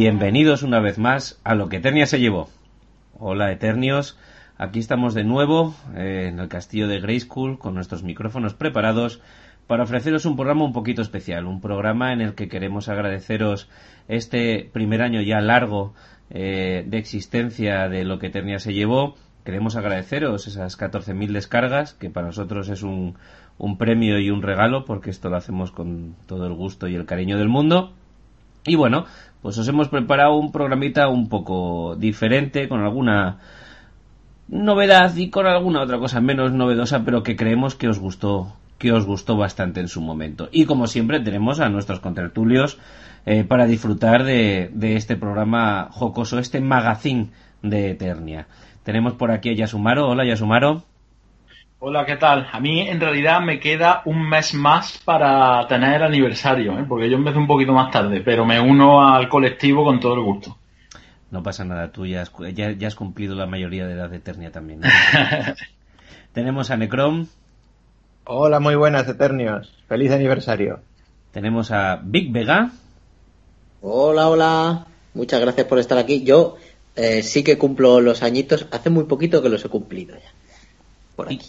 Bienvenidos una vez más a lo que Eternia se llevó. Hola Eternios, aquí estamos de nuevo eh, en el castillo de Grayskull con nuestros micrófonos preparados para ofreceros un programa un poquito especial, un programa en el que queremos agradeceros este primer año ya largo eh, de existencia de lo que Eternia se llevó. Queremos agradeceros esas 14.000 descargas, que para nosotros es un, un premio y un regalo, porque esto lo hacemos con todo el gusto y el cariño del mundo. Y bueno, pues os hemos preparado un programita un poco diferente, con alguna novedad y con alguna otra cosa menos novedosa, pero que creemos que os gustó, que os gustó bastante en su momento. Y como siempre tenemos a nuestros contertulios eh, para disfrutar de, de, este programa jocoso, este magazine de Eternia. Tenemos por aquí a Yasumaro. Hola Yasumaro. Hola, ¿qué tal? A mí en realidad me queda un mes más para tener el aniversario, ¿eh? porque yo empecé un poquito más tarde, pero me uno al colectivo con todo el gusto. No pasa nada, tú ya has, ya, ya has cumplido la mayoría de edad de Eternia también. ¿no? Tenemos a Necrom. Hola, muy buenas, Eternios. Feliz aniversario. Tenemos a Big Vega. Hola, hola. Muchas gracias por estar aquí. Yo eh, sí que cumplo los añitos. Hace muy poquito que los he cumplido ya. Por aquí.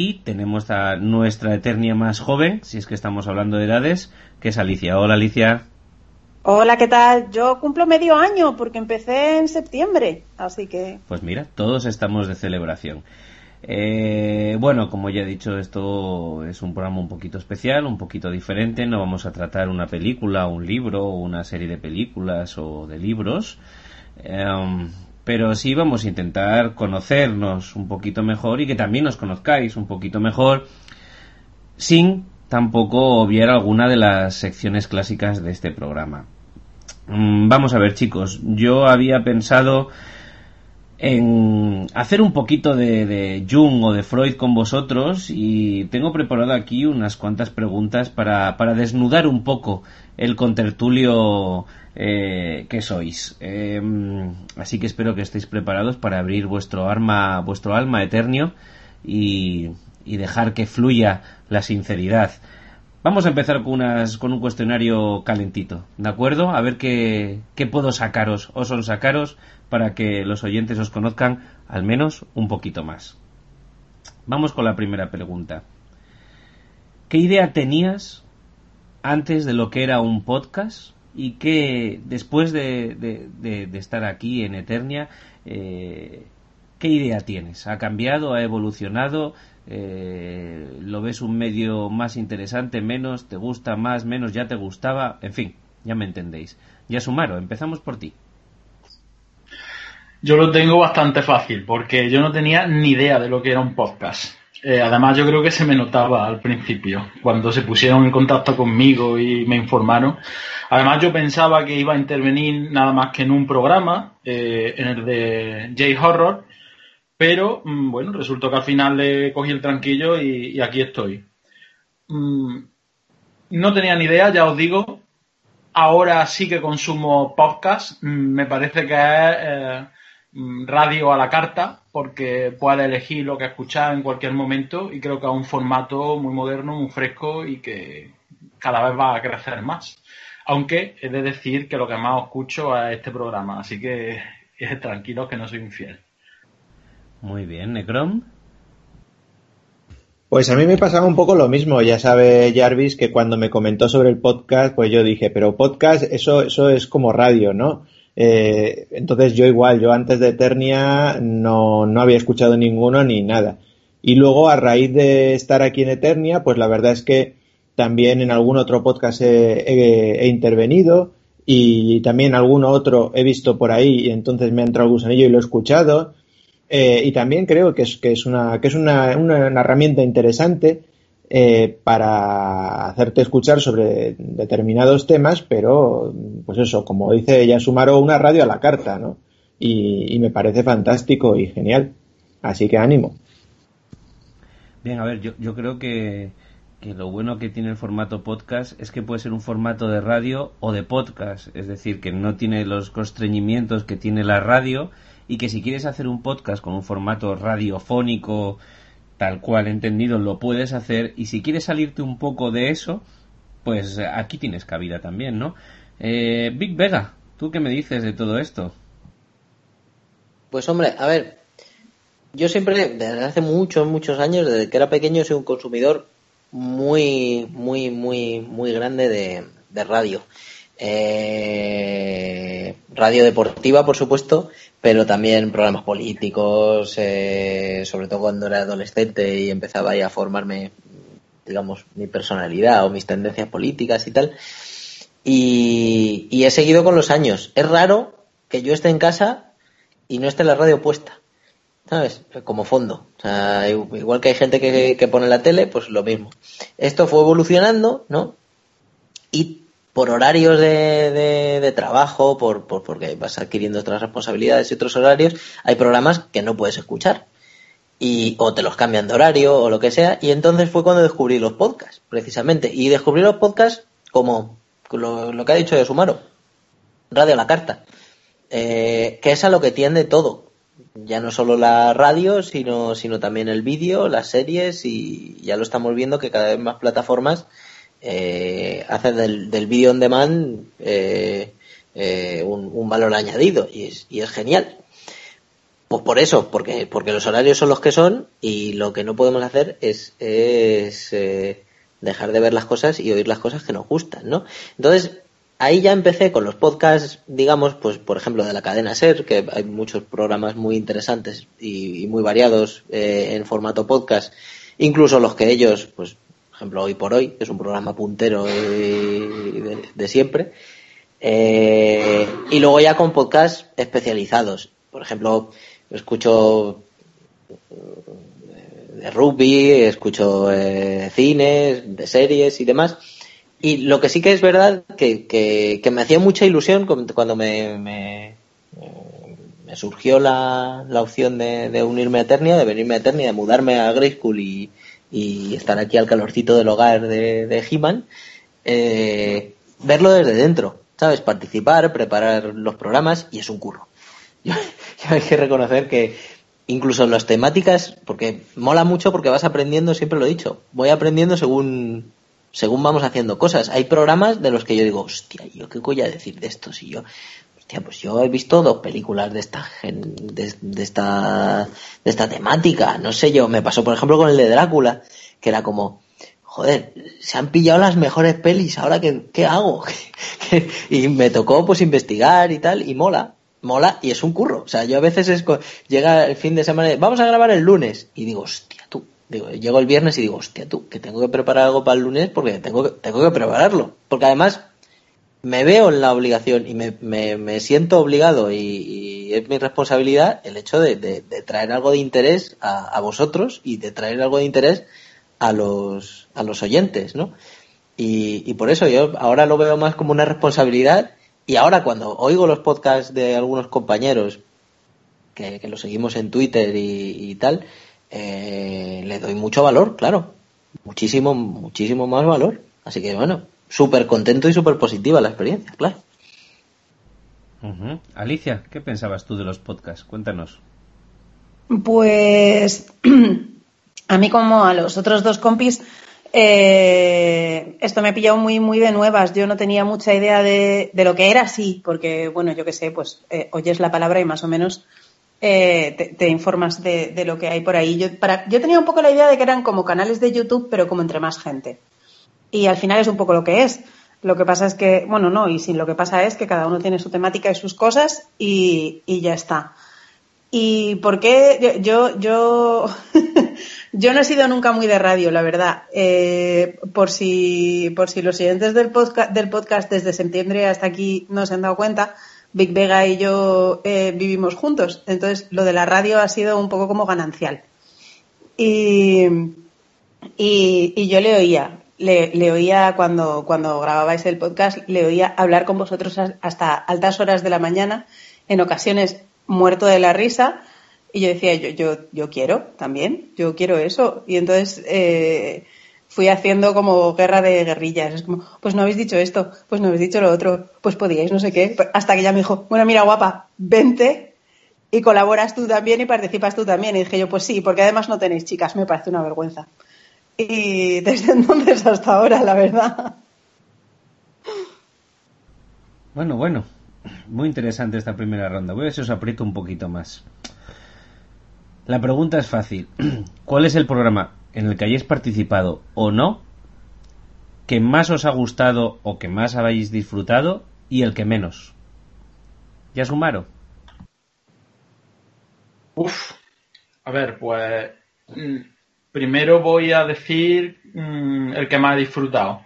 Y, tenemos a nuestra Eternia más joven, si es que estamos hablando de edades, que es Alicia. Hola, Alicia. Hola, ¿qué tal? Yo cumplo medio año porque empecé en septiembre, así que... Pues mira, todos estamos de celebración. Eh, bueno, como ya he dicho, esto es un programa un poquito especial, un poquito diferente. No vamos a tratar una película, un libro, una serie de películas o de libros. Eh, pero sí vamos a intentar conocernos un poquito mejor y que también nos conozcáis un poquito mejor sin tampoco obviar alguna de las secciones clásicas de este programa. Mm, vamos a ver chicos, yo había pensado en hacer un poquito de, de, Jung o de Freud con vosotros y tengo preparado aquí unas cuantas preguntas para, para desnudar un poco el contertulio eh, que sois. Eh, así que espero que estéis preparados para abrir vuestro arma, vuestro alma eternio y, y dejar que fluya la sinceridad. Vamos a empezar con, unas, con un cuestionario calentito, ¿de acuerdo? A ver qué, qué puedo sacaros o son sacaros para que los oyentes os conozcan al menos un poquito más. Vamos con la primera pregunta. ¿Qué idea tenías antes de lo que era un podcast y que después de, estar aquí en Eternia, eh, ¿qué idea tienes? ¿Ha cambiado? ¿Ha evolucionado? Eh, ¿Lo ves un medio más interesante, menos? ¿Te gusta más, menos? ¿Ya te gustaba? En fin, ya me entendéis. Ya Sumaro, empezamos por ti. Yo lo tengo bastante fácil, porque yo no tenía ni idea de lo que era un podcast. Eh, además, yo creo que se me notaba al principio, cuando se pusieron en contacto conmigo y me informaron. Además, yo pensaba que iba a intervenir nada más que en un programa, eh, en el de J-Horror, pero mm, bueno, resultó que al final le cogí el tranquillo y, aquí estoy. Mm, no tenía ni idea, ya os digo. Ahora sí que consumo podcast. Mm, me parece que es eh, radio a la carta, porque puede elegir lo que escuchar en cualquier momento y creo que es un formato muy moderno, muy fresco y que cada vez va a crecer más. Aunque he de decir que lo que más escucho es este programa, así que tranquilos que no soy infiel. Muy bien, Necrom. Pues a mí me pasaba un poco lo mismo, ya sabe Jarvis que cuando me comentó sobre el podcast, pues yo dije, pero podcast, eso, eso es como radio, ¿no? Eh, entonces yo igual, yo antes de Eternia no, no había escuchado ninguno ni nada. Y luego a raíz de estar aquí en Eternia, pues la verdad es que también en algún otro podcast he, intervenido y también algún otro he visto por ahí y entonces me ha entrado el gusanillo y lo he escuchado. Eh, y también creo que es, que es, una, que es una, una, herramienta interesante eh, para hacerte escuchar sobre determinados temas, pero, pues eso, como dice Yasumaro, una radio a la carta, ¿no? Y, me parece fantástico y genial. Así que ánimo. Bien, a ver, yo, yo creo que, que lo bueno que tiene el formato podcast es que puede ser un formato de radio o de podcast, es decir, que no tiene los constreñimientos que tiene la radio y que si quieres hacer un podcast con un formato radiofónico tal cual entendido lo puedes hacer y si quieres salirte un poco de eso, pues aquí tienes cabida también, ¿no? Eh, Big Vega, ¿tú qué me dices de todo esto? Pues hombre, a ver, yo siempre, desde hace muchos, muchos años, desde que era pequeño, soy un consumidor muy, muy, muy, muy grande de, de radio. Eh, radio deportiva, por supuesto, pero también programas políticos, eh, sobre todo cuando era adolescente y empezaba a formarme, digamos, mi personalidad o mis tendencias políticas y tal. Y, he seguido con los años. Es raro que yo esté en casa y no esté la radio puesta. ¿sabes? Como fondo. Igual que hay gente que, que, pone la tele, pues lo mismo. Esto fue evolucionando, ¿no? Y por horarios de, de, trabajo, por, por, porque vas adquiriendo otras responsabilidades y otros horarios, hay programas que no puedes escuchar. Y, o te los cambian de horario o lo que sea. Y entonces fue cuando descubrí los podcasts, precisamente. Y descubrí los podcasts como lo, que ha dicho de Sumaro. Radio la carta. Eh, que es a lo que tiende todo ya no solo la radio, sino, sino también el vídeo, las series y ya lo estamos viendo que cada vez más plataformas eh, del, del vídeo on demand eh, eh, un, un, valor añadido y es, y es genial. Pues por eso, porque, porque los horarios son los que son y lo que no podemos hacer es, es eh, dejar de ver las cosas y oír las cosas que nos gustan, ¿no? Entonces, ahí ya empecé con los podcasts, digamos, pues por ejemplo de la cadena Ser, que hay muchos programas muy interesantes y, y muy variados eh, en formato podcast, incluso los que ellos, pues ejemplo Hoy por Hoy, es un programa puntero de, de, siempre, eh, y luego ya con podcasts especializados, por ejemplo, escucho de rugby, escucho eh, cines, de series y demás, y lo que sí que es verdad que, que, que me hacía mucha ilusión cuando me, me, me surgió la, la opción de, de, unirme a Eternia, de venirme a Eternia, de mudarme a Grey School y, y estar aquí al calorcito del hogar de, de He-Man, eh, verlo desde dentro, ¿sabes? Participar, preparar los programas y es un curro. Yo, hay que reconocer que incluso las temáticas, porque mola mucho porque vas aprendiendo, siempre lo he dicho, voy aprendiendo según según vamos haciendo cosas. Hay programas de los que yo digo, hostia, ¿yo qué voy a decir de esto? Si yo, hostia, pues yo he visto dos películas de esta, de, de, esta, de esta temática. No sé yo, me pasó por ejemplo con el de Drácula, que era como, joder, se han pillado las mejores pelis, ahora qué, qué hago? y me tocó pues investigar y tal, y mola. Mola y es un curro. O sea, yo a veces es, llega el fin de semana, vamos a grabar el lunes, y digo, hostia, tú, Digo, llego el viernes y digo, hostia, tú, que tengo que preparar algo para el lunes porque tengo que, tengo que prepararlo. Porque además me veo en la obligación y me, me, me siento obligado y, es mi responsabilidad el hecho de, de, de traer algo de interés a, a, vosotros y de traer algo de interés a los, a los oyentes, ¿no? Y, y por eso yo ahora lo veo más como una responsabilidad y ahora cuando oigo los podcasts de algunos compañeros que, que los seguimos en Twitter y, y tal, eh, le doy mucho valor, claro. Muchísimo, muchísimo más valor. Así que bueno, súper contento y súper positiva la experiencia, claro. Uh -huh. Alicia, ¿qué pensabas tú de los podcasts? Cuéntanos. Pues a mí como a los otros dos compis, eh, esto me ha pillado muy, muy de nuevas. Yo no tenía mucha idea de, de lo que era, sí, porque, bueno, yo qué sé, pues eh, oyes la palabra y más o menos eh, te, te, informas de, de, lo que hay por ahí. Yo, para, yo tenía un poco la idea de que eran como canales de YouTube, pero como entre más gente. Y al final es un poco lo que es. Lo que pasa es que, bueno, no, y sin lo que pasa es que cada uno tiene su temática y sus cosas y, y ya está. ¿Y por qué? Yo, yo, yo no he sido nunca muy de radio, la verdad. Eh, por si, por si los siguientes del podcast, del podcast desde septiembre hasta aquí no se han dado cuenta, Big Vega y yo eh, vivimos juntos. Entonces, lo de la radio ha sido un poco como ganancial. Y, y, yo le oía, le, oía cuando, cuando grababais el podcast, le oía hablar con vosotros hasta altas horas de la mañana, en ocasiones muerto de la risa, y yo decía, yo, yo, yo quiero también, yo quiero eso. Y entonces eh, fui haciendo como guerra de guerrillas. Es como, pues no habéis dicho esto, pues no habéis dicho lo otro, pues podíais, no sé qué. Hasta que ella me dijo, bueno, mira, guapa, vente y colaboras tú también y participas tú también. Y dije yo, pues sí, porque además no tenéis chicas, me parece una vergüenza. Y desde entonces hasta ahora, la verdad. Bueno, bueno, muy interesante esta primera ronda. Voy a ver si os aprieto un poquito más. La pregunta es fácil. ¿Cuál es el programa en el que hayáis participado o no que más os ha gustado o que más habéis disfrutado y el que menos? ¿Ya sumaro? Uf, a ver, pues mm, primero voy a decir mm, el que más he disfrutado.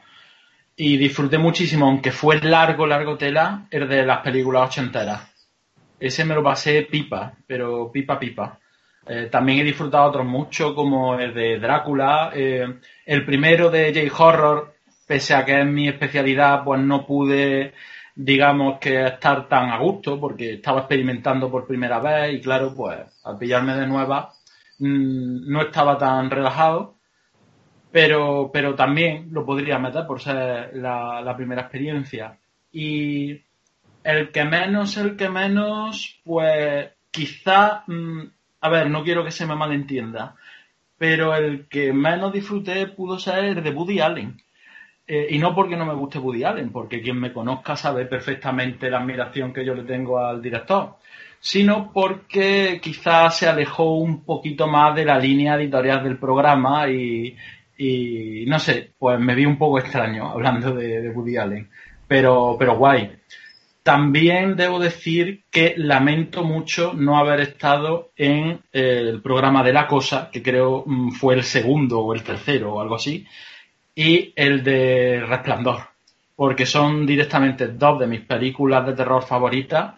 Y disfruté muchísimo, aunque fue largo, largo tela, el de las películas ochenteras. Ese me lo pasé pipa, pero pipa, pipa. Eh, también he disfrutado otros mucho, como el de Drácula. Eh, el primero de J-Horror, pese a que es mi especialidad, pues no pude, digamos, que estar tan a gusto, porque estaba experimentando por primera vez y claro, pues al pillarme de nueva, mm, no estaba tan relajado. Pero, pero también lo podría meter por ser la, primera experiencia. Y el que menos, el que menos, pues quizá mm, a ver, no quiero que se me malentienda, pero el que menos disfruté pudo ser de Woody Allen. Eh, y no porque no me guste Woody Allen, porque quien me conozca sabe perfectamente la admiración que yo le tengo al director, sino porque quizás se alejó un poquito más de la línea editorial del programa y, no sé, pues me vi un poco extraño hablando de, de Woody Allen, pero, pero guay. También debo decir que lamento mucho no haber estado en el programa de La Cosa, que creo mm, fue el segundo o el tercero o algo así, y el de Resplandor, porque son directamente dos de mis películas de terror favoritas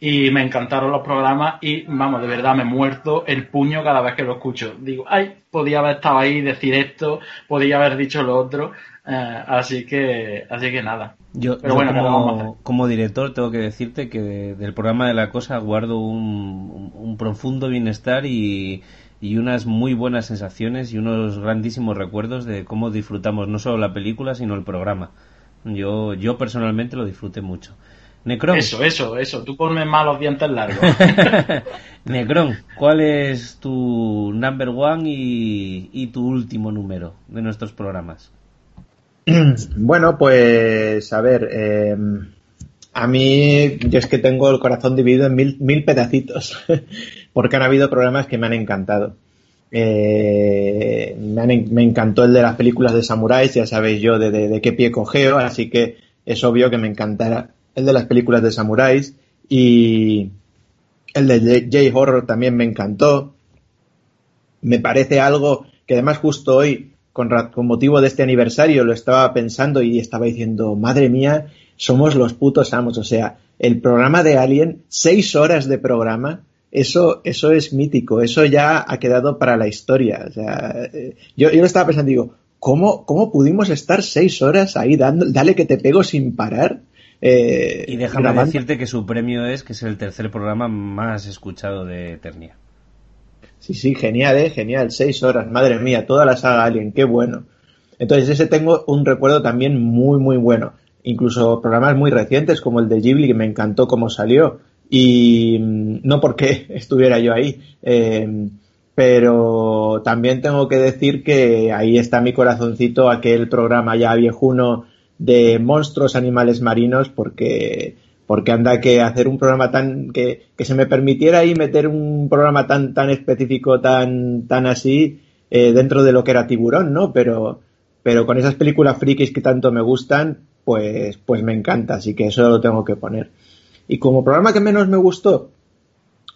y me encantaron los programas y, vamos, de verdad me muerto el puño cada vez que lo escucho. Digo, ay, podía haber estado ahí, decir esto, podía haber dicho lo otro, eh, así que, así que nada. Yo, bueno, como, director tengo que decirte que del programa de la cosa guardo un, profundo bienestar y, unas muy buenas sensaciones y unos grandísimos recuerdos de cómo disfrutamos no solo la película sino el programa. Yo, yo personalmente lo disfruté mucho. Necron. Eso, eso, eso. Tú ponme más los dientes largos. Necron, ¿cuál es tu number one y, y tu último número de nuestros programas? Bueno, pues a ver, eh, a mí yo es que tengo el corazón dividido en mil, mil pedacitos, porque han habido programas que me han encantado. Eh, me, encantó el de las películas de samuráis, ya sabéis yo de, qué pie cogeo, así que es obvio que me encantará el de las películas de samuráis y el de J-Horror también me encantó. Me parece algo que además justo hoy con, motivo de este aniversario lo estaba pensando y estaba diciendo, madre mía, somos los putos amos. O sea, el programa de Alien, seis horas de programa, eso, eso es mítico, eso ya ha quedado para la historia. O sea, eh, yo, yo lo estaba pensando, digo, ¿cómo, cómo pudimos estar seis horas ahí dando, dale que te pego sin parar? Eh, y déjame decirte que su premio es que es el tercer programa más escuchado de Eternia. Sí, sí, genial, ¿eh? Genial. Seis horas, madre mía, toda la saga Alien, qué bueno. Entonces ese tengo un recuerdo también muy, muy bueno. Incluso programas muy recientes como el de Ghibli, que me encantó cómo salió. Y mm, no porque estuviera yo ahí, eh, pero también tengo que decir que ahí está mi corazoncito, aquel programa ya viejuno de monstruos, animales marinos, porque porque anda que hacer un programa tan que, que, se me permitiera ahí meter un programa tan tan específico tan tan así eh, dentro de lo que era tiburón no pero pero con esas películas frikis que tanto me gustan pues pues me encanta así que eso lo tengo que poner. Y como programa que menos me gustó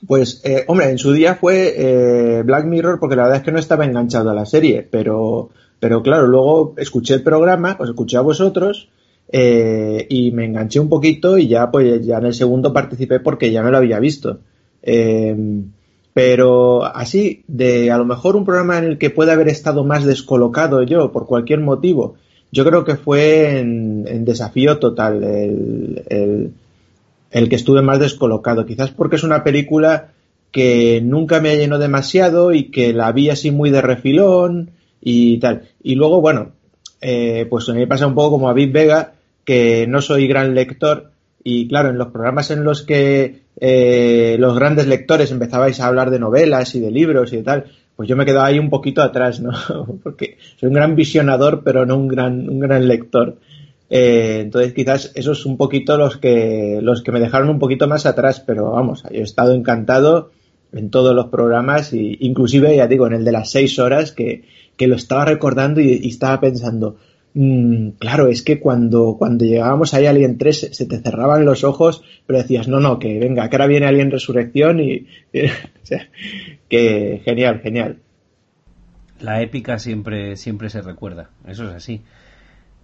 pues eh, hombre en su día fue eh, Black Mirror porque la verdad es que no estaba enganchado a la serie pero pero claro luego escuché el programa os escuché a vosotros eh, y me enganché un poquito y ya pues ya en el segundo participé porque ya me lo había visto. Eh, pero así, de a lo mejor un programa en el que pueda haber estado más descolocado yo por cualquier motivo, yo creo que fue en, Desafío Total el, el, que estuve más descolocado. Quizás porque es una película que nunca me llenó demasiado y que la vi así muy de refilón y tal. Y luego, bueno, eh, pues a mí me pasa un poco como a Big Vega, que no soy gran lector y claro, en los programas en los que eh, los grandes lectores empezabais a hablar de novelas y de libros y de tal, pues yo me quedaba ahí un poquito atrás, ¿no? Porque soy un gran visionador, pero no un gran, un gran lector. Eh, entonces quizás esos un poquito los que, los que me dejaron un poquito más atrás, pero vamos, yo he estado encantado en todos los programas, y inclusive, ya digo, en el de las seis horas, que, que lo estaba recordando y, estaba pensando, mmm, claro, es que cuando, cuando llegábamos ahí a Alien 3 se te cerraban los ojos, pero decías, no, no, que venga, que ahora viene Alien Resurrección y, o sea, que genial, genial. La épica siempre, siempre se recuerda, eso es así.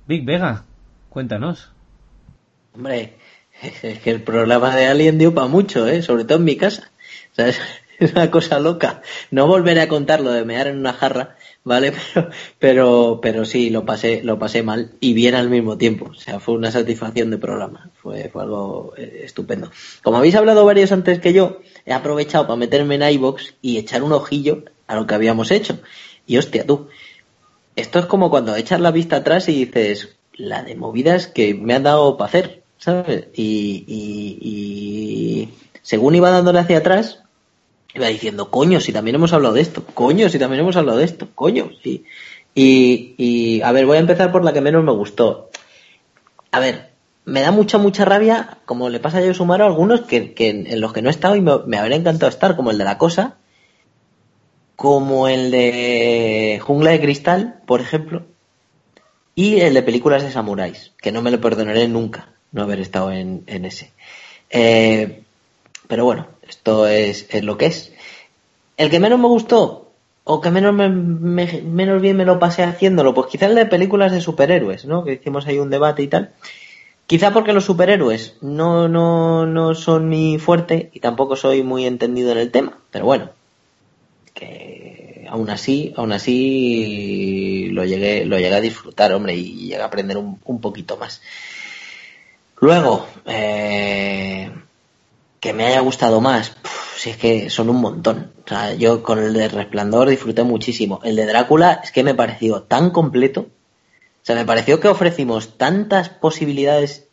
Big Vega, cuéntanos. Hombre, es que el programa de Alien dio para mucho, ¿eh? sobre todo en mi casa. es una cosa loca. No volveré a contar lo de mear en una jarra, ¿vale? Pero, pero, pero sí, lo pasé, lo pasé mal y bien al mismo tiempo. O sea, fue una satisfacción de programa. Fue, fue algo eh, estupendo. Como habéis hablado varios antes que yo, he aprovechado para meterme en iBox y echar un ojillo a lo que habíamos hecho. Y hostia, tú. Esto es como cuando echas la vista atrás y dices, la de movidas que me han dado para hacer, ¿sabes? Y, y, y según iba dándole hacia atrás, iba diciendo, coño, si también hemos hablado de esto, coño, si también hemos hablado de esto, coño, sí. Y, y, a ver, voy a empezar por la que menos me gustó. A ver, me da mucha, mucha rabia, como le pasa a yo Sumaro, a algunos que, que, en los que no he estado y me, habría encantado estar, como el de La Cosa, como el de Jungla de Cristal, por ejemplo, y el de películas de samuráis, que no me lo perdonaré nunca no haber estado en, en ese. Eh, pero bueno, esto es, es, lo que es. El que menos me gustó, o que menos, me, me, menos bien me lo pasé haciéndolo, pues quizá el de películas de superhéroes, ¿no? Que hicimos ahí un debate y tal. Quizá porque los superhéroes no, no, no son mi fuerte y tampoco soy muy entendido en el tema. Pero bueno, que aún así, aún así lo llegué, lo llegué a disfrutar, hombre, y llegué a aprender un, un poquito más. Luego, eh, que me haya gustado más, si es que son un montón. O sea, yo con el de Resplandor disfruté muchísimo. El de Drácula es que me pareció tan completo. O sea, me pareció que ofrecimos tantas posibilidades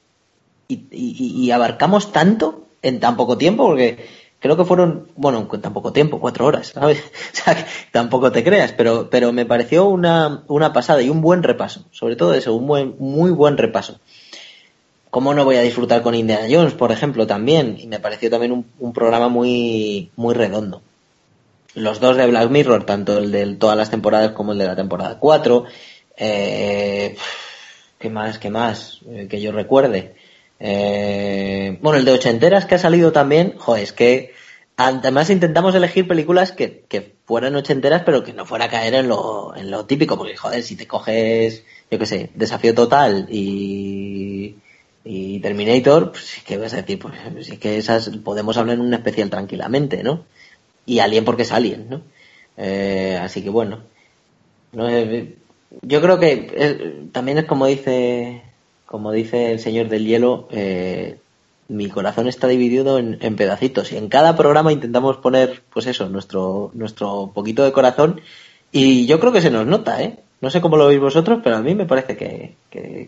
y, y, y abarcamos tanto en tan poco tiempo, porque creo que fueron, bueno, en tan poco tiempo, cuatro horas, ¿sabes? O sea, que tampoco te creas, pero, pero me pareció una, una pasada y un buen repaso. Sobre todo eso, un buen, muy buen repaso. ¿Cómo no voy a disfrutar con Indiana Jones, por ejemplo, también? Y me pareció también un, programa muy, muy redondo. Los dos de Black Mirror, tanto el de todas las temporadas como el de la temporada 4. Eh, ¿Qué más? ¿Qué más? Eh, que yo recuerde. Eh, bueno, el de ochenteras que ha salido también, joder, es que además intentamos elegir películas que, que fueran ochenteras, pero que no fuera a caer en lo, en lo típico, porque joder, si te coges, yo qué sé, Desafío Total y y Terminator, pues, ¿qué vas a decir? Pues es que esas podemos hablar en un especial tranquilamente, ¿no? Y Alien porque es Alien, ¿no? Eh, así que bueno. No, eh, yo creo que eh, también es como dice, como dice el señor del hielo, mi corazón está dividido en, en, pedacitos y en cada programa intentamos poner, pues eso, nuestro, nuestro poquito de corazón y yo creo que se nos nota, ¿eh? No sé cómo lo veis vosotros, pero a mí me parece que,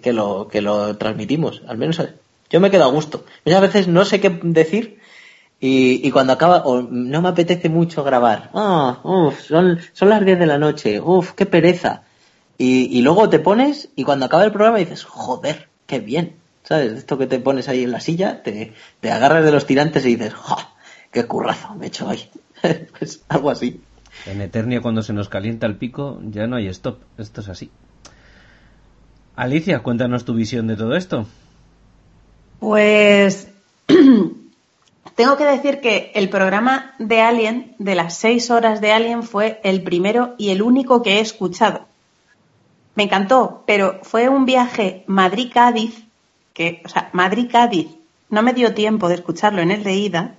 que, lo, que lo transmitimos. Al menos yo me quedo a gusto. Muchas veces no sé qué decir y, y cuando acaba, o no me apetece mucho grabar. Ah, son, son las 10 de la noche. Uf, qué pereza. Y, y luego te pones y cuando acaba el programa dices, joder, qué bien. ¿Sabes? Esto que te pones ahí en la silla, te, te agarras de los tirantes y dices, ¡ja! ¡Qué currazo me he hecho ahí! pues algo así. En Eternia cuando se nos calienta el pico ya no hay stop, esto es así. Alicia, cuéntanos tu visión de todo esto. Pues tengo que decir que el programa de Alien, de las seis horas de Alien, fue el primero y el único que he escuchado. Me encantó, pero fue un viaje Madrid-Cádiz que, o sea, Madrid-Cádiz, no me dio tiempo de escucharlo en el de ida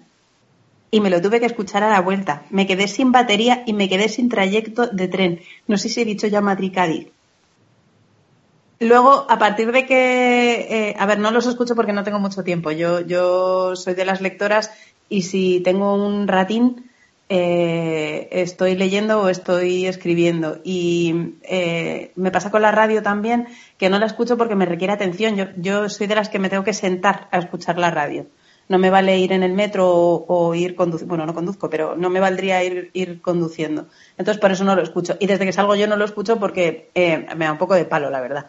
y me lo tuve que escuchar a la vuelta. Me quedé sin batería y me quedé sin trayecto de tren. No sé si he dicho ya Madrid-Cádiz. Luego, a partir de que, eh, a ver, no los escucho porque no tengo mucho tiempo. Yo, yo soy de las lectoras y si tengo un ratín, eh, estoy leyendo o estoy escribiendo. Y eh, me pasa con la radio también, que no la escucho porque me requiere atención. Yo, yo soy de las que me tengo que sentar a escuchar la radio. No me vale ir en el metro o, ir conduciendo. Bueno, no conduzco, pero no me valdría ir, conduciendo. Entonces, por eso no lo escucho. Y desde que salgo yo no lo escucho porque eh, me da un poco de palo, la verdad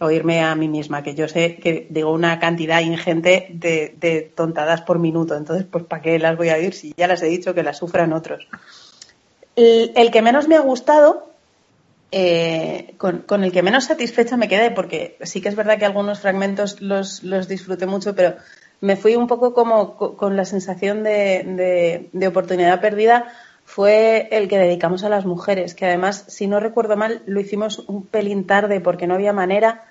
oírme a mí misma, que yo sé que digo una cantidad ingente de, tontadas por minuto, entonces pues ¿para qué las voy a oír si ya las he dicho que las sufran otros? El, que menos me ha gustado, eh, con, el que menos satisfecha me quedé, porque sí que es verdad que algunos fragmentos los, los disfruté mucho, pero me fui un poco como con la sensación de, de oportunidad perdida fue el que dedicamos a las mujeres, que además, si no recuerdo mal, lo hicimos un pelín tarde porque no había manera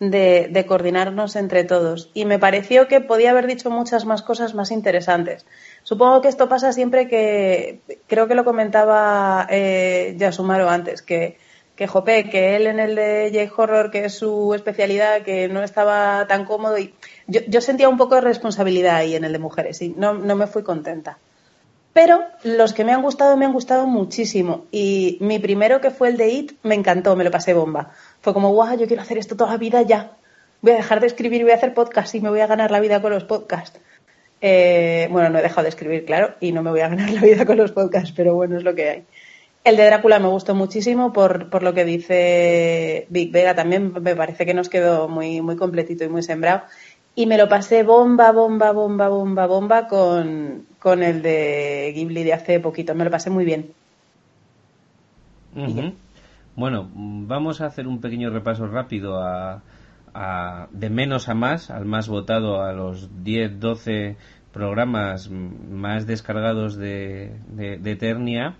de, coordinarnos entre todos. Y me pareció que podía haber dicho muchas más cosas más interesantes. Supongo que esto pasa siempre que, creo que lo comentaba eh, Yasumaro antes, que, que Jope, que él en el de J-Horror, que es su especialidad, que no estaba tan cómodo. y Yo, yo sentía un poco de responsabilidad ahí en el de mujeres y no, no me fui contenta. Pero los que me han gustado, me han gustado muchísimo. Y mi primero, que fue el de It, me encantó, me lo pasé bomba. Fue como, guau, yo quiero hacer esto toda la vida ya. Voy a dejar de escribir y voy a hacer podcast y me voy a ganar la vida con los podcasts. Eh, bueno, no he dejado de escribir, claro, y no me voy a ganar la vida con los podcasts, pero bueno, es lo que hay. El de Drácula me gustó muchísimo por, por lo que dice Big Vega, también me parece que nos quedó muy, muy completito y muy sembrado. Y me lo pasé bomba, bomba, bomba, bomba, bomba con, con el de Ghibli de hace poquito. Me lo pasé muy bien. Bueno, vamos a hacer un pequeño repaso rápido a, de menos a más, al más votado, a los 10, 12 programas más descargados de, de, de Eternia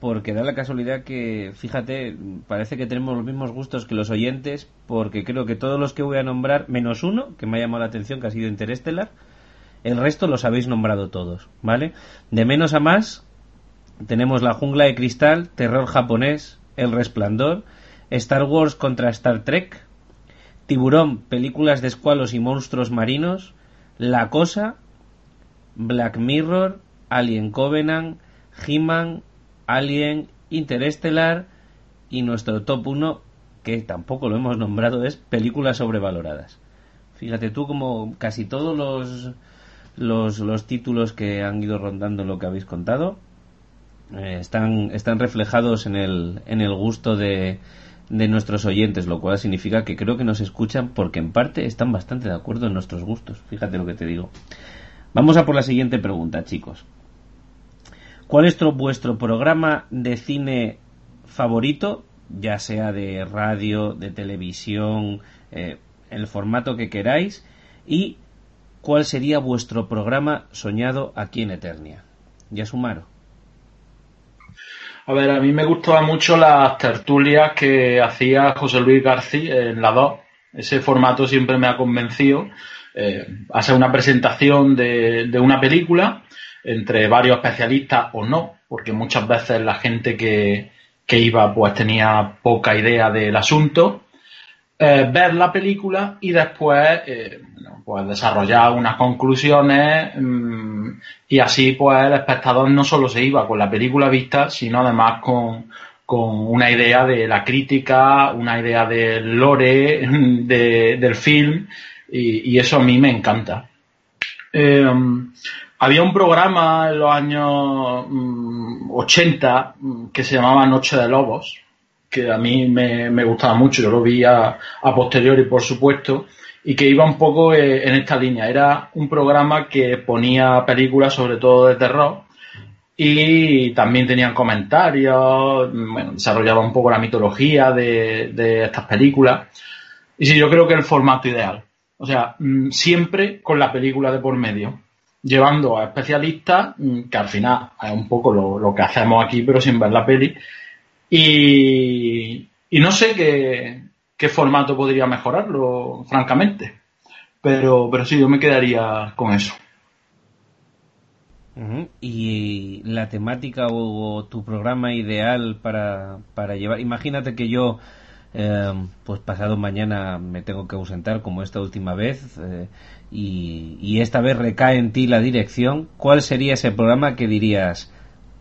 porque da la casualidad que, fíjate, parece que tenemos los mismos gustos que los oyentes, porque creo que todos los que voy a nombrar, menos uno, que me ha llamado la atención, que ha sido Interestelar, el resto los habéis nombrado todos, ¿vale? De menos a más, tenemos La Jungla de Cristal, Terror Japonés, El Resplandor, Star Wars contra Star Trek, Tiburón, películas de escualos y monstruos marinos, La Cosa, Black Mirror, Alien Covenant, He-Man, Alien, Interestelar y nuestro top 1, que tampoco lo hemos nombrado, es películas sobrevaloradas. Fíjate tú como casi todos los los, los títulos que han ido rondando lo que habéis contado eh, están, están reflejados en el, en el gusto de, de nuestros oyentes, lo cual significa que creo que nos escuchan porque en parte están bastante de acuerdo en nuestros gustos. Fíjate lo que te digo. Vamos a por la siguiente pregunta, chicos. ¿Cuál es vuestro programa de cine favorito, ya sea de radio, de televisión, eh, el formato que queráis? Y ¿cuál sería vuestro programa soñado aquí en Eternia? Ya sumaron. A ver, a mí me gustaban mucho las tertulias que hacía José Luis García en la 2. Ese formato siempre me ha convencido. Eh, hacer una presentación de, una película entre varios especialistas o no, porque muchas veces la gente que, que iba pues tenía poca idea del asunto eh, ver la película y después eh, pues desarrollar unas conclusiones mm, y así pues el espectador no solo se iba con la película vista, sino además con, con una idea de la crítica, una idea del lore de, del film y, eso a mí me encanta. Eh, había un programa en los años 80 mm, que se llamaba Noche de Lobos, que a mí me, gustaba mucho, yo lo vi a, posteriori, por supuesto, y que iba un poco eh, en esta línea. Era un programa que ponía películas, sobre todo de terror, y también tenían comentarios, bueno, desarrollaba un poco la mitología de, estas películas. Y sí, yo creo que el formato ideal. O sea, mm, siempre con la película de por medio, llevando a especialistas, mm, que al final es un poco lo, lo que hacemos aquí, pero sin ver la peli, y, no sé qué, formato podría mejorarlo, francamente. Pero, pero sí, yo me quedaría con eso. Y la temática o, tu programa ideal para, para llevar. Imagínate que yo, eh, pues pasado mañana me tengo que ausentar como esta última vez eh, y, esta vez recae en ti la dirección. ¿Cuál sería ese programa que dirías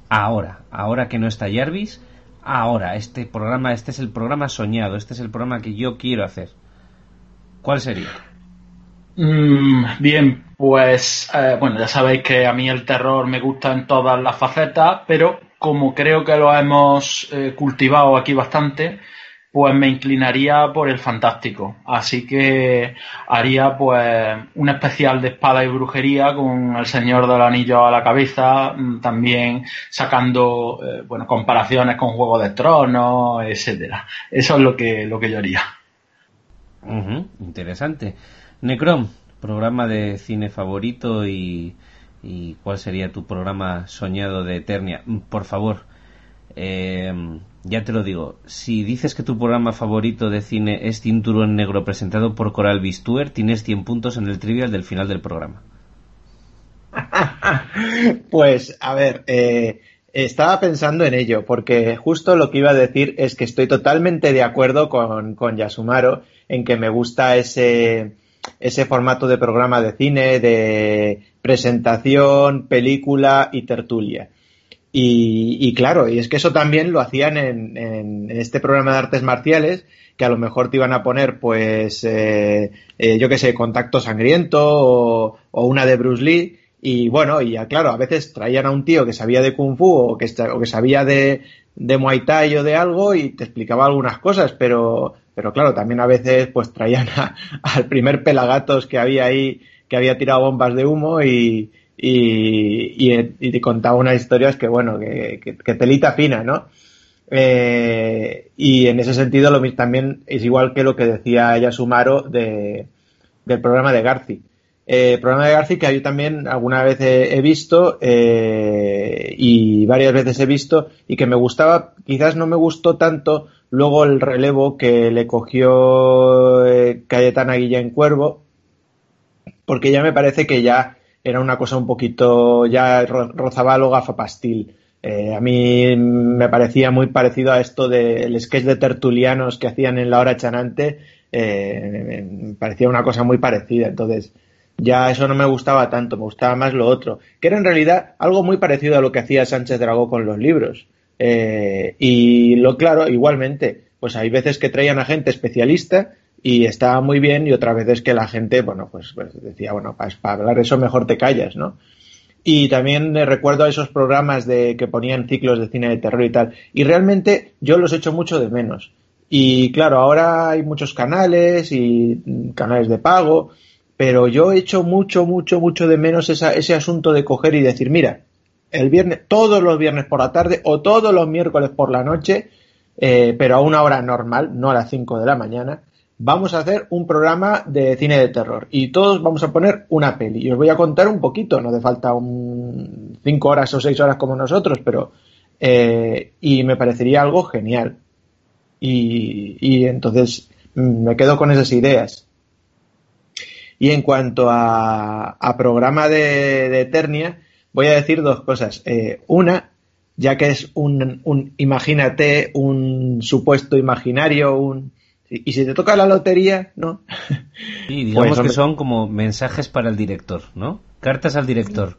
ahora, ahora que no está Jarvis? Ahora, este programa, este es el programa soñado, este es el programa que yo quiero hacer. ¿Cuál sería? Mm, bien, pues eh, bueno, ya sabéis que a mí el terror me gusta en todas las facetas, pero como creo que lo hemos eh, cultivado aquí bastante, pues me inclinaría por el fantástico. Así que haría pues un especial de espada y brujería con el Señor del Anillo a la cabeza, mm, también sacando eh, bueno comparaciones con Juego de Tronos, etcétera. Eso es lo que lo que yo haría. interesante. Necrom, programa de cine favorito y, cuál sería tu programa soñado de Eternia. Por favor, eh, ya te lo digo, si dices que tu programa favorito de cine es Cinturón Negro presentado por Coral Bistuer, tienes 100 puntos en el trivial del final del programa. pues, a ver, eh, estaba pensando en ello, porque justo lo que iba a decir es que estoy totalmente de acuerdo con, con Yasumaro en que me gusta ese ese formato de programa de cine, de presentación, película y tertulia. Y, claro, y es que eso también lo hacían en, este programa de artes marciales, que a lo mejor te iban a poner, pues, eh, eh, yo qué sé, Contacto Sangriento o, una de Bruce Lee. Y bueno, y ya claro, a veces traían a un tío que sabía de Kung Fu o que, o que sabía de, de Muay Thai o de algo y te explicaba algunas cosas, pero, pero claro, también a veces pues traían al primer pelagatos que había ahí, que había tirado bombas de humo y, y, y, te contaba unas historias que bueno, que, que, telita fina, ¿no? Eh, y en ese sentido lo también es igual que lo que decía Yasumaro de, del programa de Garci. Eh, programa de Garci que yo también alguna vez he, visto eh, y varias veces he visto y que me gustaba, quizás no me gustó tanto luego el relevo que le cogió eh, Cayetana Guillén Cuervo, porque ya me parece que ya era una cosa un poquito, ya rozaba gafa pastil. a mí me parecía muy parecido a esto del sketch de tertulianos que hacían en la hora chanante, me parecía una cosa muy parecida. Entonces, ya eso no me gustaba tanto, me gustaba más lo otro, que era en realidad algo muy parecido a lo que hacía Sánchez Dragó con los libros. Eh, y lo claro, igualmente, pues hay veces que traían a gente especialista y estaba muy bien y otras veces que la gente, bueno, pues, pues decía, bueno, para, para, hablar eso mejor te callas, ¿no? Y también recuerdo a esos programas de que ponían ciclos de cine de terror y tal. Y realmente yo los echo mucho de menos. Y claro, ahora hay muchos canales y canales de pago pero yo echo mucho, mucho, mucho de menos ese asunto de coger y decir, mira, el viernes, todos los viernes por la tarde o todos los miércoles por la noche, eh, pero a una hora normal, no a las 5 de la mañana, vamos a hacer un programa de cine de terror y todos vamos a poner una peli. Y os voy a contar un poquito, no hace falta un 5 horas o 6 horas como nosotros, pero eh, y me parecería algo genial. Y, entonces mm, me quedo con esas ideas. Y en cuanto a, programa de, Eternia, voy a decir dos cosas. Eh, una, ya que es un, un, imagínate, un supuesto imaginario, un... Y si te toca la lotería, ¿no? Sí, digamos pues, que son como mensajes para el director, ¿no? Cartas al director.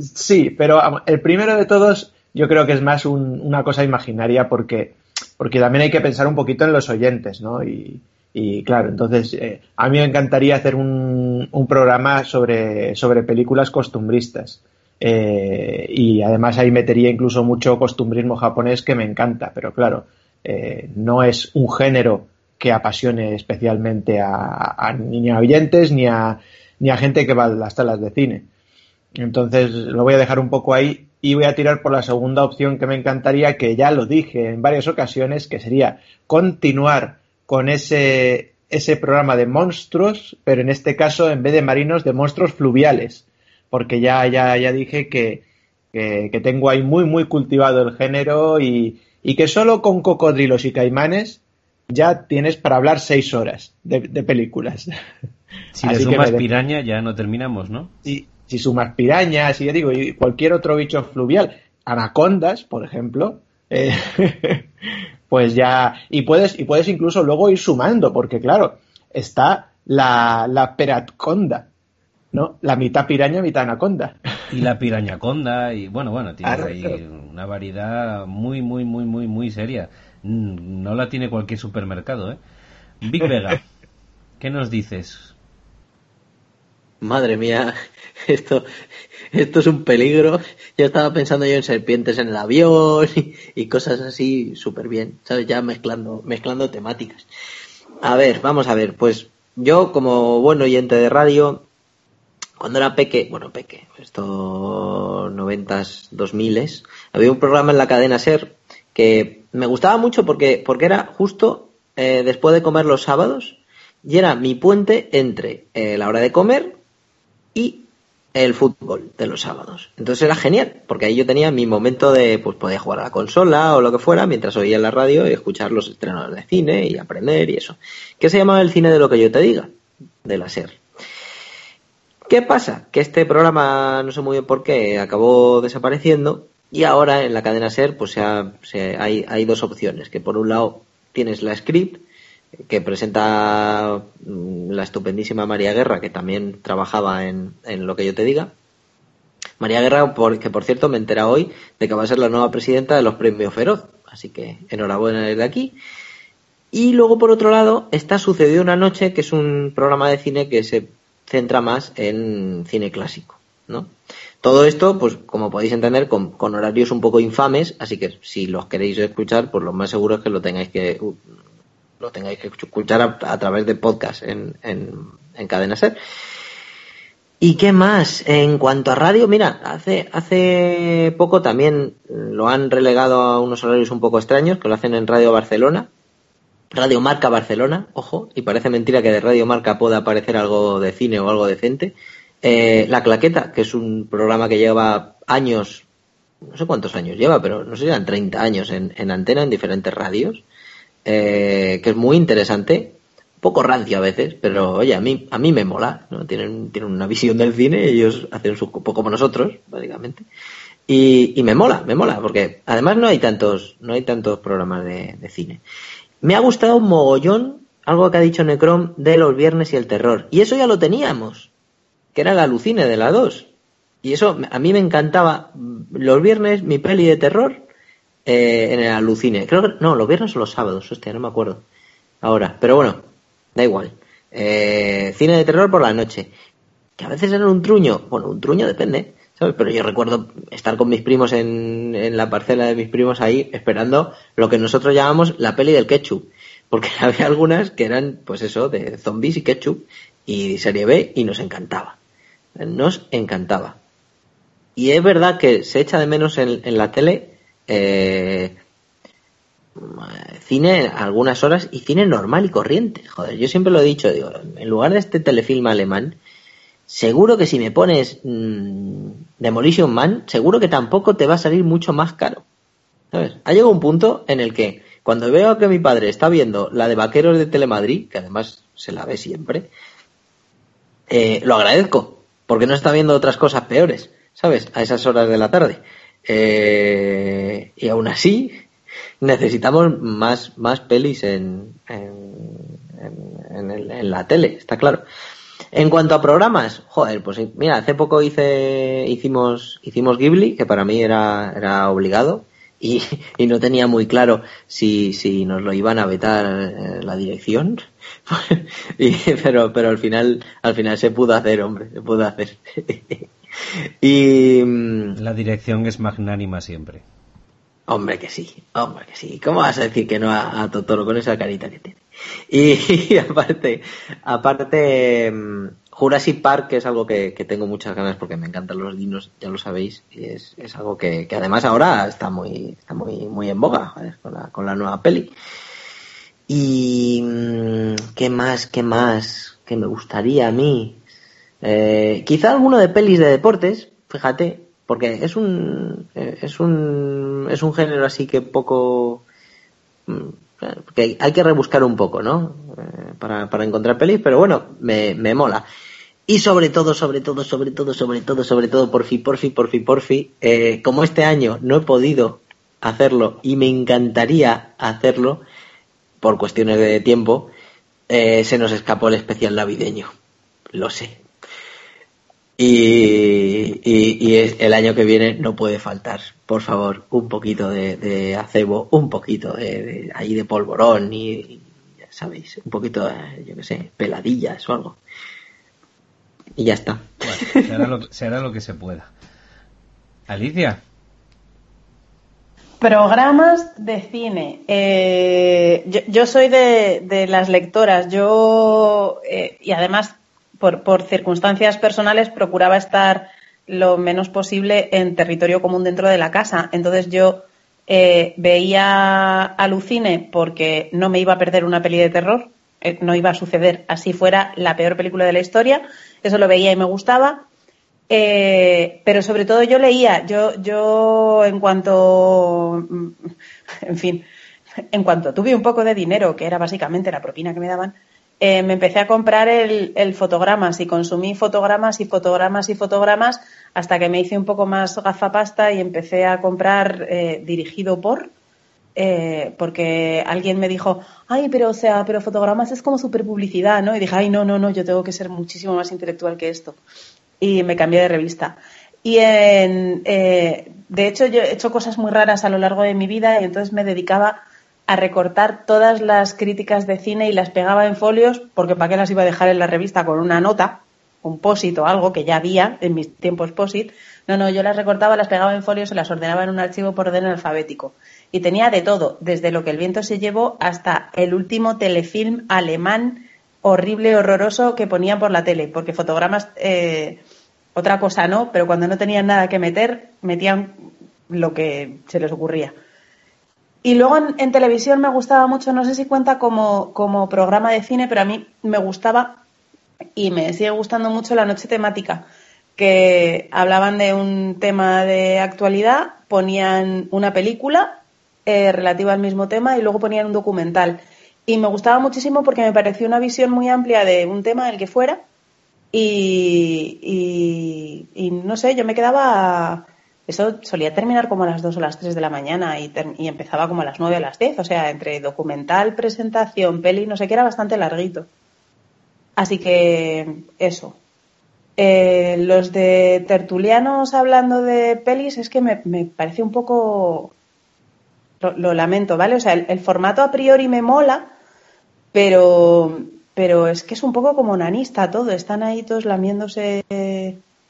Sí, pero el primero de todos yo creo que es más una cosa imaginaria porque, porque también hay que pensar un poquito en los oyentes, ¿no? Y, y claro, entonces eh, a mí me encantaría hacer un, un programa sobre, sobre películas costumbristas. Eh, y además ahí metería incluso mucho costumbrismo japonés que me encanta, pero claro, eh, no es un género que apasione especialmente a, ni a oyentes ni a, ni a gente que va a las salas de cine. Entonces lo voy a dejar un poco ahí y voy a tirar por la segunda opción que me encantaría, que ya lo dije en varias ocasiones, que sería continuar con ese, ese programa de monstruos, pero en este caso, en vez de marinos, de monstruos fluviales, porque ya, ya, ya dije que, que, tengo ahí muy, muy cultivado el género y, y, que solo con cocodrilos y caimanes ya tienes para hablar seis horas de, películas. Si le sumas piraña ya no terminamos, ¿no? Si, si sumas pirañas, si yo digo, y cualquier otro bicho fluvial, anacondas, por ejemplo, eh, pues ya, y puedes, y puedes incluso luego ir sumando, porque claro, está la, la peratconda, ¿no? La mitad piraña, mitad anaconda. Y la pirañaconda, y bueno, bueno, tiene ahí una variedad muy, muy, muy, muy, muy seria. Mm, no la tiene cualquier supermercado, ¿eh? Big Vega, ¿qué nos dices? Madre mía, esto, esto es un peligro. Ya estaba pensando yo en serpientes en el avión y, cosas así súper bien, ¿sabes? Ya mezclando, mezclando temáticas. A ver, vamos a ver, pues yo como buen oyente de radio, cuando era peque, bueno, peque, estos noventas, dos miles, había un programa en la cadena SER que me gustaba mucho porque, porque era justo eh, después de comer los sábados y era mi puente entre eh, la hora de comer y el fútbol de los sábados. Entonces era genial, porque ahí yo tenía mi momento de, pues podía jugar a la consola o lo que fuera, mientras oía la radio y escuchar los estrenos de cine y aprender y eso. ¿Qué se llamaba el cine de lo que yo te diga? De la SER. ¿Qué pasa? Que este programa, no sé muy bien por qué, acabó desapareciendo y ahora en la cadena SER pues se hay, hay dos opciones, que por un lado tienes la script, que presenta mm, la estupendísima María Guerra, que también trabajaba en, en lo que yo te diga. María Guerra, que por cierto me entera hoy de que va a ser la nueva presidenta de los premios Feroz. Así que enhorabuena desde aquí. Y luego, por otro lado, está Sucedió una noche, que es un programa de cine que se centra más en cine clásico, ¿no? Todo esto, pues como podéis entender, con, horarios un poco infames, así que si los queréis escuchar, pues lo más seguro es que lo tengáis que lo tengáis que escuchar a, través de podcast en, en, Cadena Ser. ¿Y qué más? En cuanto a radio, mira, hace, hace poco también lo han relegado a unos horarios un poco extraños, que lo hacen en Radio Barcelona, Radio Marca Barcelona, ojo, y parece mentira que de Radio Marca pueda aparecer algo de cine o algo decente. Eh, la Claqueta, que es un programa que lleva años, no sé cuántos años lleva, pero no sé si eran 30 años en, en antena en diferentes radios. Eh, que es muy interesante, poco rancio a veces, pero oye, a mí, a mí me mola, ¿no? Tienen, tienen una visión del cine, ellos hacen su poco como nosotros, básicamente. Y, y, me mola, me mola, porque además no hay tantos, no hay tantos programas de, de cine. Me ha gustado un mogollón algo que ha dicho Necrom de los viernes y el terror. Y eso ya lo teníamos, que era la alucine de la 2. Y eso a mí me encantaba. Los viernes, mi peli de terror, eh, en el alucine. Creo que, no, los viernes o los sábados, hostia, no me acuerdo. Ahora, pero bueno, da igual. Eh, cine de terror por la noche. Que a veces era un truño. Bueno, un truño depende, ¿sabes? Pero yo recuerdo estar con mis primos en, en la parcela de mis primos ahí esperando lo que nosotros llamamos la peli del ketchup. Porque había algunas que eran, pues eso, de zombies y ketchup y serie B y nos encantaba. Nos encantaba. Y es verdad que se echa de menos en, la tele eh, cine algunas horas y cine normal y corriente. Joder, yo siempre lo he dicho, digo, en lugar de este telefilm alemán, seguro que si me pones mm, Demolition Man, seguro que tampoco te va a salir mucho más caro. ¿Sabes? Ha llegado un punto en el que cuando veo que mi padre está viendo la de Vaqueros de Telemadrid, que además se la ve siempre, eh, lo agradezco, porque no está viendo otras cosas peores, ¿sabes? A esas horas de la tarde. Eh, y aún así, necesitamos más, más pelis en, en, en, la tele, está claro. En cuanto a programas, joder, pues mira, hace poco hice, hicimos, hicimos Ghibli, que para mí era, era obligado, y, y no tenía muy claro si, si nos lo iban a vetar eh, la dirección. y, pero, pero al final, al final se pudo hacer, hombre, se pudo hacer. y mm, la dirección es magnánima siempre. Hombre que sí, hombre que sí. ¿Cómo vas a decir que no a, Totoro con esa carita que tiene? Y, aparte, aparte, mm, Jurassic Park que es algo que, tengo muchas ganas porque me encantan los dinos, ya lo sabéis, y es, es algo que, que, además ahora está muy, está muy, muy en boga con, la, con la nueva peli. Y mm, qué más, qué más, que me gustaría a mí. Eh, quizá alguno de pelis de deportes, fíjate, porque es un, eh, es un, es un género así que poco, mm, que hay que rebuscar un poco, ¿no? Eh, para, para encontrar pelis, pero bueno, me, me mola. Y sobre todo, sobre todo, sobre todo, sobre todo, sobre todo, por fin, por fin, eh, como este año no he podido hacerlo y me encantaría hacerlo por cuestiones de tiempo, eh, se nos escapó el especial navideño. Lo sé. Y, el año que viene no puede faltar, por favor, un poquito de, acebo, un poquito de, ahí de polvorón y, ya sabéis, un poquito, yo qué sé, peladillas o algo. Y ya está. Bueno, se hará lo, que se pueda. Alicia. Programas de cine. Eh, yo, soy de, las lectoras. Yo, eh, y además, por, por, circunstancias personales, procuraba estar lo menos posible en territorio común dentro de la casa. Entonces yo eh, veía Alucine porque no me iba a perder una peli de terror. no iba a suceder así fuera la peor película de la historia eso lo veía y me gustaba. Eh, pero sobre todo yo leía, yo, yo en cuanto, mm, en fin, en cuanto tuve un poco de dinero, que era básicamente la propina que me daban, eh, me empecé a comprar el, fotogramas y consumí fotogramas y fotogramas y fotogramas hasta que me hice un poco más gafapasta y empecé a comprar eh, dirigido por eh, porque alguien me dijo, ay, pero o sea, pero fotogramas es como super publicidad, ¿no? Y dije, ay, no, no, no, yo tengo que ser muchísimo más intelectual que esto. Y me cambié de revista. Y en, eh, de hecho, yo he hecho cosas muy raras a lo largo de mi vida y entonces me dedicaba a recortar todas las críticas de cine y las pegaba en folios, porque para qué las iba a dejar en la revista con una nota, un posit o algo que ya había en mis tiempos posit. No, no, yo las recortaba, las pegaba en folios y las ordenaba en un archivo por orden alfabético y tenía de todo, desde lo que el viento se llevó hasta el último telefilm alemán horrible, horroroso que ponían por la tele, porque fotogramas, eh, otra cosa no, pero cuando no tenían nada que meter, metían lo que se les ocurría. Y luego en, televisión me gustaba mucho, no sé si cuenta como, como programa de cine, pero a mí me gustaba y me sigue gustando mucho la noche temática, que hablaban de un tema de actualidad, ponían una película eh, relativa al mismo tema y luego ponían un documental. Y me gustaba muchísimo porque me pareció una visión muy amplia de un tema el que fuera y, y, no sé, yo me quedaba... Eso solía terminar como a las 2 o las 3 de la mañana y, empezaba como a las 9 o las 10, o sea, entre documental, presentación, peli, no sé qué, era bastante larguito. Así que eso. Eh, los de tertulianos hablando de pelis es que me, me parece un poco lo, lamento, ¿vale? O sea, el, formato a priori me mola, pero, pero es que es un poco como nanista todo. Están ahí todos lamiéndose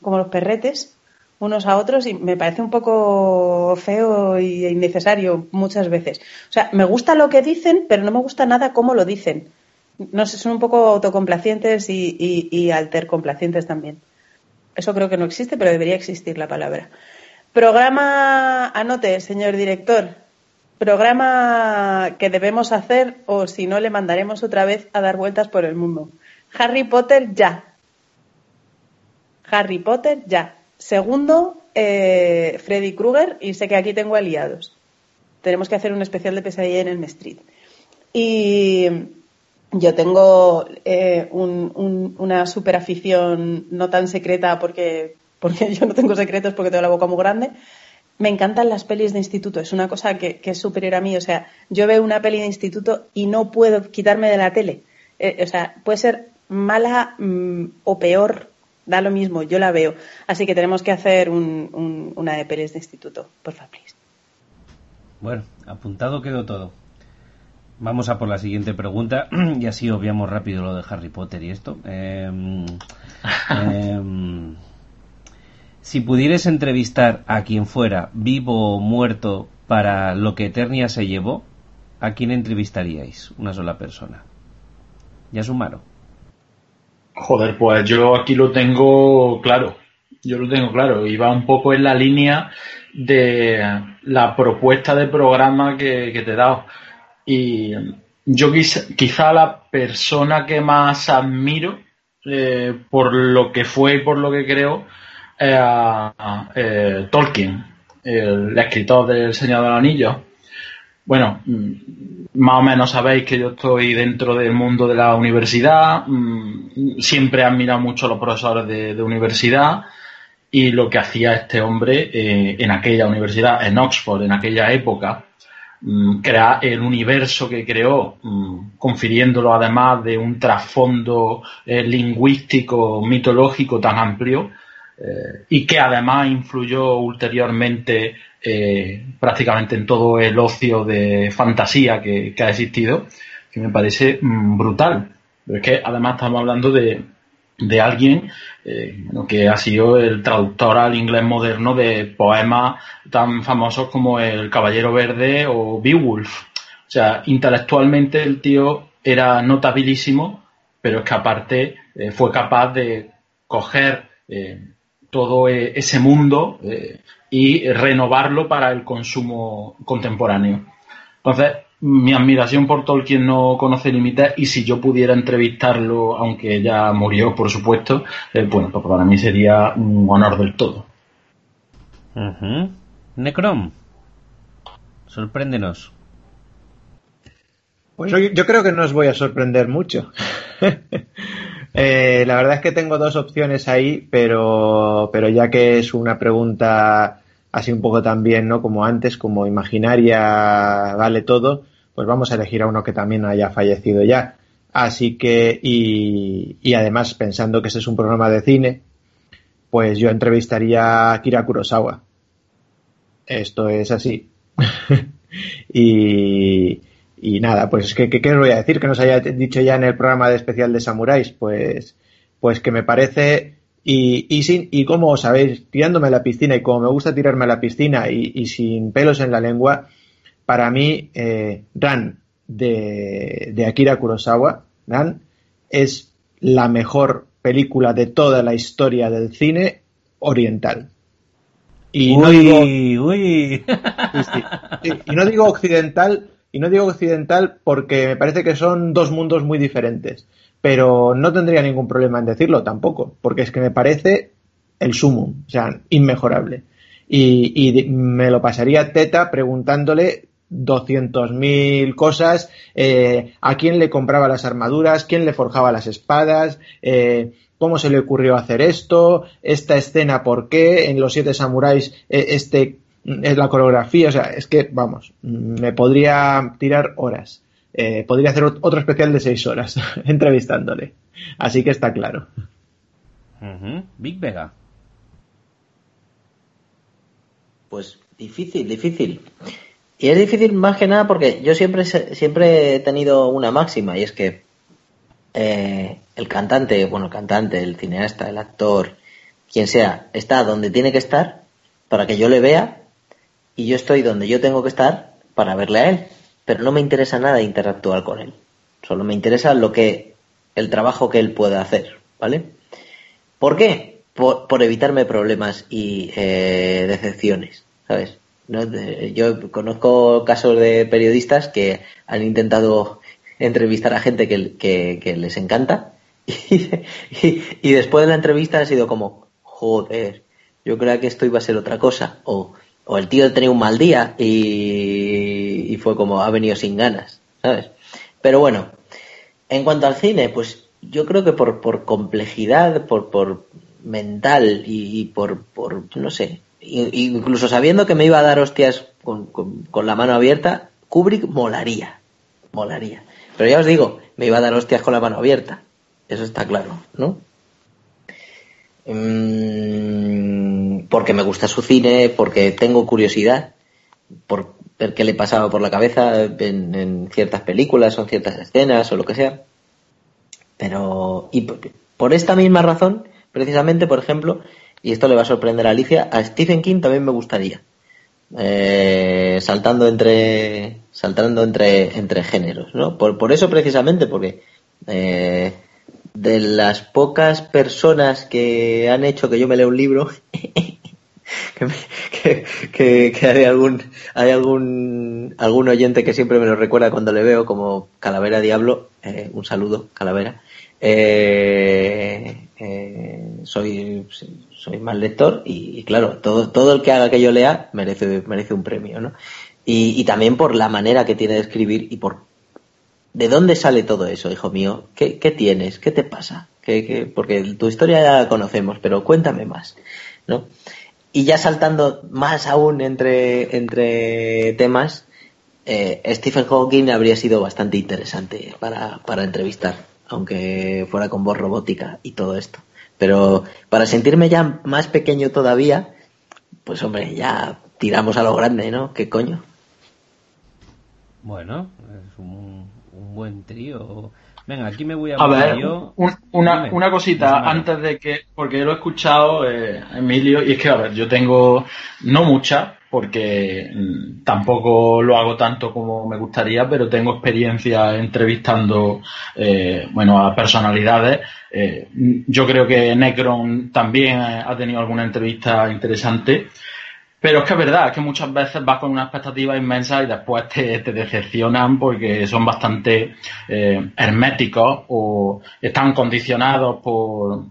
como los perretes unos a otros y me parece un poco feo e innecesario muchas veces. O sea, me gusta lo que dicen, pero no me gusta nada cómo lo dicen. No sé, son un poco autocomplacientes y, y, y altercomplacientes también. Eso creo que no existe, pero debería existir la palabra. Programa, anote, señor director, programa que debemos hacer o si no le mandaremos otra vez a dar vueltas por el mundo. Harry Potter ya. Harry Potter ya. Segundo, eh, Freddy Krueger y sé que aquí tengo aliados. Tenemos que hacer un especial de pesadilla en el Street. Y yo tengo eh, una super afición no tan secreta porque, porque yo no tengo secretos porque tengo la boca muy grande me encantan las pelis de instituto, es una cosa que, es superior a mí. O sea, yo veo una peli de instituto y no puedo quitarme de la tele. Eh, o sea, puede ser mala mm, o peor, da lo mismo, yo la veo. Así que tenemos que hacer una de pelis de instituto, por favor. Bueno, apuntado quedó todo. Vamos a por la siguiente pregunta y así obviamos rápido lo de Harry Potter y esto. Eh, si pudieras entrevistar a quien fuera, vivo o muerto, para lo que Eternia se llevó, ¿a quién entrevistaríais? Una sola persona. Ya sumaron. Joder, pues yo aquí lo tengo claro. Yo lo tengo claro. Y va un poco en la línea de la propuesta de programa que, te he dado. Y yo quizá, la persona que más admiro eh, por lo que fue y por lo que creo a eh, Tolkien, el escritor del Señor del Anillo. Bueno, mm, más o menos sabéis que yo estoy dentro del mundo de la universidad, mm, siempre he admirado mucho a los profesores de, universidad y lo que hacía este hombre eh, en aquella universidad, en Oxford, en aquella época, mm, crear el universo que creó, mm, confiriéndolo además de un trasfondo eh, lingüístico, mitológico tan amplio, eh, y que además influyó ulteriormente eh, prácticamente en todo el ocio de fantasía que, ha existido, que me parece mm, brutal. Pero es que además estamos hablando de, de alguien eh, que ha sido el traductor al inglés moderno de poemas tan famosos como El Caballero Verde o Beowulf. O sea, intelectualmente el tío era notabilísimo, pero es que aparte fue capaz de coger todo eh, ese mundo eh, y renovarlo para el consumo contemporáneo. Entonces, mi admiración por Tolkien no conoce límites y si yo pudiera entrevistarlo, aunque ya murió, por supuesto, eh, bueno, pues para mí sería un honor del todo. Necrom, sorpréndenos. Pues yo creo que no os voy a sorprender mucho. Eh, la verdad es que tengo dos opciones ahí, pero, pero ya que es una pregunta así un poco también, ¿no? Como antes, como imaginaria vale todo, pues vamos a elegir a uno que también haya fallecido ya. Así que, y, y además pensando que este es un programa de cine, pues yo entrevistaría a Kira Kurosawa. Esto es así. y, y nada, pues ¿qué, qué, os voy a decir? Que nos haya dicho ya en el programa de especial de Samuráis, pues, pues que me parece, y, y, sin, y como sabéis, tirándome a la piscina y como me gusta tirarme a la piscina y, sin pelos en la lengua, para mí, eh, Ran de, de Akira Kurosawa, Ran, es la mejor película de toda la historia del cine oriental. Y no digo, y no digo occidental y no digo occidental porque me parece que son dos mundos muy diferentes. Pero no tendría ningún problema en decirlo tampoco, porque es que me parece el sumum, o sea, inmejorable. Y, me lo pasaría teta preguntándole 200.000 cosas, eh, a quién le compraba las armaduras, quién le forjaba las espadas, eh, cómo se le ocurrió hacer esto, esta escena por qué, en los siete samuráis eh, este es la coreografía, o sea, es que, vamos, me podría tirar horas. Eh, podría hacer otro especial de seis horas entrevistándole. Así que está claro. Big Vega. Pues difícil, difícil. Y es difícil más que nada porque yo siempre, siempre he tenido una máxima y es que eh, el cantante, bueno, el cantante, el cineasta, el actor, quien sea, está donde tiene que estar para que yo le vea y yo estoy donde yo tengo que estar para verle a él, pero no me interesa nada interactuar con él. Solo me interesa lo que el trabajo que él pueda hacer, ¿vale? ¿Por qué? Por, evitarme problemas y eh, decepciones, ¿sabes? yo conozco casos de periodistas que han intentado entrevistar a gente que, les encanta y, y, después de la entrevista ha sido como, joder, yo creía que esto iba a ser otra cosa, o o el tío tenía un mal día y, fue como ha venido sin ganas, ¿sabes? Pero bueno, en cuanto al cine, pues yo creo que por, complejidad, por, mental y, por, por, no sé, incluso sabiendo que me iba a dar hostias con, con, la mano abierta, Kubrick molaría, molaría. Pero ya os digo, me iba a dar hostias con la mano abierta, eso está claro, ¿no? Mm, porque me gusta su cine, porque tengo curiosidad por ver qué le pasaba por la cabeza en, ciertas películas o en ciertas escenas o lo que sea. Pero, y por, esta misma razón, precisamente, por ejemplo, y esto le va a sorprender a Alicia, a Stephen King también me gustaría. Eh, saltando entre saltando entre entre géneros no por, por eso precisamente porque eh, de las pocas personas que han hecho que yo me lea un libro, que, hay algún hay algún algún oyente que siempre me lo recuerda cuando le veo como Calavera Diablo, eh, un saludo Calavera. Eh, eh, soy soy mal lector y, claro todo todo el que haga que yo lea merece merece un premio, ¿no? Y, también por la manera que tiene de escribir y por... ¿De dónde sale todo eso, hijo mío? ¿Qué, tienes? ¿Qué te pasa? ¿Qué, Porque tu historia ya la conocemos, pero cuéntame más, ¿no? Y ya saltando más aún entre, entre temas, eh, Stephen Hawking habría sido bastante interesante para, para entrevistar, aunque fuera con voz robótica y todo esto. Pero para sentirme ya más pequeño todavía, pues hombre, ya tiramos a lo grande, ¿no? ¿Qué coño? Bueno, es un, buen trío. Venga, aquí me voy a, a ver, yo. una, una, cosita antes de que, porque yo lo he escuchado, eh, Emilio, y es que, a ver, yo tengo no mucha, porque mm, tampoco lo hago tanto como me gustaría, pero tengo experiencia entrevistando, eh, bueno, a personalidades. Eh, yo creo que Necron también ha tenido alguna entrevista interesante. Pero es que es verdad, que muchas veces vas con una expectativa inmensa y después te, decepcionan porque son bastante eh, herméticos o están condicionados por,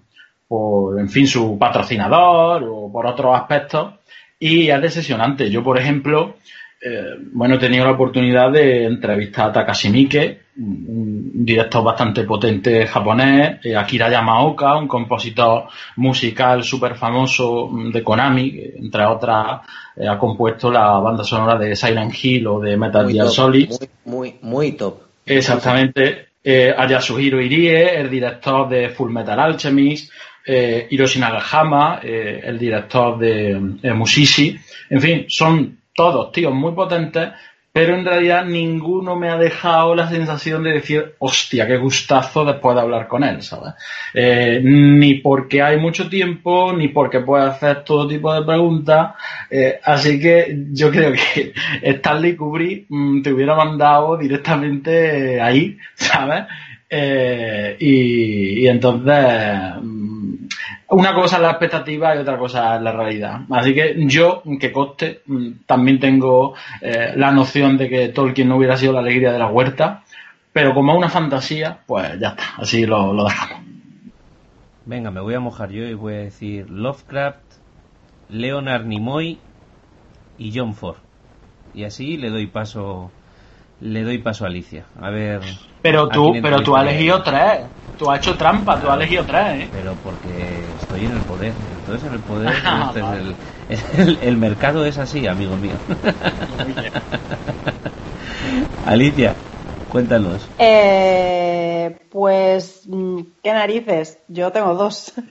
por, en fin, su patrocinador o por otros aspectos. Y es decepcionante. Yo, por ejemplo, eh, bueno, he tenido la oportunidad de entrevistar a Takashi Miike, un director bastante potente japonés, eh, Akira Yamaoka, un compositor musical súper famoso de Konami, que entre otras eh, ha compuesto la banda sonora de Silent Hill o de Metal Gear Solid. Muy, muy, muy top. Exactamente. Eh, Ayasuhiro Irie, el director de Full Metal Alchemist, eh, Hiroshi Nagahama, el director de Musishi. En fin, son todos tíos muy potentes, pero en realidad ninguno me ha dejado la sensación de decir, hostia, qué gustazo después de hablar con él, ¿sabes? Eh, ni porque hay mucho tiempo, ni porque puede hacer todo tipo de preguntas, eh, así que yo creo que Stanley Kubrick mm, te hubiera mandado directamente ahí, ¿sabes? Eh, y, y, entonces una cosa es la expectativa y otra cosa es la realidad. Así que yo, que coste, mm, también tengo eh, la noción de que Tolkien no hubiera sido la alegría de la huerta, pero como una fantasía, pues ya está, así lo, lo dejamos. Venga, me voy a mojar yo y voy a decir Lovecraft, Leonard Nimoy y John Ford. Y así le doy paso le doy paso a Alicia. A ver. Pero tú, pero tú has elegido tres. Tú has hecho trampa, tú has elegido tres, ¿eh? Pero porque estoy en el poder. Entonces en el poder. este es el, mercado es así, amigo mío. Alicia, cuéntanos. Eh, pues, mm, ¿qué narices? Yo tengo dos.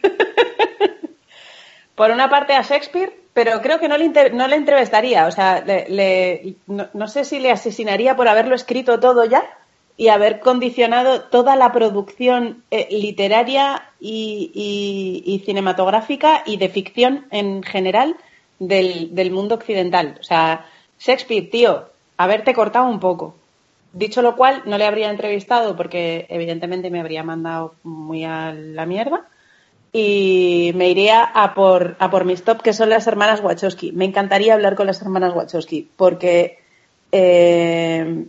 Por una parte a Shakespeare pero creo que no le, no le entrevistaría. O sea, le, no, sé si le asesinaría por haberlo escrito todo ya y haber condicionado toda la producción eh, literaria y, cinematográfica y de ficción en general del, del mundo occidental. O sea, Shakespeare, tío, haberte cortado un poco. Dicho lo cual, no le habría entrevistado porque evidentemente me habría mandado muy a la mierda y me iría a por, a por mis top, que son las hermanas Wachowski. Me encantaría hablar con las hermanas Wachowski, porque eh,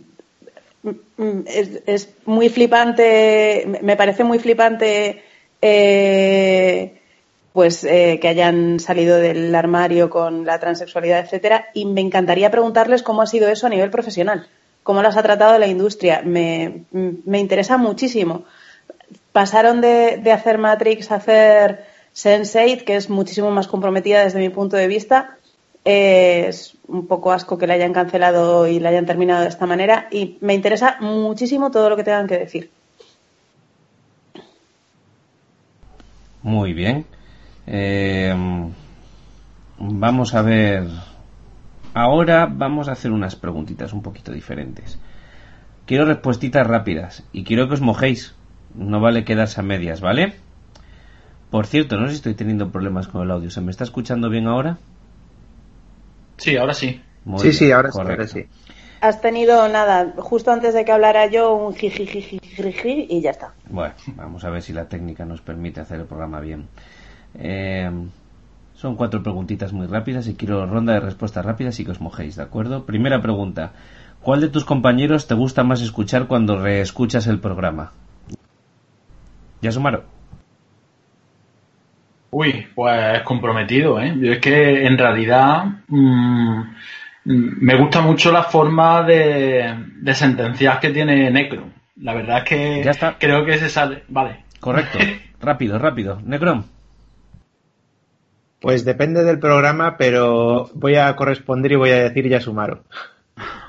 es, muy flipante, me parece muy flipante eh, pues eh, que hayan salido del armario con la transexualidad, etcétera, y me encantaría preguntarles cómo ha sido eso a nivel profesional, cómo las ha tratado la industria. Me, me interesa muchísimo pasaron de, hacer Matrix a hacer Sense8, que es muchísimo más comprometida desde mi punto de vista. es un poco asco que la hayan cancelado y la hayan terminado de esta manera y me interesa muchísimo todo lo que tengan que decir. Muy bien. Eh, vamos a ver. Ahora vamos a hacer unas preguntitas un poquito diferentes. Quiero respuestitas rápidas y quiero que os mojéis no vale quedarse a medias, ¿vale? Por cierto, no sé si estoy teniendo problemas con el audio. ¿Se me está escuchando bien ahora? Sí, ahora sí. sí, sí, ahora, sí. Has tenido nada, justo antes de que hablara yo, un jiji y ya está. Bueno, vamos a ver si la técnica nos permite hacer el programa bien. Eh, son cuatro preguntitas muy rápidas y quiero ronda de respuestas rápidas y que os mojéis, ¿de acuerdo? Primera pregunta. ¿Cuál de tus compañeros te gusta más escuchar cuando reescuchas el programa? ¿Ya sumaron? Uy, pues comprometido, ¿eh? Yo es que en realidad mm, Mm, me gusta mucho la forma de, de sentenciar que tiene Necro. La verdad es que Ya está. creo que se sale. Vale. Correcto. rápido, rápido. Necrom. Pues depende del programa, pero voy a corresponder y voy a decir Yasumaro.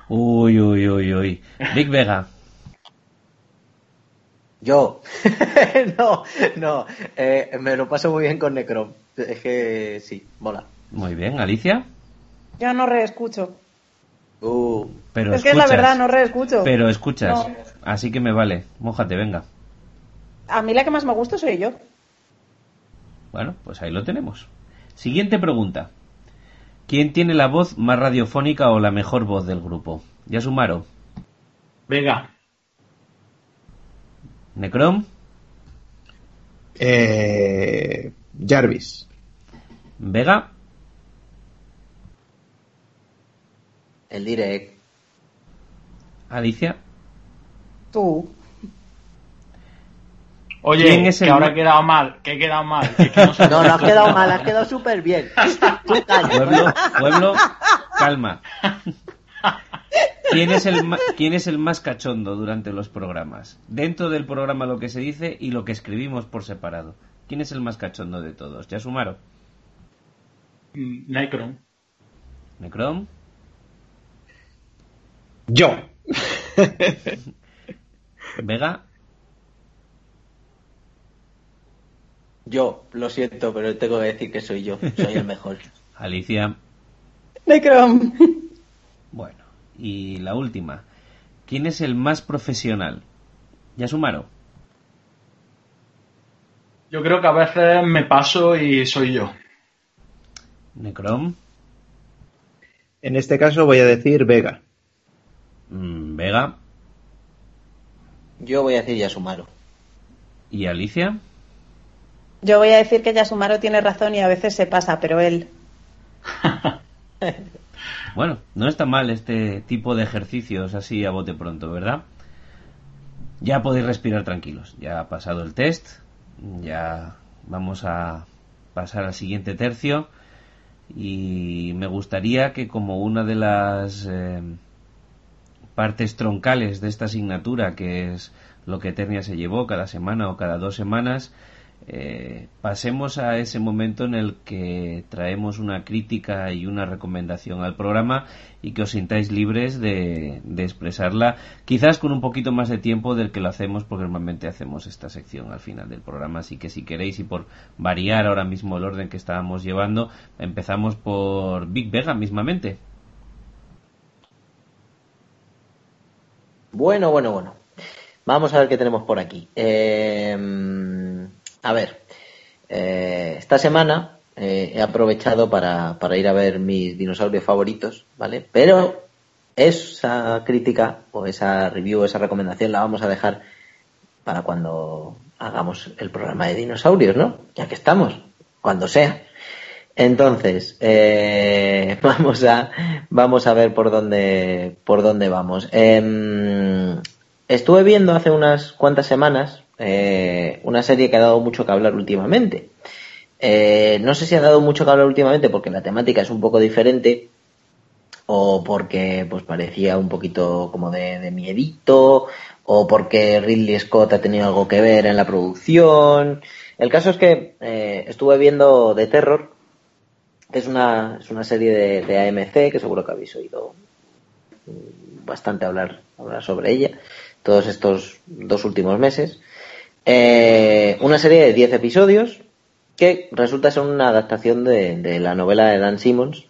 Uy, uy, uy, uy. Big Vega. Yo. no, no. eh, me lo paso muy bien con Necrom. Es que sí, mola. Muy bien. Alicia. Yo no reescucho. Uh, Pero es que es la escuchas. verdad, no reescucho. Pero escuchas. No. Así que me vale. Mójate, venga. A mí la que más me gusta soy yo. Bueno, pues ahí lo tenemos. Siguiente pregunta. ¿Quién tiene la voz más radiofónica o la mejor voz del grupo? Yasumaro. Vega. Necrom. Eh, Jarvis. Vega. el direct. Alicia. Tú. Oye, ¿Quién es que el ahora he quedado mal, que he quedado mal. que es que no No, no has quedado mal, has quedado súper bien. Tú calla. Pueblo, pueblo, calma. ¿Quién es, el ma- ¿Quién es el más cachondo durante los programas? Dentro del programa lo que se dice y lo que escribimos por separado. ¿Quién es el más cachondo de todos? Yasumaro. Mm, Necron. Necrom. Yo. Vega. Yo, lo siento, pero tengo que decir que soy yo. Soy el mejor. Alicia. Necrom. Bueno. Y la última. ¿Quién es el más profesional? Yasumaro. Yo creo que a veces me paso y soy yo. Necrom. En este caso voy a decir Vega. Mm, Vega. Yo voy a decir Yasumaro. ¿Y Alicia? Yo voy a decir que Yasumaro tiene razón y a veces se pasa, pero él. Bueno, no está mal este tipo de ejercicios así a bote pronto, ¿verdad? Ya podéis respirar tranquilos. Ya ha pasado el test. Ya vamos a pasar al siguiente tercio. Y me gustaría que como una de las eh, partes troncales de esta asignatura, que es lo que Eternia se llevó cada semana o cada dos semanas, eh, pasemos a ese momento en el que traemos una crítica y una recomendación al programa y que os sintáis libres de, expresarla, quizás con un poquito más de tiempo del que lo hacemos, porque normalmente hacemos esta sección al final del programa. Así que si queréis y por variar ahora mismo el orden que estábamos llevando, empezamos por Big Vega mismamente. Bueno, bueno, bueno. Vamos a ver qué tenemos por aquí. Eh, a ver, eh, esta semana eh, he aprovechado para, ir a ver mis dinosaurios favoritos, ¿vale? Pero esa crítica o esa review, esa recomendación la vamos a dejar para cuando hagamos el programa de dinosaurios, ¿no? Ya que estamos, cuando sea. Entonces, eh, vamos a vamos a ver por dónde por dónde vamos. Em, estuve viendo hace unas cuantas semanas eh, una serie que ha dado mucho que hablar últimamente. Eh, no sé si ha dado mucho que hablar últimamente porque la temática es un poco diferente o porque pues parecía un poquito como de, miedito o porque Ridley Scott ha tenido algo que ver en la producción. El caso es que eh, estuve viendo The Terror, que es una, es una serie de, de AMC que seguro que habéis oído bastante hablar, hablar sobre ella todos estos dos últimos meses. Eh, una serie de 10 episodios que resulta ser una adaptación de, de la novela de Dan Simmons,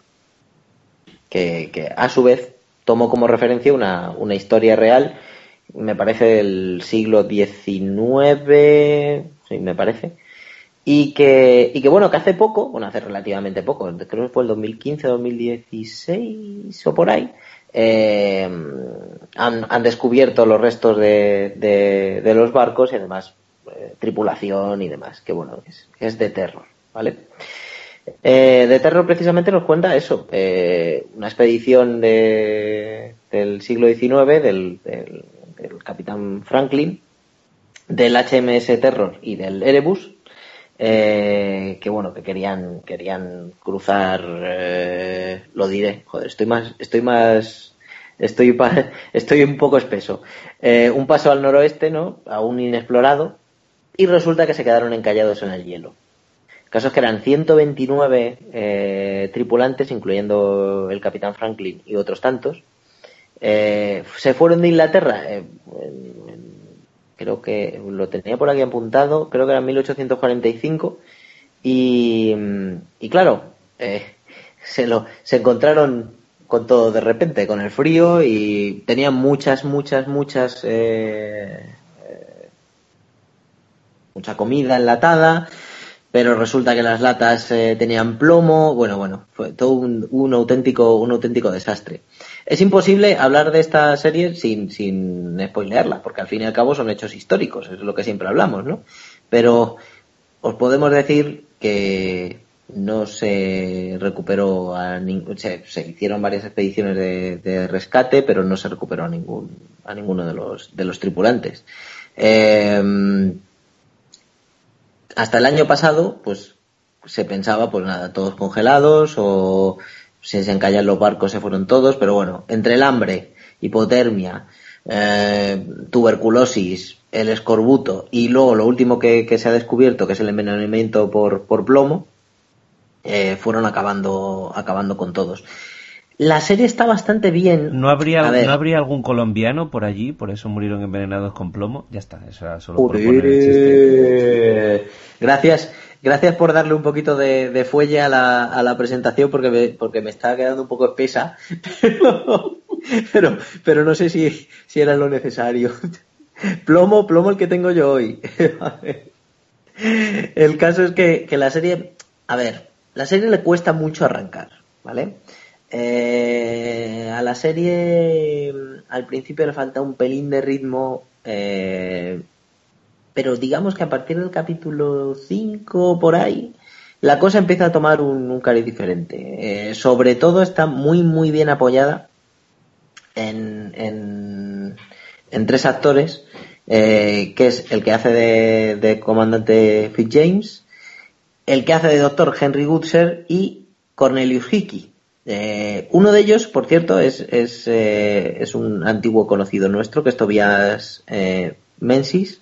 que, a su vez tomó como referencia una, una historia real, me parece del siglo XIX, me parece, y que, y que bueno, que hace poco, bueno, hace relativamente poco, creo que fue el 2015, 2016 o por ahí, eh, han, han, descubierto los restos de, de, de los barcos y además tripulación y demás, que bueno, es, es de terror, ¿vale? Eh, de terror precisamente nos cuenta eso, eh, una expedición de, del siglo XIX del, del, capitán Franklin, del HMS Terror y del Erebus, eh, que bueno, que querían, querían cruzar, eh, lo diré, joder, estoy más, estoy más, estoy, estoy un poco espeso. Un paso al noroeste, ¿no? Aún inexplorado, y resulta que se quedaron encallados en el hielo. Casos que eran 129 tripulantes, incluyendo el capitán Franklin y otros tantos. se fueron de Inglaterra creo que lo tenía por aquí apuntado, creo que era 1845, y, y claro, eh, se, lo, se encontraron con todo de repente, con el frío, y tenían muchas, muchas, muchas, eh, eh, mucha comida enlatada, pero resulta que las latas tenían plomo, bueno, bueno, fue todo un, un, auténtico, un auténtico desastre. Es imposible hablar de esta serie sin, sin spoilearla, porque al fin y al cabo son hechos históricos, es lo que siempre hablamos, ¿no? Pero os podemos decir que no se recuperó a ningún, se, hicieron varias expediciones de, rescate, pero no se recuperó a ningún, a ninguno de los, de los tripulantes. Em, hasta el año pasado, pues se pensaba, pues nada, todos congelados o si se encallan los barcos se fueron todos, pero bueno, entre el hambre, hipotermia, eh, tuberculosis, el escorbuto y luego lo último que, se ha descubierto, que es el envenenamiento por, por plomo, eh, fueron acabando, acabando con todos. La serie está bastante bien. ¿No habría, ¿No habría algún colombiano por allí? Por eso murieron envenenados con plomo. Ya está, eso era solo por poner el chiste. Gracias. Gracias por darle un poquito de, fuelle a la, a la presentación porque me, porque me estaba quedando un poco espesa, pero, pero, no sé si, si era lo necesario. Plomo, plomo el que tengo yo hoy. el caso es que, que, la serie, a ver, la serie le cuesta mucho arrancar, ¿vale? Eh, a la serie al principio le falta un pelín de ritmo eh, pero digamos que a partir del capítulo 5 por ahí, la cosa empieza a tomar un, cariz diferente. Eh, sobre todo está muy, muy bien apoyada en, en, tres actores, que es el que hace de, comandante Fitzjames, el que hace de doctor Henry Goodser y Cornelius Hickey. Eh, uno de ellos, por cierto, es, es, es, un antiguo conocido nuestro, que es Tobias Mensis,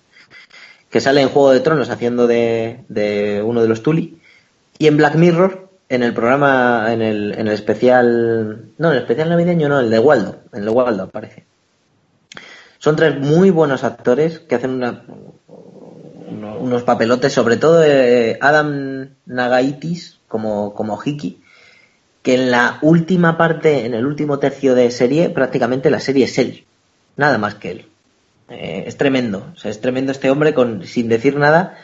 que sale en Juego de Tronos haciendo de, uno de los Tully, y en Black Mirror, en el programa, en el, en el especial, no, en el especial navideño, no, el de Waldo, en el de Waldo aparece. Son tres muy buenos actores que hacen una, unos papelotes, sobre todo eh, Adam Nagaitis como, como Hiki, que en la última parte, en el último tercio de serie, prácticamente la serie es él, nada más que él. Eh, es tremendo, o sea, es tremendo este hombre con, sin decir nada.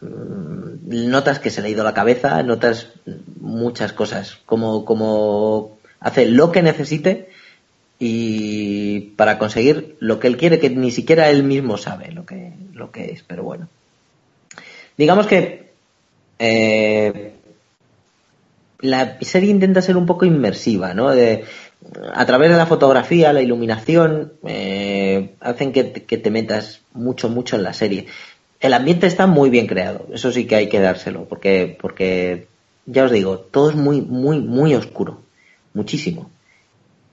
Mm, notas que se le ha ido la cabeza, notas muchas cosas, como, como hace lo que necesite y para conseguir lo que él quiere, que ni siquiera él mismo sabe lo que, lo que es, pero bueno. Digamos que eh, la serie intenta ser un poco inmersiva, ¿no? A través de la fotografía, la iluminación, eh, hacen que, te metas mucho, mucho en la serie. El ambiente está muy bien creado, eso sí que hay que dárselo, porque, porque ya os digo, todo es muy, muy, muy oscuro, muchísimo.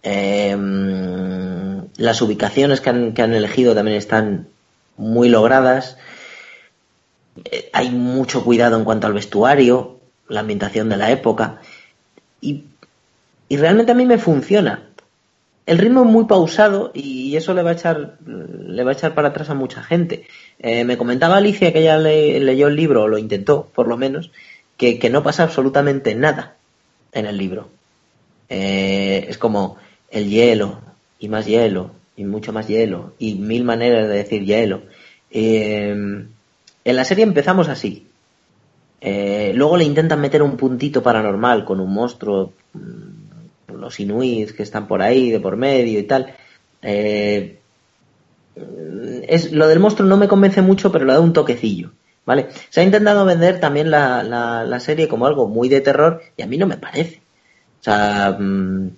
Em, las ubicaciones que han, que han elegido también están muy logradas. Eh, hay mucho cuidado en cuanto al vestuario, la ambientación de la época. Y y realmente a mí me funciona. El ritmo es muy pausado y eso le va a echar, le va a echar para atrás a mucha gente. Eh, me comentaba Alicia que ella leyó el libro, o lo intentó, por lo menos, que, no pasa absolutamente nada en el libro. Eh, es como el hielo, y más hielo, y mucho más hielo, y mil maneras de decir hielo. Eh, en la serie empezamos así. Luego le intentan meter un puntito paranormal con un monstruo los inuits que están por ahí, de por medio y tal. Eh, es, lo del monstruo no me convence mucho, pero le da un toquecillo. ¿Vale? Se ha intentado vender también la, serie como algo muy de terror y a mí no me parece. O sea, mm,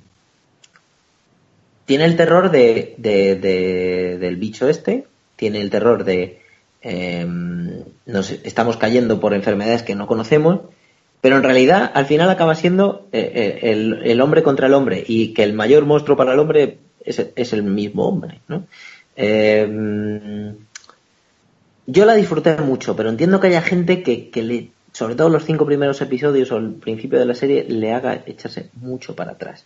tiene el terror de, de, del bicho este, tiene el terror de em, nos estamos cayendo por enfermedades que no conocemos, pero en realidad al final acaba siendo eh, eh, el, hombre contra el hombre y que el mayor monstruo para el hombre es, el mismo hombre. ¿no? Em, yo la disfruté mucho, pero entiendo que haya gente que, que le, sobre todo los cinco primeros episodios o el principio de la serie, le haga echarse mucho para atrás.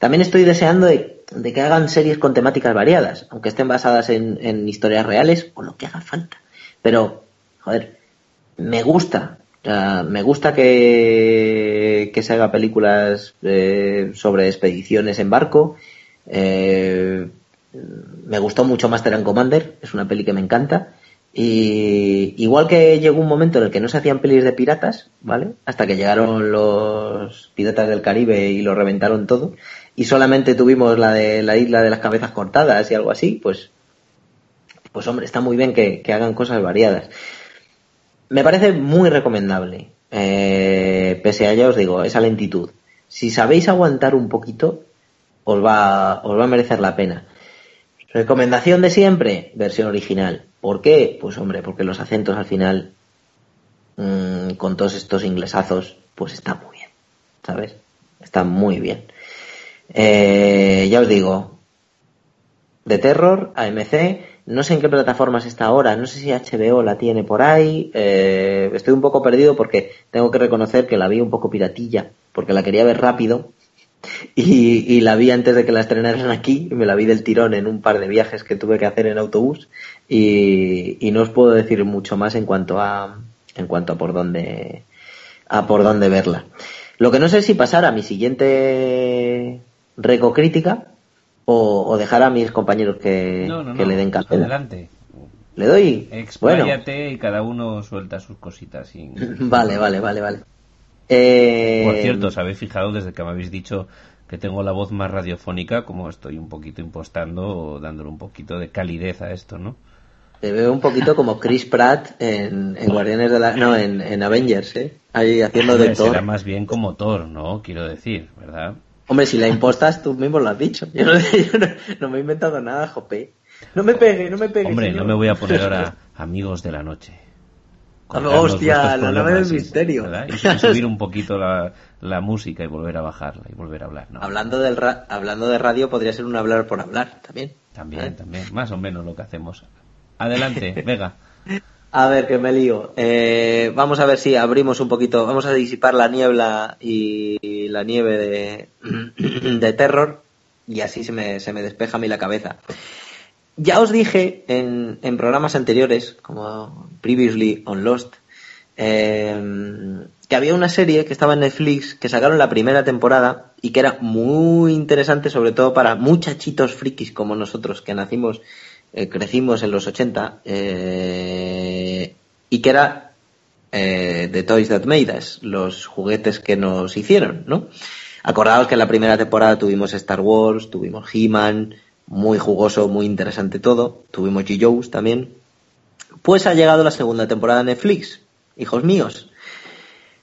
También estoy deseando de, que hagan series con temáticas variadas, aunque estén basadas en, historias reales o lo que haga falta. Pero, joder, me gusta. me gusta que, se haga películas eh, sobre expediciones en barco. Eh, me gustó mucho Master and Commander, es una peli que me encanta. Y igual que llegó un momento en el que no se hacían pelis de piratas, ¿vale? Hasta que llegaron los piratas del Caribe y lo reventaron todo. Y solamente tuvimos la de la isla de las cabezas cortadas y algo así, pues, pues hombre, está muy bien que, hagan cosas variadas. Me parece muy recomendable. Eh, pese a ya os digo, esa lentitud. Si sabéis aguantar un poquito, os va, os va a merecer la pena. Recomendación de siempre, versión original. ¿Por qué? Pues hombre, porque los acentos al final, mm, con todos estos inglesazos, pues está muy bien, ¿sabes? Está muy bien. Eh, ya os digo, de terror, AMC, no sé en qué plataformas está ahora, no sé si HBO la tiene por ahí, eh, estoy un poco perdido porque tengo que reconocer que la vi un poco piratilla, porque la quería ver rápido. Y, la vi antes de que la estrenaran aquí, me la vi del tirón en un par de viajes que tuve que hacer en autobús. Y, no os puedo decir mucho más en cuanto a en cuanto a por dónde a por dónde verla. Lo que no sé si pasar a mi siguiente recocrítica o, o dejar a mis compañeros que, le den café. Adelante. ¿Le doy? Expláyate y cada uno suelta sus cositas. vale, vale, vale, vale. Eh, Por cierto, os habéis fijado desde que me habéis dicho que tengo la voz más radiofónica, como estoy un poquito impostando o dándole un poquito de calidez a esto, ¿no? Te veo un poquito como Chris Pratt en, Guardianes de la... No, en, Avengers, ¿eh? Ahí haciendo de Thor. Será más bien como Thor, ¿no? Quiero decir, ¿verdad? Hombre, si la impostas tú mismo lo has dicho. Yo no, me he inventado nada, Jope. No me pegue, no me pegue. Hombre, no me voy a poner ahora amigos de la noche. Hostia, la nave del misterio. Y subir un poquito la, la, música y volver a bajarla y volver a hablar. Hablando, del hablando de radio podría ser un hablar por hablar también. También, ¿Eh? también. Más o menos lo que hacemos. Adelante, Vega. A ver, que me lío. Eh, vamos a ver si abrimos un poquito, vamos a disipar la niebla y la nieve de, de terror y así se me, se me despeja a mí la cabeza. Ya os dije en, programas anteriores, como Previously on Lost, em, que había una serie que estaba en Netflix que sacaron la primera temporada y que era muy interesante, sobre todo para muchachitos frikis como nosotros que nacimos, eh, crecimos en los 80, eh, y que era eh, The Toys That Made Us, los juguetes que nos hicieron, ¿no? Acordaos que en la primera temporada tuvimos Star Wars, tuvimos He-Man, muy jugoso, muy interesante todo. Tuvimos G. también. Pues ha llegado la segunda temporada de Netflix, hijos míos,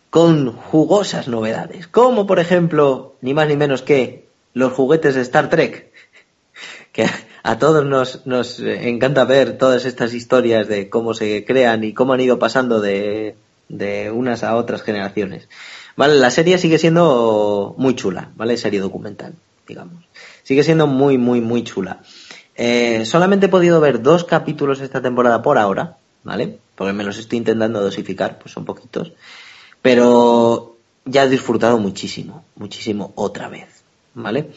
con jugosas novedades, como por ejemplo, ni más ni menos que los juguetes de Star Trek, que a todos nos, nos encanta ver todas estas historias de cómo se crean y cómo han ido pasando de, de unas a otras generaciones. Vale, la serie sigue siendo muy chula, ¿vale? Serie documental, digamos. Sigue siendo muy, muy, muy chula. Eh, solamente he podido ver dos capítulos esta temporada por ahora, ¿vale? Porque me los estoy intentando dosificar, pues son poquitos. Pero ya he disfrutado muchísimo, muchísimo otra vez, ¿vale?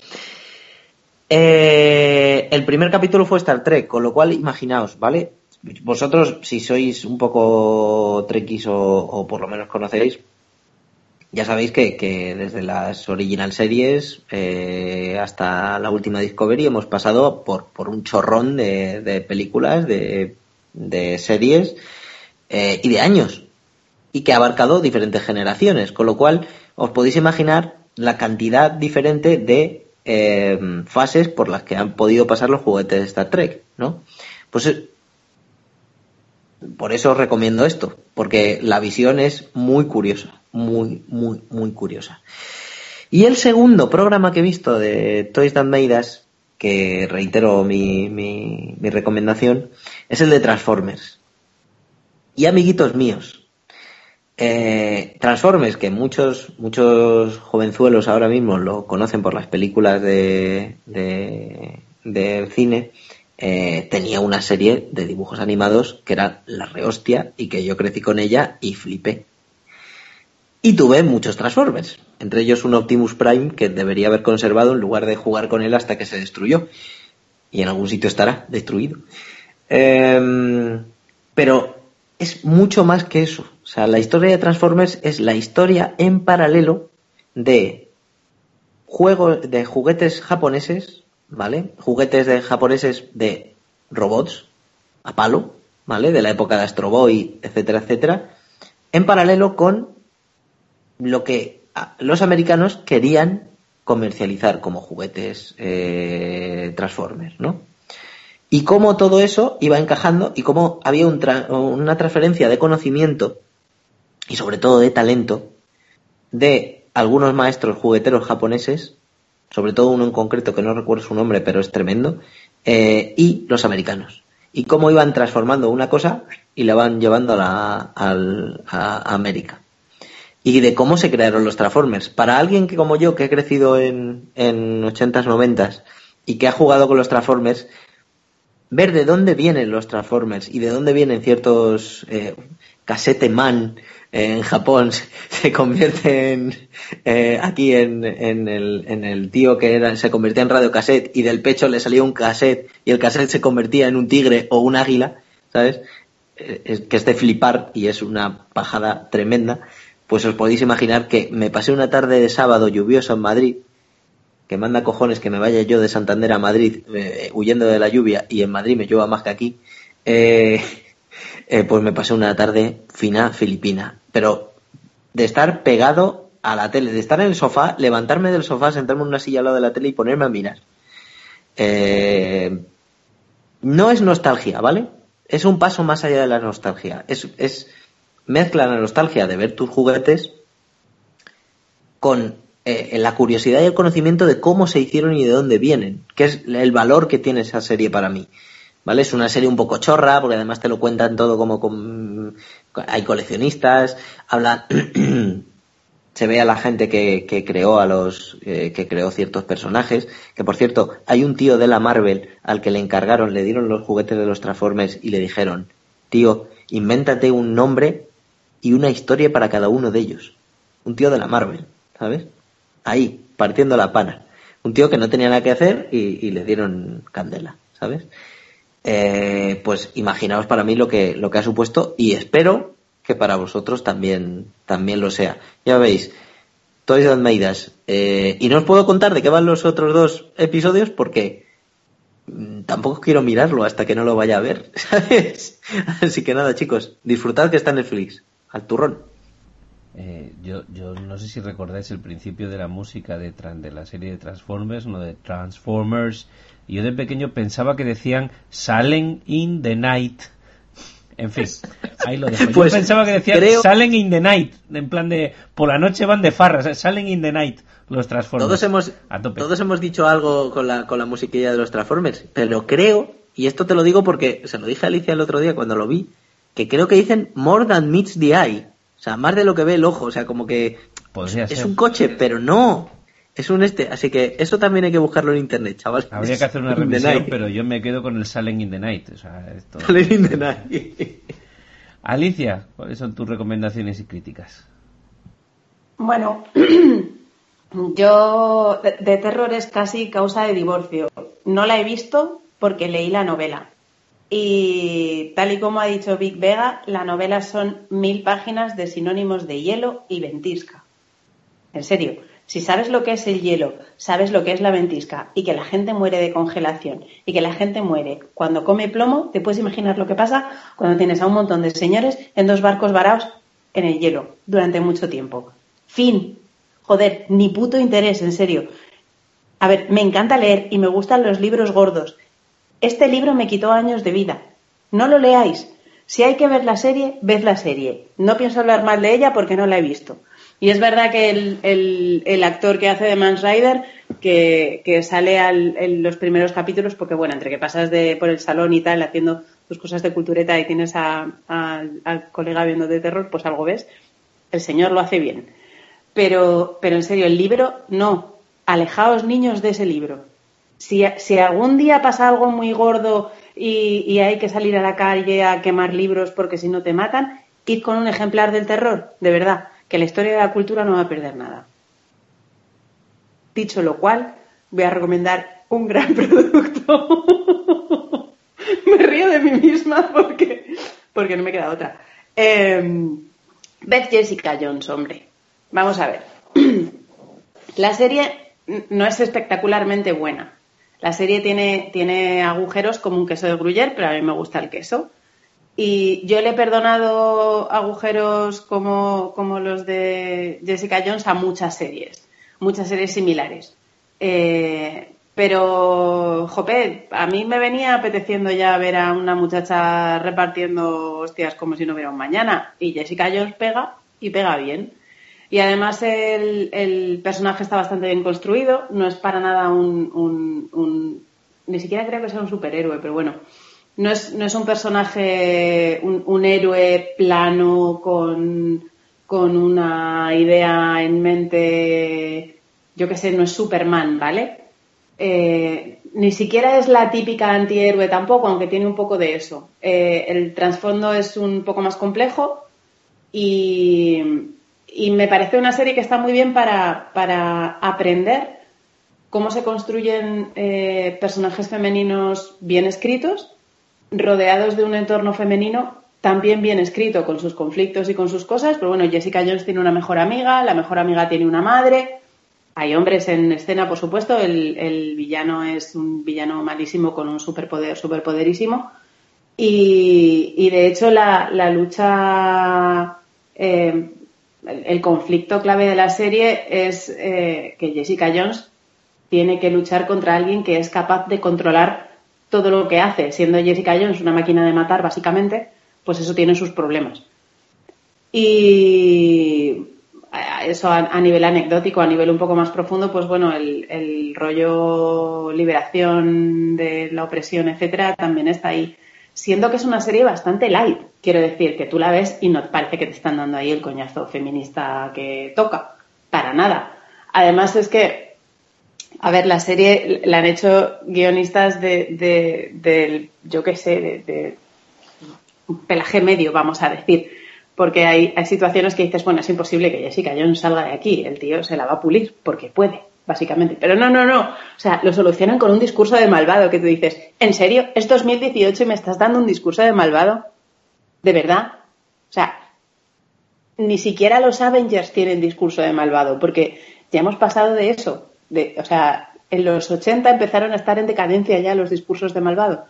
Eh, el primer capítulo fue Star Trek, con lo cual imaginaos, ¿vale? Vosotros, si sois un poco trekkies o, por lo menos conocéis, ya sabéis que, desde las original series eh, hasta la última Discovery hemos pasado por, por un chorrón de, películas, de, series eh, y de años. Y que ha abarcado diferentes generaciones. Con lo cual os podéis imaginar la cantidad diferente de eh, fases por las que han podido pasar los juguetes de Star Trek, ¿no? Pues por eso os recomiendo esto, porque la visión es muy curiosa muy, muy, muy curiosa. Y el segundo programa que he visto de Toys That Made Us, que reitero mi, recomendación, es el de Transformers. Y amiguitos míos, eh, Transformers, que muchos, muchos jovenzuelos ahora mismo lo conocen por las películas de, cine, eh, tenía una serie de dibujos animados que era la rehostia y que yo crecí con ella y flipé. Y tuve muchos Transformers, entre ellos un Optimus Prime que debería haber conservado en lugar de jugar con él hasta que se destruyó. Y en algún sitio estará destruido. Em, pero es mucho más que eso. O sea, la historia de Transformers es la historia en paralelo de juegos de juguetes japoneses, ¿vale? Juguetes de japoneses de robots a palo, ¿vale? De la época de Astro Boy, etcétera, etcétera, en paralelo con lo que los americanos querían comercializar como juguetes eh, Transformers, ¿no? Y cómo todo eso iba encajando y cómo había una transferencia de conocimiento y sobre todo de talento de algunos maestros jugueteros japoneses, sobre todo uno en concreto que no recuerdo su nombre, pero es tremendo, eh, y los americanos. Y cómo iban transformando una cosa y la van llevando a, a América y de cómo se crearon los Transformers. Para alguien que como yo, que he crecido en, en 80s, 90s y que ha jugado con los Transformers, ver de dónde vienen los Transformers y de dónde vienen ciertos eh, cassette man en Japón se convierte eh, aquí en, en, el, en el tío que era, se convertía en radio cassette y del pecho le salía un cassette y el cassette se convertía en un tigre o un águila, ¿sabes? Eh, que es de flipar y es una pajada tremenda pues os podéis imaginar que me pasé una tarde de sábado lluvioso en Madrid, que manda cojones que me vaya yo de Santander a Madrid eh, huyendo de la lluvia y en Madrid me llueva más que aquí, eh, eh, pues me pasé una tarde fina filipina. Pero de estar pegado a la tele, de estar en el sofá, levantarme del sofá, sentarme en una silla al lado de la tele y ponerme a mirar. no es nostalgia, ¿vale? Es un paso más allá de la nostalgia. Es, es mezcla la nostalgia de ver tus juguetes con eh, la curiosidad y el conocimiento de cómo se hicieron y de dónde vienen, que es el valor que tiene esa serie para mí. ¿Vale? Es una serie un poco chorra, porque además te lo cuentan todo como con, hay coleccionistas, habla se ve a la gente que, creó a los eh, que creó ciertos personajes, que por cierto, hay un tío de la Marvel al que le encargaron, le dieron los juguetes de los Transformers y le dijeron, "Tío, invéntate un nombre y una historia para cada uno de ellos. Un tío de la Marvel, ¿sabes? Ahí, partiendo la pana. Un tío que no tenía nada que hacer y, le dieron candela, ¿sabes? Eh, pues imaginaos para mí lo que, lo que ha supuesto y espero que para vosotros también, también lo sea. Ya veis, Toys That Made eh, y no os puedo contar de qué van los otros dos episodios porque mm, tampoco quiero mirarlo hasta que no lo vaya a ver, ¿sabes? Así que nada, chicos, disfrutad que está en Netflix al turrón. Eh, yo, yo no sé si recordáis el principio de la música de, de la serie de Transformers, no de Transformers. Y yo de pequeño pensaba que decían Salen in the Night. En fin, ahí lo dejo. Pues pensaba que decían Salen in the Night, en plan de por la noche van de farras, Salen in the Night los Transformers. Todos hemos, todos hemos dicho algo con la, con la musiquilla de los Transformers, pero creo, y esto te lo digo porque se lo dije a Alicia el otro día cuando lo vi, que creo que dicen more than meets the eye. O sea, más de lo que ve el ojo. O sea, como que es un coche, pero no. Es un este. Así que eso también hay que buscarlo en internet, chaval. Habría que hacer una revisión, pero yo me quedo con el Salen in the Night. O sea, esto... in the Night. Alicia, ¿cuáles son tus recomendaciones y críticas? Bueno, yo de terror es casi causa de divorcio. No la he visto porque leí la novela. Y tal y como ha dicho Vic Vega, la novela son mil páginas de sinónimos de hielo y ventisca. En serio, si sabes lo que es el hielo, sabes lo que es la ventisca y que la gente muere de congelación y que la gente muere cuando come plomo, te puedes imaginar lo que pasa cuando tienes a un montón de señores en dos barcos varados en el hielo durante mucho tiempo. Fin. Joder, ni puto interés, en serio. A ver, me encanta leer y me gustan los libros gordos, este libro me quitó años de vida. No lo leáis. Si hay que ver la serie, ved la serie. No pienso hablar mal de ella porque no la he visto. Y es verdad que el, actor que hace de Mans Rider, que, sale en los primeros capítulos, porque bueno, entre que pasas de, por el salón y tal, haciendo tus cosas de cultureta y tienes a- al colega viendo de terror, pues algo ves. El señor lo hace bien. Pero, pero en serio, el libro, no. Alejaos niños de ese libro. Si, si algún día pasa algo muy gordo y, y hay que salir a la calle a quemar libros porque si no te matan, id con un ejemplar del terror, de verdad, que la historia de la cultura no va a perder nada. Dicho lo cual, voy a recomendar un gran producto. me río de mí misma porque, porque no me queda otra. Eh, Beth Jessica Jones, hombre. Vamos a ver. La serie no es espectacularmente buena. La serie tiene, tiene agujeros como un queso de gruyer, pero a mí me gusta el queso. Y yo le he perdonado agujeros como, como los de Jessica Jones a muchas series, muchas series similares. Eh, pero, jope, a mí me venía apeteciendo ya ver a una muchacha repartiendo hostias como si no hubiera un mañana. Y Jessica Jones pega y pega bien. Y además el, el personaje está bastante bien construido, no es para nada un, un- un- ni siquiera creo que sea un superhéroe, pero bueno, no es, no es un personaje, un, héroe plano con, con una idea en mente, yo qué sé, no es Superman, ¿vale? Eh, ni siquiera es la típica antihéroe tampoco, aunque tiene un poco de eso. Eh, el trasfondo es un poco más complejo y, y me parece una serie que está muy bien para, para aprender cómo se construyen eh, personajes femeninos bien escritos, rodeados de un entorno femenino también bien escrito, con sus conflictos y con sus cosas. Pero bueno, Jessica Jones tiene una mejor amiga, la mejor amiga tiene una madre. Hay hombres en escena, por supuesto. El, el villano es un villano malísimo con un superpoder, superpoderísimo. Y, y de hecho, la, la lucha, eh, el, conflicto clave de la serie es eh, que Jessica Jones tiene que luchar contra alguien que es capaz de controlar todo lo que hace. Siendo Jessica Jones una máquina de matar, básicamente, pues eso tiene sus problemas. Y eso a, nivel anecdótico, a nivel un poco más profundo, pues bueno, el, el rollo liberación de la opresión, etcétera, también está ahí. Siendo que es una serie bastante light, quiero decir, que tú la ves y no parece que te están dando ahí el coñazo feminista que toca, para nada. Además es que a ver, la serie la han hecho guionistas de, de, yo qué sé, de, pelaje medio, vamos a decir. Porque hay, hay situaciones que dices, bueno, es imposible que Jessica Jones salga de aquí, el tío se la va a pulir, porque puede, básicamente. Pero no, no, no. O sea, lo solucionan con un discurso de malvado que tú dices, ¿en serio? ¿Es 2018 y me estás dando un discurso de malvado? ¿De verdad? O sea, ni siquiera los Avengers tienen discurso de malvado, porque ya hemos pasado de eso. De, o sea, en los 80 empezaron a estar en decadencia ya los discursos de malvado.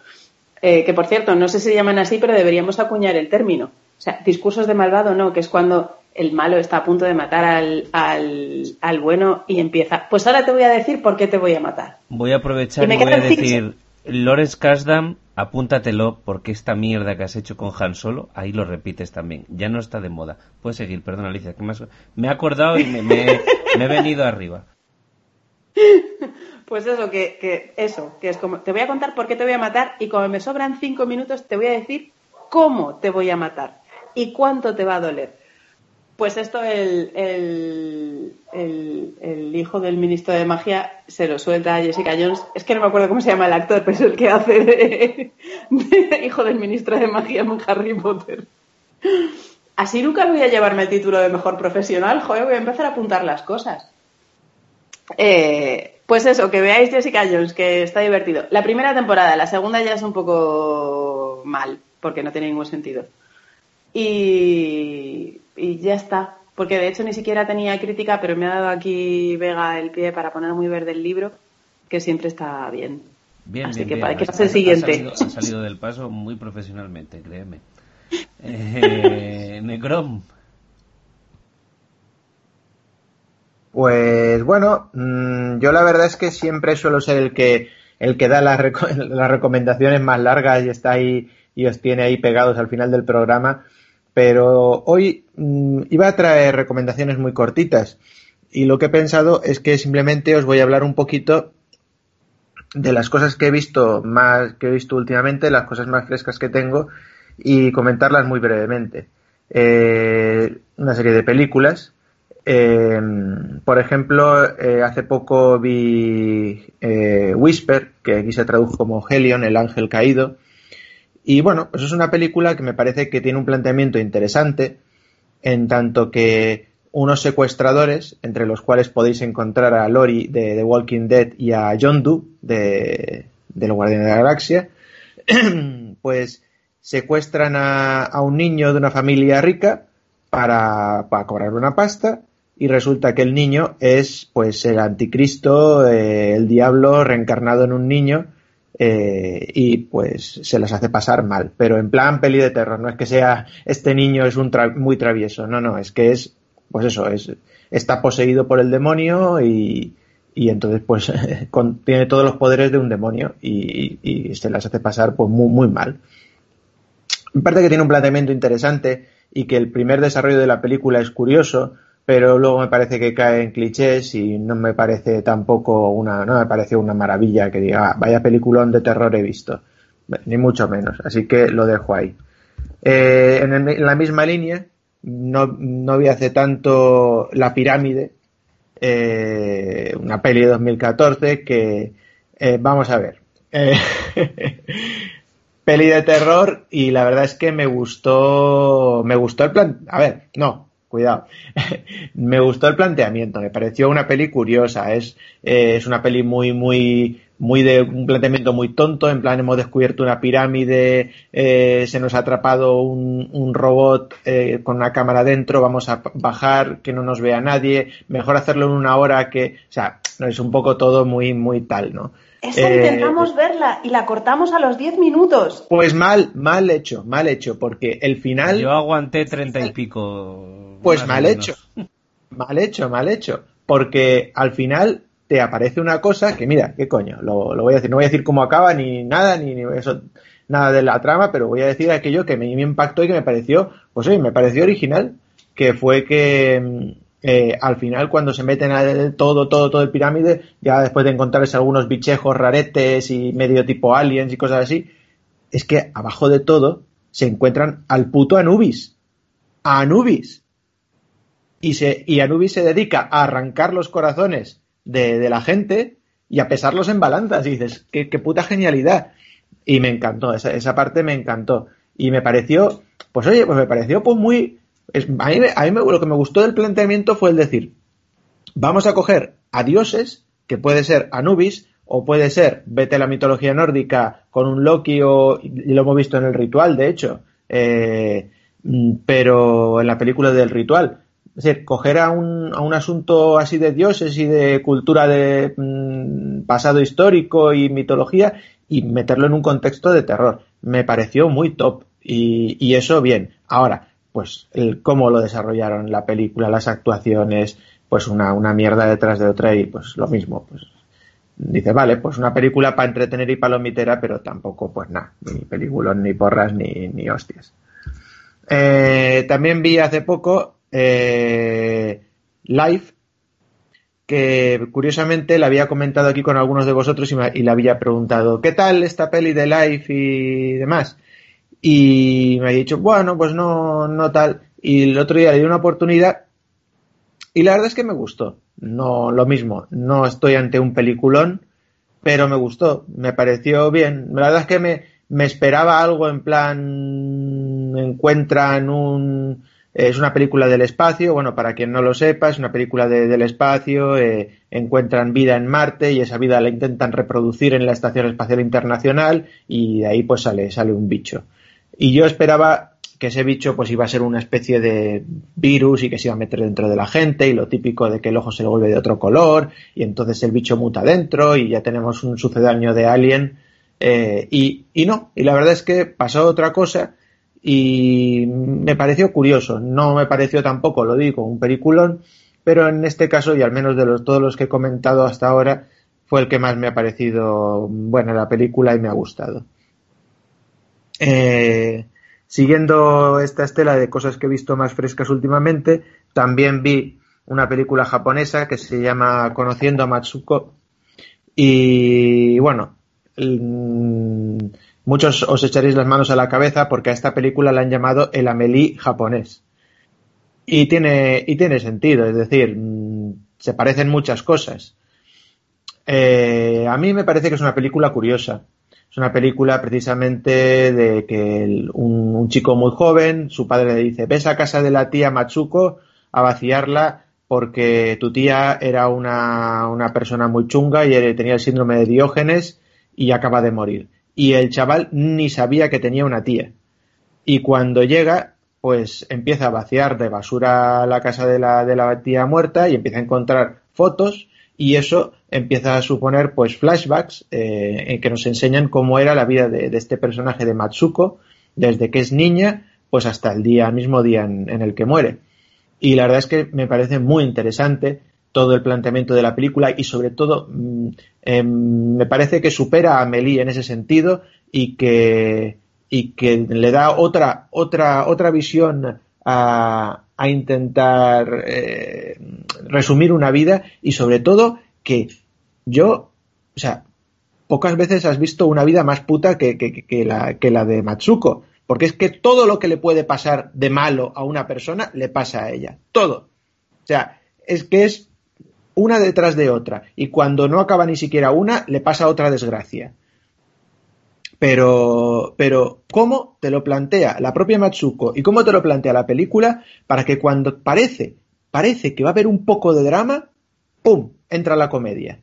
Eh, que por cierto, no sé si se llaman así, pero deberíamos acuñar el término. O sea, discursos de malvado no, que es cuando el malo está a punto de matar al, al, al bueno y empieza. Pues ahora te voy a decir por qué te voy a matar. Voy a aprovechar Y me y voy a decir, Lawrence Kasdan, apúntatelo porque esta mierda que has hecho con Han Solo, ahí lo repites también. Ya no está de moda. Puedes seguir, perdona Alicia, que me, has- me he acordado y me, me- me he venido arriba. Pues eso, que, que eso, que es como, te voy a contar por qué te voy a matar y como me sobran cinco minutos te voy a decir cómo te voy a matar y cuánto te va a doler. Pues esto el, el, el, el hijo del ministro de magia se lo suelta a Jessica Jones. Es que no me acuerdo cómo se llama el actor, pero es el que hace de, hijo del ministro de magia en Harry Potter. Así nunca voy a llevarme el título de mejor profesional, joder, voy a empezar a apuntar las cosas. Eh, pues eso, que veáis Jessica Jones, que está divertido. La primera temporada, la segunda ya es un poco mal, porque no tiene ningún sentido. Y, y ya está, porque de hecho ni siquiera tenía crítica, pero me ha dado aquí Vega el pie para poner muy verde el libro, que siempre está bien. Bien, Así bien, que bien. para que pase el siguiente. Ha salido, ha salido del paso muy profesionalmente, créeme. Eh, Necrom, Pues bueno, mm, yo la verdad es que siempre suelo ser el que el que da las, reco- las recomendaciones más largas y está ahí y os tiene ahí pegados al final del programa, pero hoy mm, iba a traer recomendaciones muy cortitas y lo que he pensado es que simplemente os voy a hablar un poquito de las cosas que he visto más que he visto últimamente, las cosas más frescas que tengo y comentarlas muy brevemente. Eh, una serie de películas. Eh, por ejemplo, eh, hace poco vi Whisper, que aquí se tradujo como Helion, el ángel caído. Y bueno, pues es una película que me parece que tiene un planteamiento interesante, en tanto que unos secuestradores, entre los cuales podéis encontrar a Lori de The Walking Dead y a John Doe de, de Los Guardianes de la Galaxia, pues secuestran a, un niño de una familia rica para, para cobrar una pasta y resulta que el niño es pues el anticristo, eh, el diablo reencarnado en un niño eh, y pues se las hace pasar mal, pero en plan peli de terror, no es que sea este niño es un muy travieso, no, no, es que es pues eso, es, está poseído por el demonio y, y entonces pues tiene todos los poderes de un demonio y, y, se las hace pasar pues muy, muy mal. Me parece que tiene un planteamiento interesante y que el primer desarrollo de la película es curioso, pero luego me parece que cae en clichés y no me parece tampoco una, no me parece una maravilla que diga, ah, vaya peliculón de terror he visto, ni mucho menos, así que lo dejo ahí. Eh, en, la misma línea, no, no vi hace tanto La Pirámide, eh, una peli de 2014 que, eh, vamos a ver, eh, peli de terror y la verdad es que me gustó, me gustó el plan, a ver, no, cuidado, me gustó el planteamiento, me pareció una peli curiosa, es, es una peli muy, muy, muy de un planteamiento muy tonto, en plan hemos descubierto una pirámide, eh, se nos ha atrapado un, un robot eh, con una cámara dentro, vamos a bajar, que no nos vea nadie, mejor hacerlo en una hora que, o sea, es un poco todo muy, muy tal, ¿no? Esa eh, intentamos verla y la cortamos a los 10 minutos. Pues mal, mal hecho, mal hecho, porque el final... Yo aguanté treinta y pico. Pues mal hecho, mal hecho, mal hecho, porque al final te aparece una cosa que, mira, qué coño, lo, voy a decir, no voy a decir cómo acaba ni nada, ni, eso, nada de la trama, pero voy a decir aquello que me, impactó y que me pareció, pues oye, me pareció original, que fue que mm, eh, al final cuando se meten a todo, todo, todo el pirámide, ya después de encontrarse algunos bichejos raretes y medio tipo aliens y cosas así, es que abajo de todo se encuentran al puto Anubis. A Anubis. Y, Anubis se dedica a arrancar los corazones de, la gente y a pesarlos en balanzas. Y dices, qué, puta genialidad. Y me encantó, esa, parte me encantó. Y me pareció, pues oye, pues me pareció pues muy... a mí, a mí lo que me gustó del planteamiento fue el decir, vamos a coger a dioses, que puede ser Anubis, o puede ser, vete la mitología nórdica con un Loki, o, lo hemos visto en el ritual, de hecho, eh, mm, pero en la película del ritual, es decir, coger a un, a un asunto así de dioses y de cultura de mm, pasado histórico y mitología y meterlo en un contexto de terror. Me pareció muy top y, y eso bien. Ahora, pues el cómo lo desarrollaron la película, las actuaciones, pues una, una mierda detrás de otra y pues lo mismo, pues dice, vale, pues una película para entretener y palomitera, pero tampoco, pues nada, ni películas, ni porras, ni, ni hostias. Eh, también vi hace poco eh, Live, que curiosamente la había comentado aquí con algunos de vosotros y, le había preguntado, ¿qué tal esta peli de Live y demás? Y me ha dicho, bueno, pues no, no tal. Y el otro día le di una oportunidad y la verdad es que me gustó. No, lo mismo, no estoy ante un peliculón, pero me gustó, me pareció bien. La verdad es que me, me esperaba algo en plan, encuentran un, es una película del espacio, bueno, para quien no lo sepa, es una película del espacio, eh, encuentran vida en Marte y esa vida la intentan reproducir en la Estación Espacial Internacional y de ahí pues sale, sale un bicho. Y yo esperaba que ese bicho pues iba a ser una especie de virus y que se iba a meter dentro de la gente y lo típico de que el ojo se le vuelve de otro color y entonces el bicho muta dentro y ya tenemos un sucedáneo de Alien eh, y, y no, y la verdad es que pasó otra cosa y me pareció curioso. No me pareció tampoco, lo digo, un peliculón, pero en este caso, y al menos de los, todos los que he comentado hasta ahora, fue el que más me ha parecido buena la película y me ha gustado. Eh, siguiendo esta estela de cosas que he visto más frescas últimamente, también vi una película japonesa que se llama Conociendo a Matsuko Y bueno, muchos os echaréis las manos a la cabeza porque a esta película la han llamado el Amélie japonés. Y tiene, y tiene sentido, es decir, mm, se parecen muchas cosas. Eh, a mí me parece que es una película curiosa. Es una película precisamente de que un, chico muy joven, su padre le dice, ves a casa de la tía Matsuko a vaciarla porque tu tía era una, una persona muy chunga y tenía el síndrome de Diógenes y acaba de morir. Y el chaval ni sabía que tenía una tía. Y cuando llega, pues empieza a vaciar de basura la casa de la, de la tía muerta y empieza a encontrar fotos y eso empieza a suponer pues flashbacks eh, en que nos enseñan cómo era la vida de, este personaje de Matsuko desde que es niña pues hasta el día mismo día en, el que muere y la verdad es que me parece muy interesante todo el planteamiento de la película y sobre todo mm, em, me parece que supera a Amelie en ese sentido y que y que le da otra otra otra visión a, a intentar eh, resumir una vida y sobre todo que yo, o sea, pocas veces has visto una vida más puta que, la, que la de Matsuko. Porque es que todo lo que le puede pasar de malo a una persona le pasa a ella. Todo. O sea, es que es una detrás de otra. Y cuando no acaba ni siquiera una, le pasa otra desgracia. Pero, pero, ¿cómo te lo plantea la propia Matsuko y cómo te lo plantea la película para que cuando parece, parece que va a haber un poco de drama, ¡pum! entra la comedia.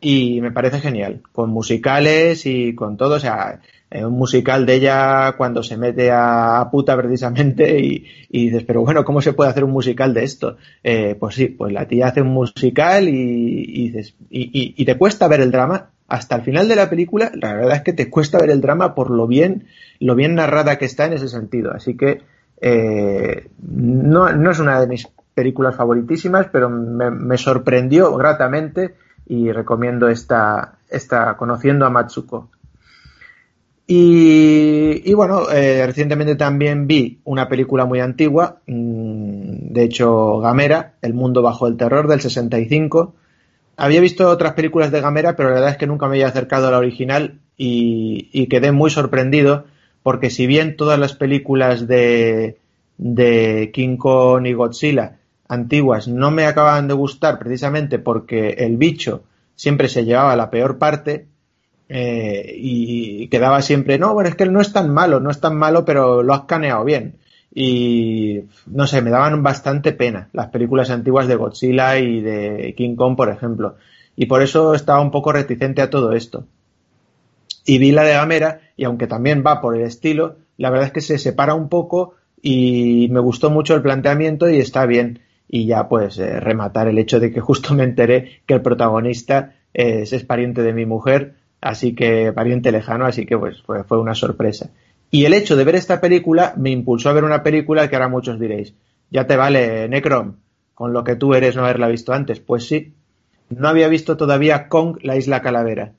Y me parece genial, con musicales y con todo, o sea, un musical de ella cuando se mete a, puta precisamente y, dices, pero bueno, ¿cómo se puede hacer un musical de esto? Eh, pues sí, pues la tía hace un musical y, y dices, y, y, te cuesta ver el drama, hasta el final de la película, la verdad es que te cuesta ver el drama por lo bien, lo bien narrada que está en ese sentido. Así que eh, no, no, es una de mis películas favoritísimas, pero me, sorprendió gratamente y recomiendo esta, esta Conociendo a Matsuko. Y, bueno, eh, recientemente también vi una película muy antigua, mm, de hecho Gamera, El mundo bajo el terror del 65, había visto otras películas de Gamera, pero la verdad es que nunca me había acercado a la original y, quedé muy sorprendido porque si bien todas las películas de, de King Kong y Godzilla antiguas no me acababan de gustar precisamente porque el bicho siempre se llevaba la peor parte eh, y quedaba siempre, no, bueno, es que no es tan malo, no es tan malo, pero lo has caneado bien y no sé, me daban bastante pena las películas antiguas de Godzilla y de King Kong, por ejemplo. Y por eso estaba un poco reticente a todo esto. Y vi la de Gamera, y aunque también va por el estilo, la verdad es que se separa un poco y me gustó mucho el planteamiento y está bien. Y ya pues eh, rematar el hecho de que justo me enteré que el protagonista es, es, pariente de mi mujer, así que pariente lejano, así que pues fue, fue una sorpresa. Y el hecho de ver esta película me impulsó a ver una película que ahora muchos diréis, ya te vale, Necrom, con lo que tú eres no haberla visto antes. Pues sí, no había visto todavía Kong, la isla calavera.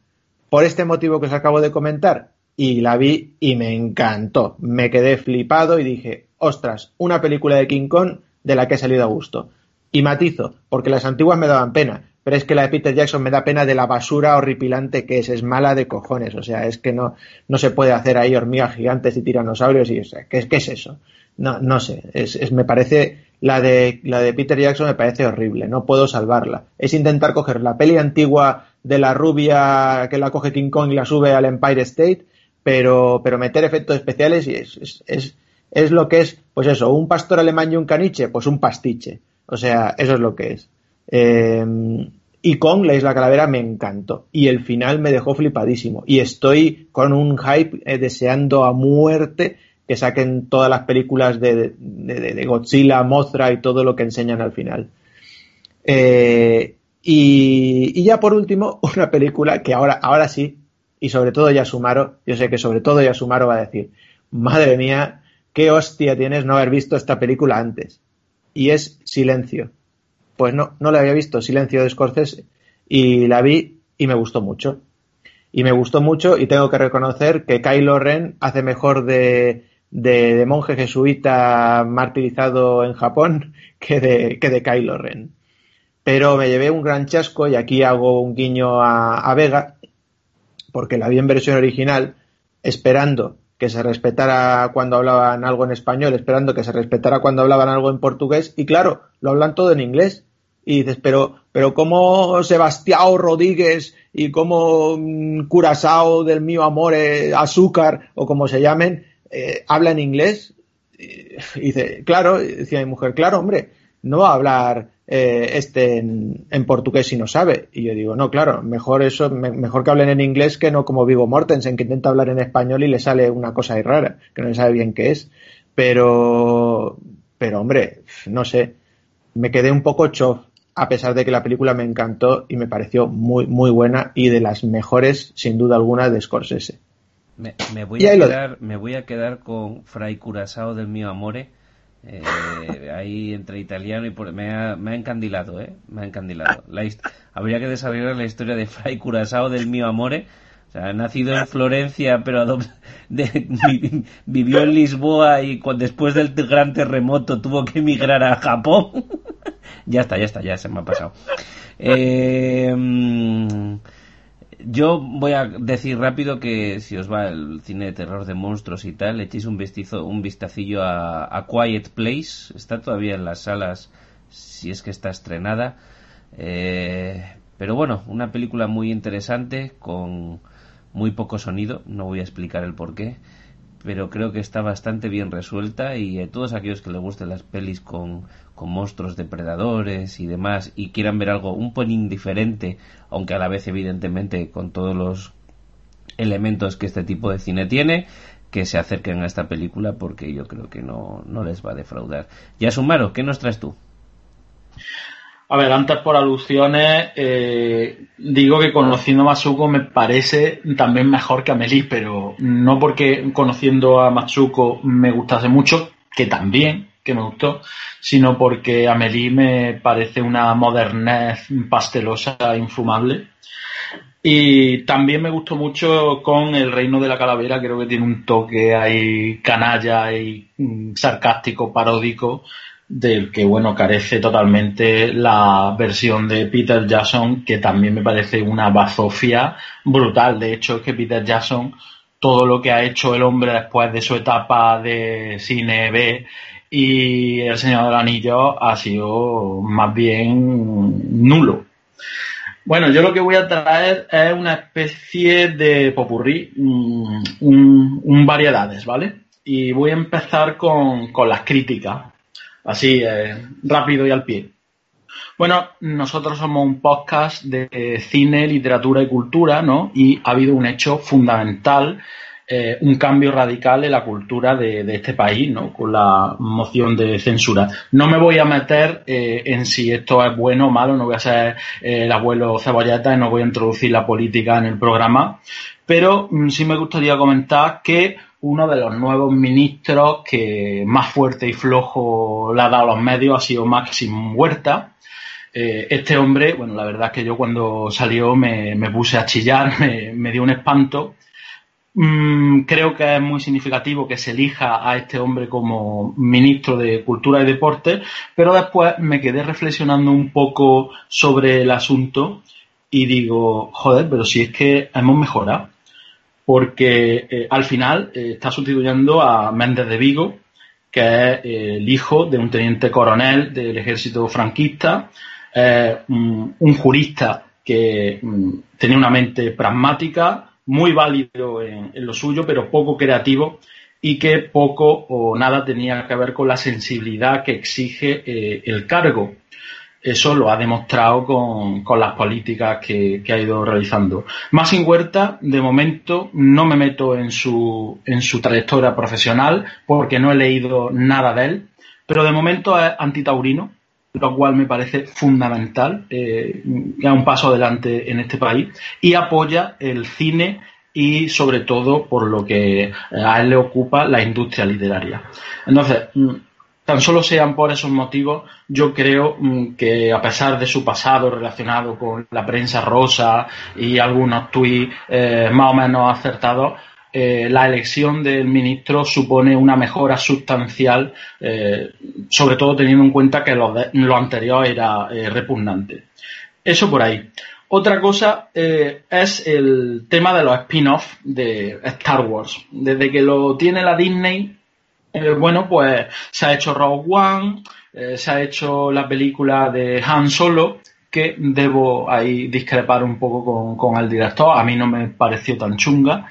Por este motivo que os acabo de comentar, y la vi y me encantó. Me quedé flipado y dije, ostras, una película de King Kong de la que he salido a gusto. Y matizo, porque las antiguas me daban pena, pero es que la de Peter Jackson me da pena de la basura horripilante que es, es mala de cojones, o sea, es que no, no se puede hacer ahí hormigas gigantes y tiranosaurios y, o sea, ¿qué, es eso? No, no sé, es, me parece, la de, la de Peter Jackson me parece horrible, no puedo salvarla. Es intentar coger la peli antigua de la rubia que la coge King Kong y la sube al Empire State, pero, pero meter efectos especiales y es, es, es, es lo que es, pues eso, un pastor alemán y un caniche, pues un pastiche. O sea, eso es lo que es. Eh, y con La Isla Calavera me encantó. Y el final me dejó flipadísimo. Y estoy con un hype eh, deseando a muerte que saquen todas las películas de, Godzilla, Mothra y todo lo que enseñan al final. Eh, y, y, ya por último, una película que ahora, ahora sí, y sobre todo Yasumaro, yo sé que sobre todo Yasumaro va a decir, madre mía, qué hostia tienes no haber visto esta película antes. Y es Silencio pues no, no la había visto, Silencio de Scorsese, y la vi y me gustó mucho. Y me gustó mucho y tengo que reconocer que Kylo Ren hace mejor de, de, monje jesuita martirizado en Japón que de, que de Kylo Ren. pero me llevé un gran chasco y aquí hago un guiño a, a Vega, porque la vi en versión original, esperando que se respetara cuando hablaban algo en español, esperando que se respetara cuando hablaban algo en portugués, y claro, lo hablan todo en inglés. Y dices, pero, pero ¿cómo Sebastián Rodríguez y cómo mm, Curazao del mío amor, Azúcar, o como se llamen, eh, habla en inglés? Y dice, claro, decía mi mujer, claro, hombre, no va a hablar eh, este en, portugués si no sabe. Y yo digo, no, claro, mejor eso, mejor que hablen en inglés que no como Vigo Mortensen, que intenta hablar en español y le sale una cosa ahí rara, que no sabe bien qué es. Pero, pero hombre, no sé, me quedé un poco chof, a pesar de que la película me encantó y me pareció muy, muy buena y de las mejores, sin duda alguna, de Scorsese. Me, voy, a quedar, me voy a quedar con Fray Curazao del mío amore eh, ahí entre italiano y por, me, ha, me ha encandilado, ¿eh? Me ha encandilado. habría que desarrollar la historia de Fray Curazao del mío amore. O sea, nacido en Florencia, pero vivió en Lisboa y después del gran terremoto tuvo que emigrar a Japón. ya está, ya está, ya se me ha pasado. Eh, yo voy a decir rápido que si os va el cine de terror de monstruos y tal, echéis un vistizo, un vistacillo a, Quiet Place. Está todavía en las salas, si es que está estrenada. Eh, pero bueno, una película muy interesante con muy poco sonido. No voy a explicar el por qué pero creo que está bastante bien resuelta y a todos aquellos que les gusten las pelis con, con monstruos depredadores y demás y quieran ver algo un poco diferente, aunque a la vez evidentemente con todos los elementos que este tipo de cine tiene, que se acerquen a esta película porque yo creo que no, no les va a defraudar. Ya Sumaro, ¿qué nos traes tú? A ver, antes por alusiones, eh, digo que conociendo a Matsuko me parece también mejor que Amelie, pero no porque conociendo a Matsuko me gustase mucho, que también, que me gustó, sino porque Amelie me parece una modernez pastelosa infumable. Y también me gustó mucho con El Reino de la Calavera, creo que tiene un toque ahí canalla y mm, sarcástico, paródico, del que bueno carece totalmente la versión de Peter Jackson que también me parece una bazofia brutal de hecho es que Peter Jackson todo lo que ha hecho el hombre después de su etapa de cine B y El Señor del Anillo ha sido más bien nulo. Bueno, yo lo que voy a traer es una especie de popurrí, mm, un, variedades, ¿vale? Y voy a empezar con, con las críticas así eh, rápido y al pie. Bueno, nosotros somos un podcast de cine, literatura y cultura, ¿no? Y ha habido un hecho fundamental, eh, un cambio radical en la cultura de, este país, ¿no? Con la moción de censura. No me voy a meter eh, en si esto es bueno o malo, no voy a ser el abuelo cebolleta y no voy a introducir la política en el programa, pero mm, sí me gustaría comentar que uno de los nuevos ministros que más fuerte y flojo le ha dado a los medios ha sido Máximo Huerta. Eh, este hombre, bueno, la verdad es que yo cuando salió me, puse a chillar, me, dio un espanto. Mm, creo que es muy significativo que se elija a este hombre como ministro de Cultura y Deporte, pero después me quedé reflexionando un poco sobre el asunto y digo, joder, pero si es que hemos mejorado porque eh, al final eh, está sustituyendo a Méndez de Vigo, que es eh, el hijo de un teniente coronel del ejército franquista, un, jurista que mm, tenía una mente pragmática, muy válido en, lo suyo, pero poco creativo y que poco o nada tenía que ver con la sensibilidad que exige el cargo eso lo ha demostrado con, las políticas que, ha ido realizando. Sin Huerta, de momento, no me meto en su, en su trayectoria profesional porque no he leído nada de él, pero de momento es antitaurino, lo cual me parece fundamental, eh, un paso adelante en este país, y apoya el cine y sobre todo por lo que a él le ocupa la industria literaria. Entonces, mm, tan solo sean por esos motivos, yo creo mm, que a pesar de su pasado relacionado con la prensa rosa y algunos tuits eh, más o menos acertados, eh, la elección del ministro supone una mejora sustancial, eh, sobre todo teniendo en cuenta que lo, anterior era repugnante. Eso por ahí. Otra cosa es el tema de los spin-offs de Star Wars. Desde que lo tiene la Disney, bueno, pues se ha hecho Rogue One, se ha hecho la película de Han Solo, que debo ahí discrepar un poco con, con el director. A mí no me pareció tan chunga.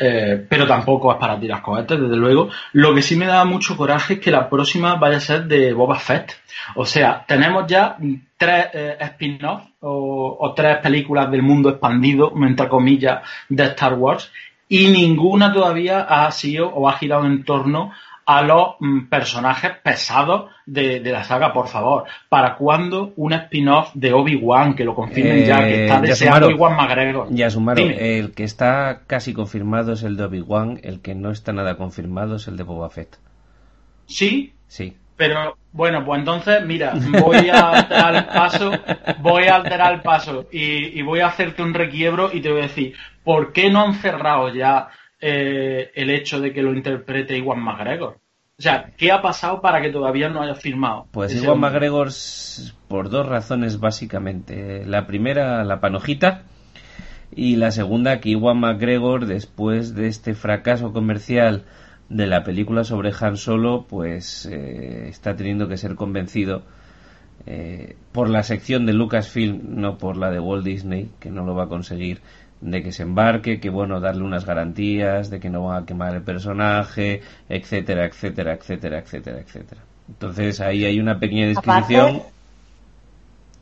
Eh, pero tampoco es para tirar cohetes, desde luego. Lo que sí me da mucho coraje es que la próxima vaya a ser de Boba Fett. O sea, tenemos ya tres eh, spin-offs o, tres películas del mundo expandido, entre comillas, de Star Wars, y ninguna todavía ha sido o ha girado en torno a los mm, personajes pesados de, la saga, por favor. ¿Para cuándo un spin-off de Obi-Wan, que lo confirmen ya, que está eh, deseando Iwan McGregor? Ya, Sumaro, el que está casi confirmado es el de Obi-Wan, el que no está nada confirmado es el de Boba Fett. ¿Sí? Sí. Pero bueno, pues entonces, mira, voy a alterar el paso, voy a alterar el paso y, y voy a hacerte un requiebro y te voy a decir, ¿por qué no han cerrado ya eh, el hecho de que lo interprete Iwan McGregor. O sea, ¿qué ha pasado para que todavía no haya firmado? Pues Iwan McGregor por dos razones básicamente. La primera, la panojita. Y la segunda, que Iwan McGregor, después de este fracaso comercial de la película sobre Han Solo, pues eh, está teniendo que ser convencido eh, por la sección de Lucasfilm, no por la de Walt Disney, que no lo va a conseguir, de que se embarque, que bueno, darle unas garantías, de que no va a quemar el personaje, etcétera, etcétera, etcétera, etcétera, etcétera. Entonces ahí hay una pequeña descripción.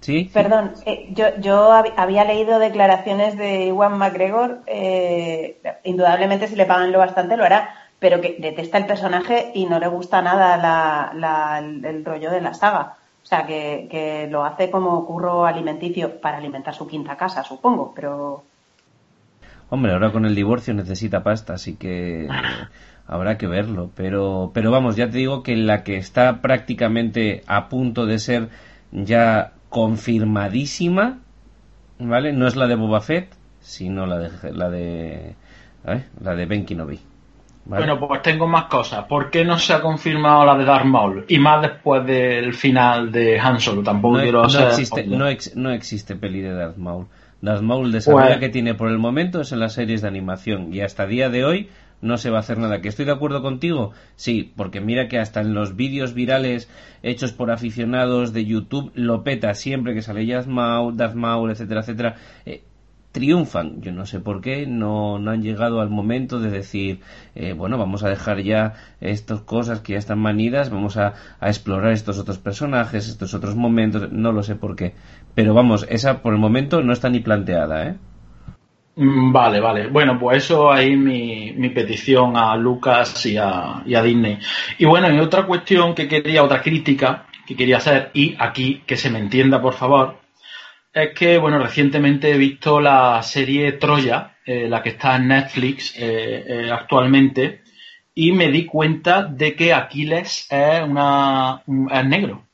¿Sí? Perdón, eh, yo, yo había leído declaraciones de Iwan McGregor, eh, indudablemente si le pagan lo bastante lo hará, pero que detesta el personaje y no le gusta nada la, el, rollo de la saga. O sea, que, que lo hace como curro alimenticio para alimentar su quinta casa, supongo, pero Hombre, ahora con el divorcio necesita pasta, así que habrá que verlo. Pero, pero vamos, ya te digo que la que está prácticamente a punto de ser ya confirmadísima, ¿vale? No es la de Boba Fett, sino la de la de ¿eh? la de Ben Kenobi. Bueno, pues tengo más cosas. ¿Por qué no se ha confirmado la de Darth Maul? Y más después del final de Han Solo. Tampoco quiero no existe, no, no existe peli de Darth Maul. Darth Maul desarrolla pues- que tiene por el momento es en las series de animación y hasta día de hoy no se va a hacer nada. ¿Que estoy de acuerdo contigo? Sí, porque mira que hasta en los vídeos virales hechos por aficionados de YouTube lo peta siempre que sale Darth Maul, Darth Maul, etcétera, etcétera. Eh, triunfan. Yo no sé por qué no, no han llegado al momento de decir, eh, bueno, vamos a dejar ya estas cosas que ya están manidas, vamos a, a, explorar estos otros personajes, estos otros momentos, no lo sé por qué. Pero vamos, esa por el momento no está ni planteada, ¿eh? Mm, vale, vale. Bueno, pues eso ahí mi, mi petición a Lucas y a, y a Disney. Y bueno, y otra cuestión que quería, otra crítica que quería hacer, y aquí que se me entienda por favor, es que, bueno, recientemente he visto la serie Troya, eh, la que está en Netflix eh, eh, actualmente, y me di cuenta de que Aquiles es, una, es negro.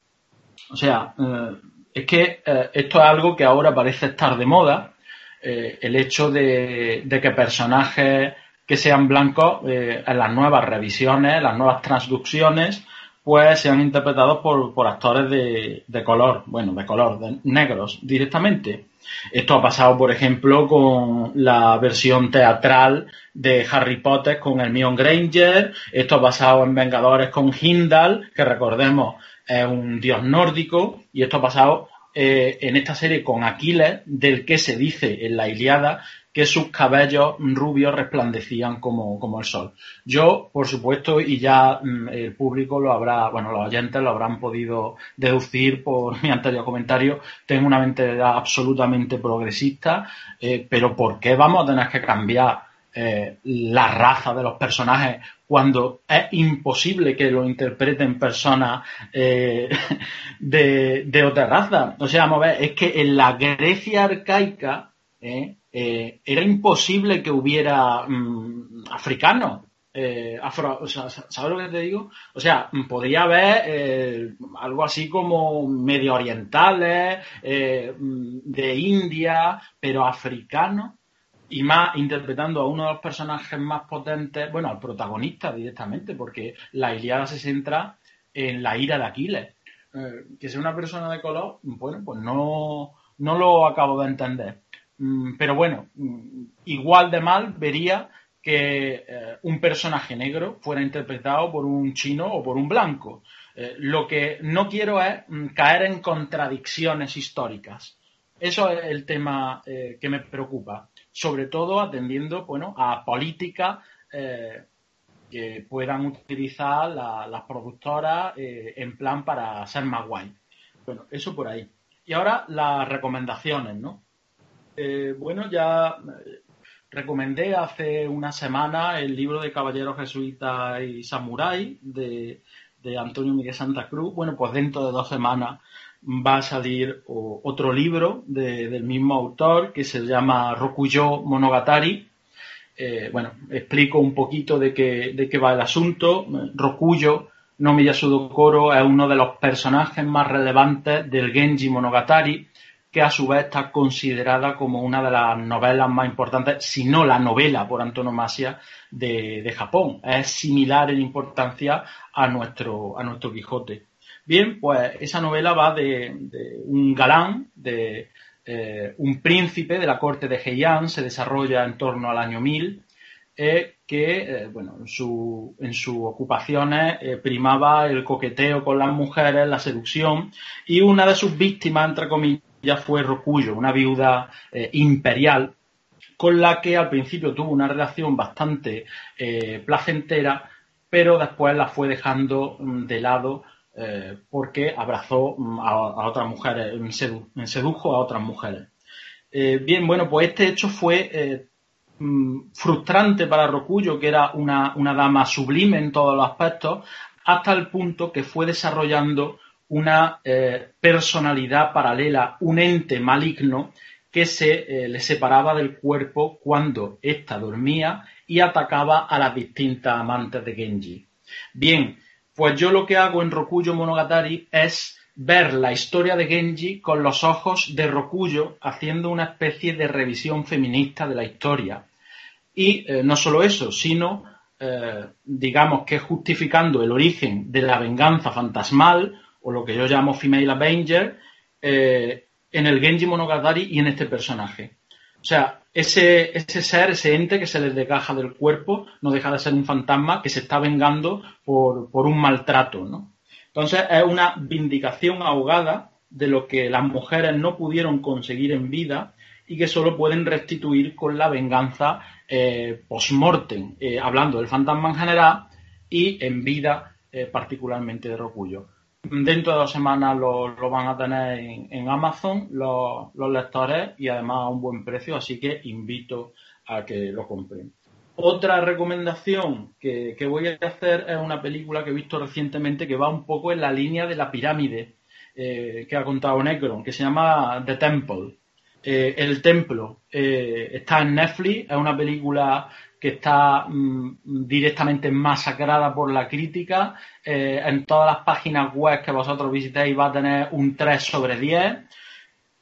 O sea, es que esto es algo que ahora parece estar de moda, el hecho de, de, que personajes que sean blancos en las nuevas revisiones, las nuevas transducciones, pues sean interpretados por, por actores de, de, color, bueno, de color, de negros directamente. Esto ha pasado, por ejemplo, con la versión teatral de Harry Potter con Hermione Granger. Esto ha pasado en Vengadores con Hindal, que recordemos es un dios nórdico. Y esto ha pasado eh, en esta serie con Aquiles, del que se dice en la Iliada que sus cabellos rubios resplandecían como, como el sol. Yo, por supuesto, y ya mm, el público lo habrá, bueno, los oyentes lo habrán podido deducir por mi anterior comentario, tengo una mentalidad absolutamente progresista, eh, pero ¿por qué vamos a tener que cambiar eh, la raza de los personajes cuando es imposible que lo interpreten personas eh, de, otra raza. O sea, vamos a ver, es que en la Grecia arcaica, eh, eh, era imposible que hubiera mm, africanos. ¿Sabes lo que te digo? O sea, podría haber algo así como medio orientales, de India, pero africanos. Y más interpretando a uno de los personajes más potentes, bueno, al protagonista directamente, porque la Iliada se centra en la ira de Aquiles. Eh, que sea una persona de color, bueno, pues no, no lo acabo de entender. Mm, pero bueno, mm, igual de mal vería que eh, un personaje negro fuera interpretado por un chino o por un blanco. Eh, lo que no quiero es mm, caer en contradicciones históricas. Eso es el tema que me preocupa, sobre todo atendiendo bueno, a políticas que puedan utilizar las productoras eh, en plan para ser más guay. Bueno, eso por ahí. Y ahora las recomendaciones, ¿no? Eh, bueno, ya eh, recomendé hace una semana el libro de Caballeros Jesuitas y Samurai de, Antonio Miguel Santa Cruz. Bueno, pues dentro de dos semanas va a salir otro libro del mismo autor que se llama Rokuyo Monogatari, eh, bueno, explico un poquito de qué, de qué va el asunto. Rokuyo no Miyasudo Koro es uno de los personajes más relevantes del Genji Monogatari, que a su vez está considerada como una de las novelas más importantes, si no la novela por antonomasia de, Japón. Es similar en importancia a nuestro, a nuestro Quijote. Bien, pues esa novela va de, un galán, de, eh, un príncipe de la corte de Heian, se desarrolla en torno al año 1000, eh, que eh, bueno, en, su, en sus ocupaciones primaba el coqueteo con las mujeres, la seducción, y una de sus víctimas, entre comillas, fue Rokuyo, una viuda imperial, con la que al principio tuvo una relación bastante placentera, pero después la fue dejando mm, de lado eh, porque abrazó mm, a, otras mujeres, sedujo a otras mujeres. Eh, bien, bueno, pues este hecho fue eh, mm, frustrante para Rocuyo, que era una, dama sublime en todos los aspectos, hasta el punto que fue desarrollando una personalidad paralela, un ente maligno que se le separaba del cuerpo cuando ésta dormía y atacaba a las distintas amantes de Genji. Bien, pues yo lo que hago en Rokuyo Monogatari es ver la historia de Genji con los ojos de Rokuyo haciendo una especie de revisión feminista de la historia. Y eh, no solo eso, sino, eh, digamos que justificando el origen de la venganza fantasmal, o lo que yo llamo Female Avenger, eh, en el Genji Monogatari y en este personaje. O sea, ese, ese ser, ese ente que se les desgaja del cuerpo, no deja de ser un fantasma que se está vengando por, por un maltrato, ¿no? Entonces es una vindicación ahogada de lo que las mujeres no pudieron conseguir en vida y que solo pueden restituir con la venganza eh, post-mortem, eh, hablando del fantasma en general y en vida eh, particularmente de Rocullo. Dentro de dos semanas lo, van a tener en, Amazon los, lectores y además a un buen precio, así que invito a que lo compren. Otra recomendación que, voy a hacer es una película que he visto recientemente que va un poco en la línea de la pirámide eh, que ha contado Necron, que se llama The Temple. Eh, el templo eh, está en Netflix, es una película que está mm, directamente masacrada por la crítica. Eh, en todas las páginas web que vosotros visitéis va a tener un 3 sobre 10.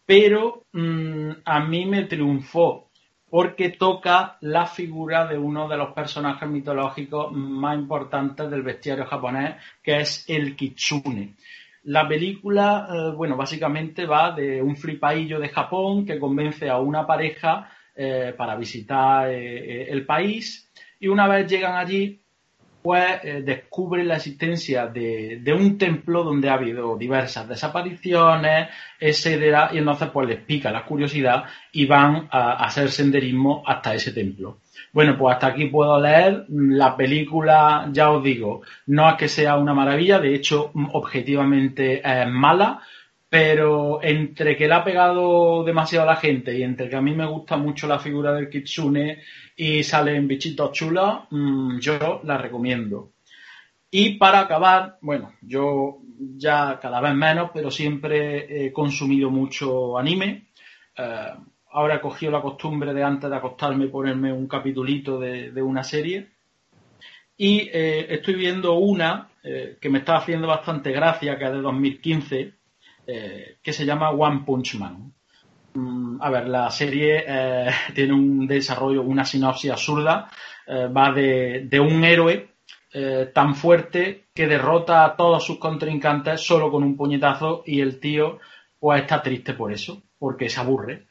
Pero mm, a mí me triunfó porque toca la figura de uno de los personajes mitológicos más importantes del bestiario japonés, que es el kitsune. La película, eh, bueno, básicamente va de un flipaillo de Japón que convence a una pareja eh, para visitar eh, eh, el país y una vez llegan allí pues descubren la existencia de, un templo donde ha habido diversas desapariciones, etcétera, y entonces pues les pica la curiosidad y van a, hacer senderismo hasta ese templo. Bueno, pues hasta aquí puedo leer. La película, ya os digo, no es que sea una maravilla, de hecho, objetivamente es mala, pero entre que le ha pegado demasiado a la gente y entre que a mí me gusta mucho la figura del kitsune y salen bichitos chulos, mm, yo la recomiendo. Y para acabar, bueno, yo ya cada vez menos, pero siempre he consumido mucho anime. Eh, ahora he cogido la costumbre de antes de acostarme ponerme un capitulito de, una serie. Y eh, estoy viendo una eh, que me está haciendo bastante gracia, que es de 2015, eh, que se llama One Punch Man. Mm, a ver, la serie eh, tiene un desarrollo, una sinopsis absurda. Eh, va de, de, un héroe tan fuerte que derrota a todos sus contrincantes solo con un puñetazo y el tío pues está triste por eso, porque se aburre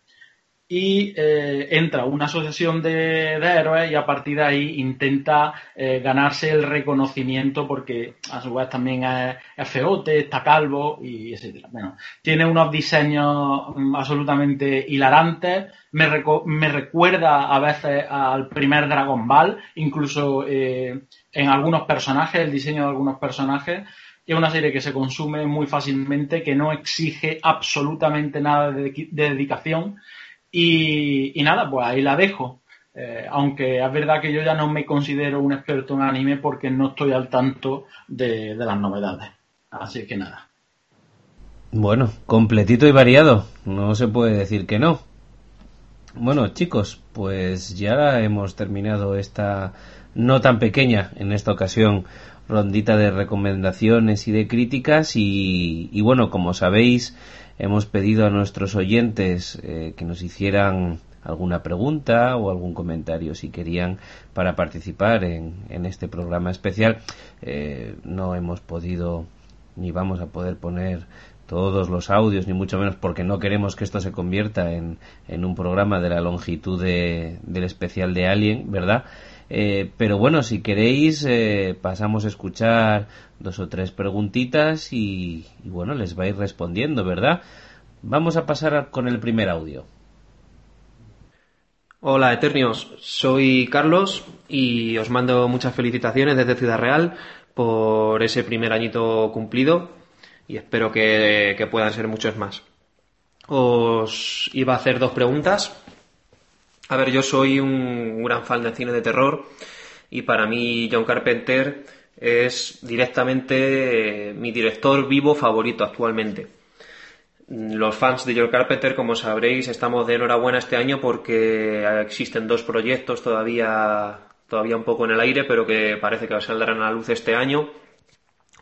y eh, entra una asociación de, héroes y a partir de ahí intenta eh, ganarse el reconocimiento porque a su vez también es, feote, está calvo y etcétera. Bueno, tiene unos diseños mm, absolutamente hilarantes, me, me recuerda a veces al primer Dragon Ball, incluso eh, en algunos personajes, el diseño de algunos personajes. Es una serie que se consume muy fácilmente, que no exige absolutamente nada de, de dedicación y, nada, pues ahí la dejo. Eh, aunque es verdad que yo ya no me considero un experto en anime porque no estoy al tanto de, las novedades. Así que nada. Bueno, completito y variado. No se puede decir que no. Bueno, chicos, pues ya hemos terminado esta no tan pequeña en esta ocasión rondita de recomendaciones y de críticas y, y bueno, como sabéis, hemos pedido a nuestros oyentes eh, que nos hicieran alguna pregunta o algún comentario si querían para participar en, en este programa especial. Eh, no hemos podido ni vamos a poder poner todos los audios, ni mucho menos porque no queremos que esto se convierta en, en un programa de la longitud de, del especial de Alien, ¿verdad? Eh, pero bueno, si queréis, eh, pasamos a escuchar dos o tres preguntitas y, bueno, les vais respondiendo, ¿verdad? Vamos a pasar con el primer audio. Hola Eternios, soy Carlos y os mando muchas felicitaciones desde Ciudad Real por ese primer añito cumplido y espero que, que puedan ser muchos más. Os iba a hacer dos preguntas. A ver, yo soy un gran fan del cine de terror y para mí John Carpenter es directamente mi director vivo favorito actualmente. Los fans de John Carpenter, como sabréis, estamos de enhorabuena este año porque existen dos proyectos todavía, todavía un poco en el aire, pero que parece que saldrán a la luz este año.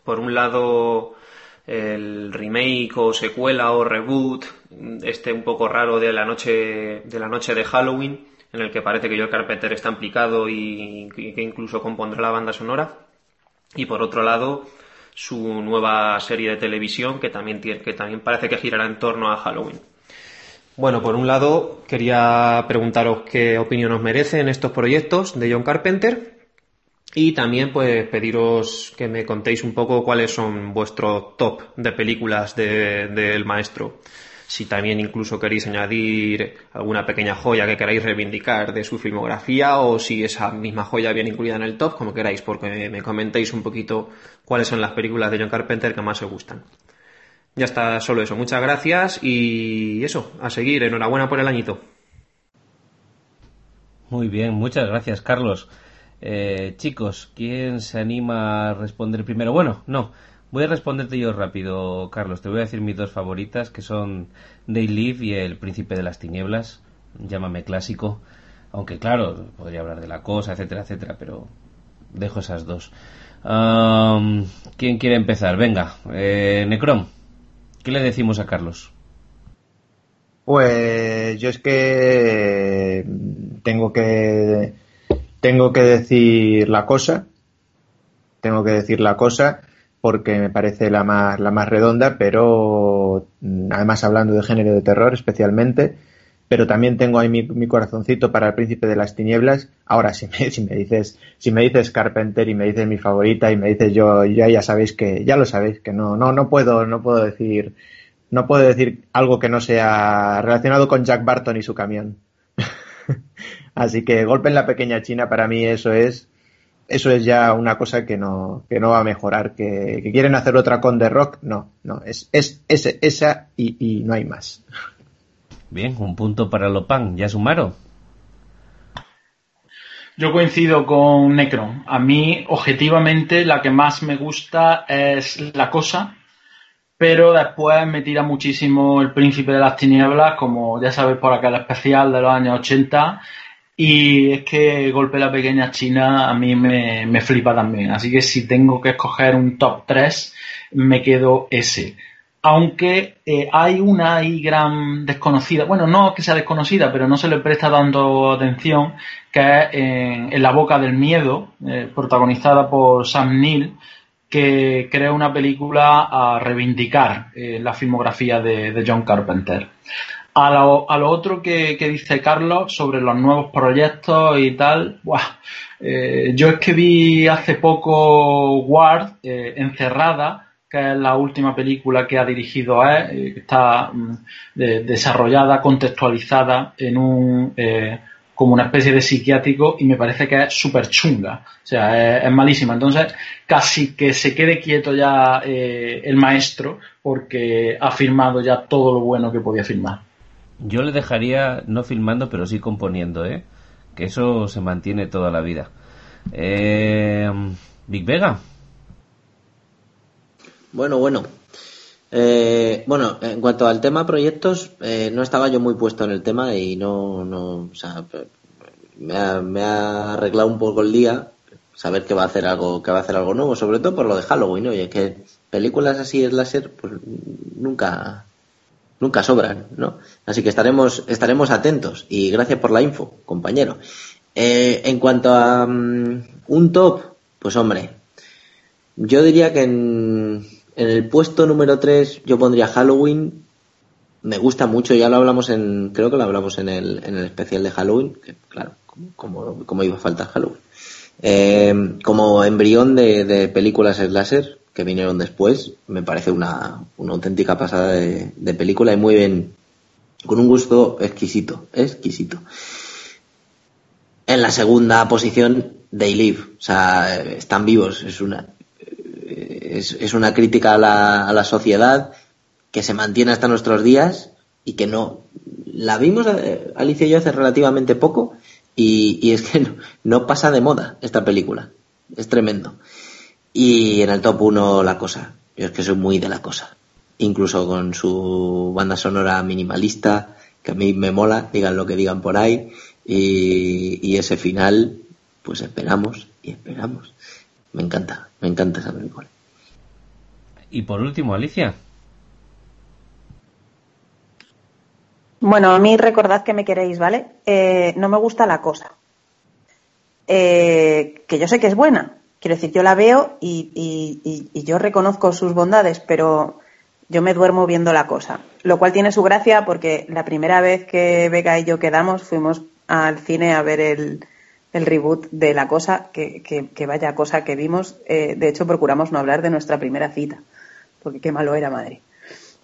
Por un lado, el remake o secuela o reboot, este un poco raro de la noche de la noche de Halloween, en el que parece que Joel Carpenter está implicado y, que incluso compondrá la banda sonora. Y por otro lado, su nueva serie de televisión que también, que también parece que girará en torno a Halloween. Bueno, por un lado, quería preguntaros qué opinión os merecen estos proyectos de John Carpenter y también pues pediros que me contéis un poco cuáles son vuestros top de películas del maestro. Si también incluso queréis añadir alguna pequeña joya que queráis reivindicar de su filmografía o si esa misma joya viene incluida en el top, como queráis, porque me comentéis un poquito cuáles son las películas de John Carpenter que más os gustan. Ya está, solo eso. Muchas gracias y eso, a seguir. Enhorabuena por el añito. Muy bien, muchas gracias, Carlos. Eh, chicos, ¿quién se anima a responder primero? Bueno, no, voy a responderte yo rápido, Carlos. Te voy a decir mis dos favoritas, que son Day Live y El Príncipe de las Tinieblas. Llámame clásico. Aunque claro, podría hablar de la cosa, etcétera, etcétera, pero dejo esas dos. ¿Quién quiere empezar? Venga, eh, Necrom, ¿qué le decimos a Carlos? Pues yo es que tengo que tengo que decir la cosa, tengo que decir la cosa porque me parece la más, la más redonda, pero mm, además hablando de género de terror especialmente, pero también tengo ahí mi, corazoncito para el príncipe de las tinieblas. Ahora, si me, si me dices, si me dices Carpenter y me dices mi favorita y me dices yo, ya, ya sabéis que, ya lo sabéis, que no, no, no puedo, no puedo decir, no puedo decir algo que no sea relacionado con Jack Barton y su camión. Así que golpe en la pequeña China para mí eso es eso es ya una cosa que no, que no va a mejorar. Que, quieren hacer otra con The Rock, no, no, es, es, esa y, no hay más. Bien, un punto para Lopan. ¿Ya sumaron? Yo coincido con Necron. A mí, objetivamente, la que más me gusta es La Cosa, pero después me tira muchísimo El Príncipe de las Tinieblas, como ya sabéis por aquel especial de los años 80, y es que Golpe la Pequeña China a mí me, me, flipa también. Así que si tengo que escoger un top 3, me quedo ese. aunque eh, hay una ahí gran desconocida, bueno, no que sea desconocida, pero no se le presta dando atención, que es en, La Boca del Miedo, eh, protagonizada por Sam Neill, que crea una película a reivindicar eh, la filmografía de, John Carpenter. A lo, a otro que, dice Carlos sobre los nuevos proyectos y tal, yo es que vi hace poco Ward encerrada, que es la última película que ha dirigido él, eh, que está mm, desarrollada, contextualizada en un eh, como una especie de psiquiátrico y me parece que es súper chunga, o sea, es, malísima. Entonces, casi que se quede quieto ya eh, el maestro porque ha filmado ya todo lo bueno que podía filmar. Yo le dejaría no filmando, pero sí componiendo, ¿eh? Que eso se mantiene toda la vida. Big Vega. Bueno, bueno. Eh, bueno, en cuanto al tema proyectos, eh, no estaba yo muy puesto en el tema y no, no, o sea, me ha, arreglado un poco el día saber que va a hacer algo, que va a hacer algo nuevo, sobre todo por lo de Halloween, oye, que películas así es láser, pues nunca, nunca sobran, ¿no? Así que estaremos, estaremos atentos y gracias por la info, compañero. Eh, en cuanto a mm, un top, pues hombre, yo diría que en, en el puesto número 3 yo pondría Halloween. Me gusta mucho, ya lo hablamos en, creo que lo hablamos en el, en el especial de Halloween, que claro, como, iba a faltar Halloween. Eh, como embrión de, de, películas slasher que vinieron después, me parece una, una auténtica pasada de, de, película y muy bien, con un gusto exquisito, exquisito. En la segunda posición, They Live, o sea, están vivos, es una, es, una crítica a la, a la, sociedad que se mantiene hasta nuestros días y que no. La vimos eh, Alicia y yo hace relativamente poco y, es que no, pasa de moda esta película. Es tremendo. Y en el top 1 la cosa. Yo es que soy muy de la cosa. Incluso con su banda sonora minimalista, que a mí me mola, digan lo que digan por ahí. Y, y ese final, pues esperamos y esperamos. Me encanta, me encanta esa película. Y por último, Alicia. Bueno, a mí recordad que me queréis, ¿vale? Eh, no me gusta la cosa. Eh, que yo sé que es buena. Quiero decir, yo la veo y, yo reconozco sus bondades, pero yo me duermo viendo la cosa. Lo cual tiene su gracia porque la primera vez que Vega y yo quedamos fuimos al cine a ver el, reboot de la cosa, que, vaya cosa que vimos. Eh, de hecho, procuramos no hablar de nuestra primera cita porque qué malo era madre.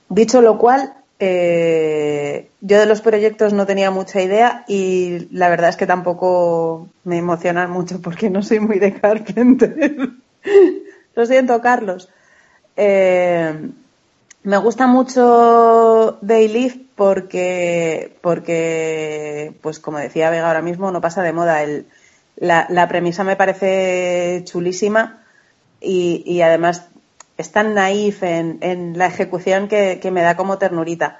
Dicho lo cual, eh, yo de los proyectos no tenía mucha idea y la verdad es que tampoco me emocionan mucho porque no soy muy de Carpenter. lo siento, Carlos. Eh, me gusta mucho Dayleaf porque, porque, pues como decía Vega ahora mismo, no pasa de moda. El, la, premisa me parece chulísima y además es tan naif en, la ejecución que, me da como ternurita.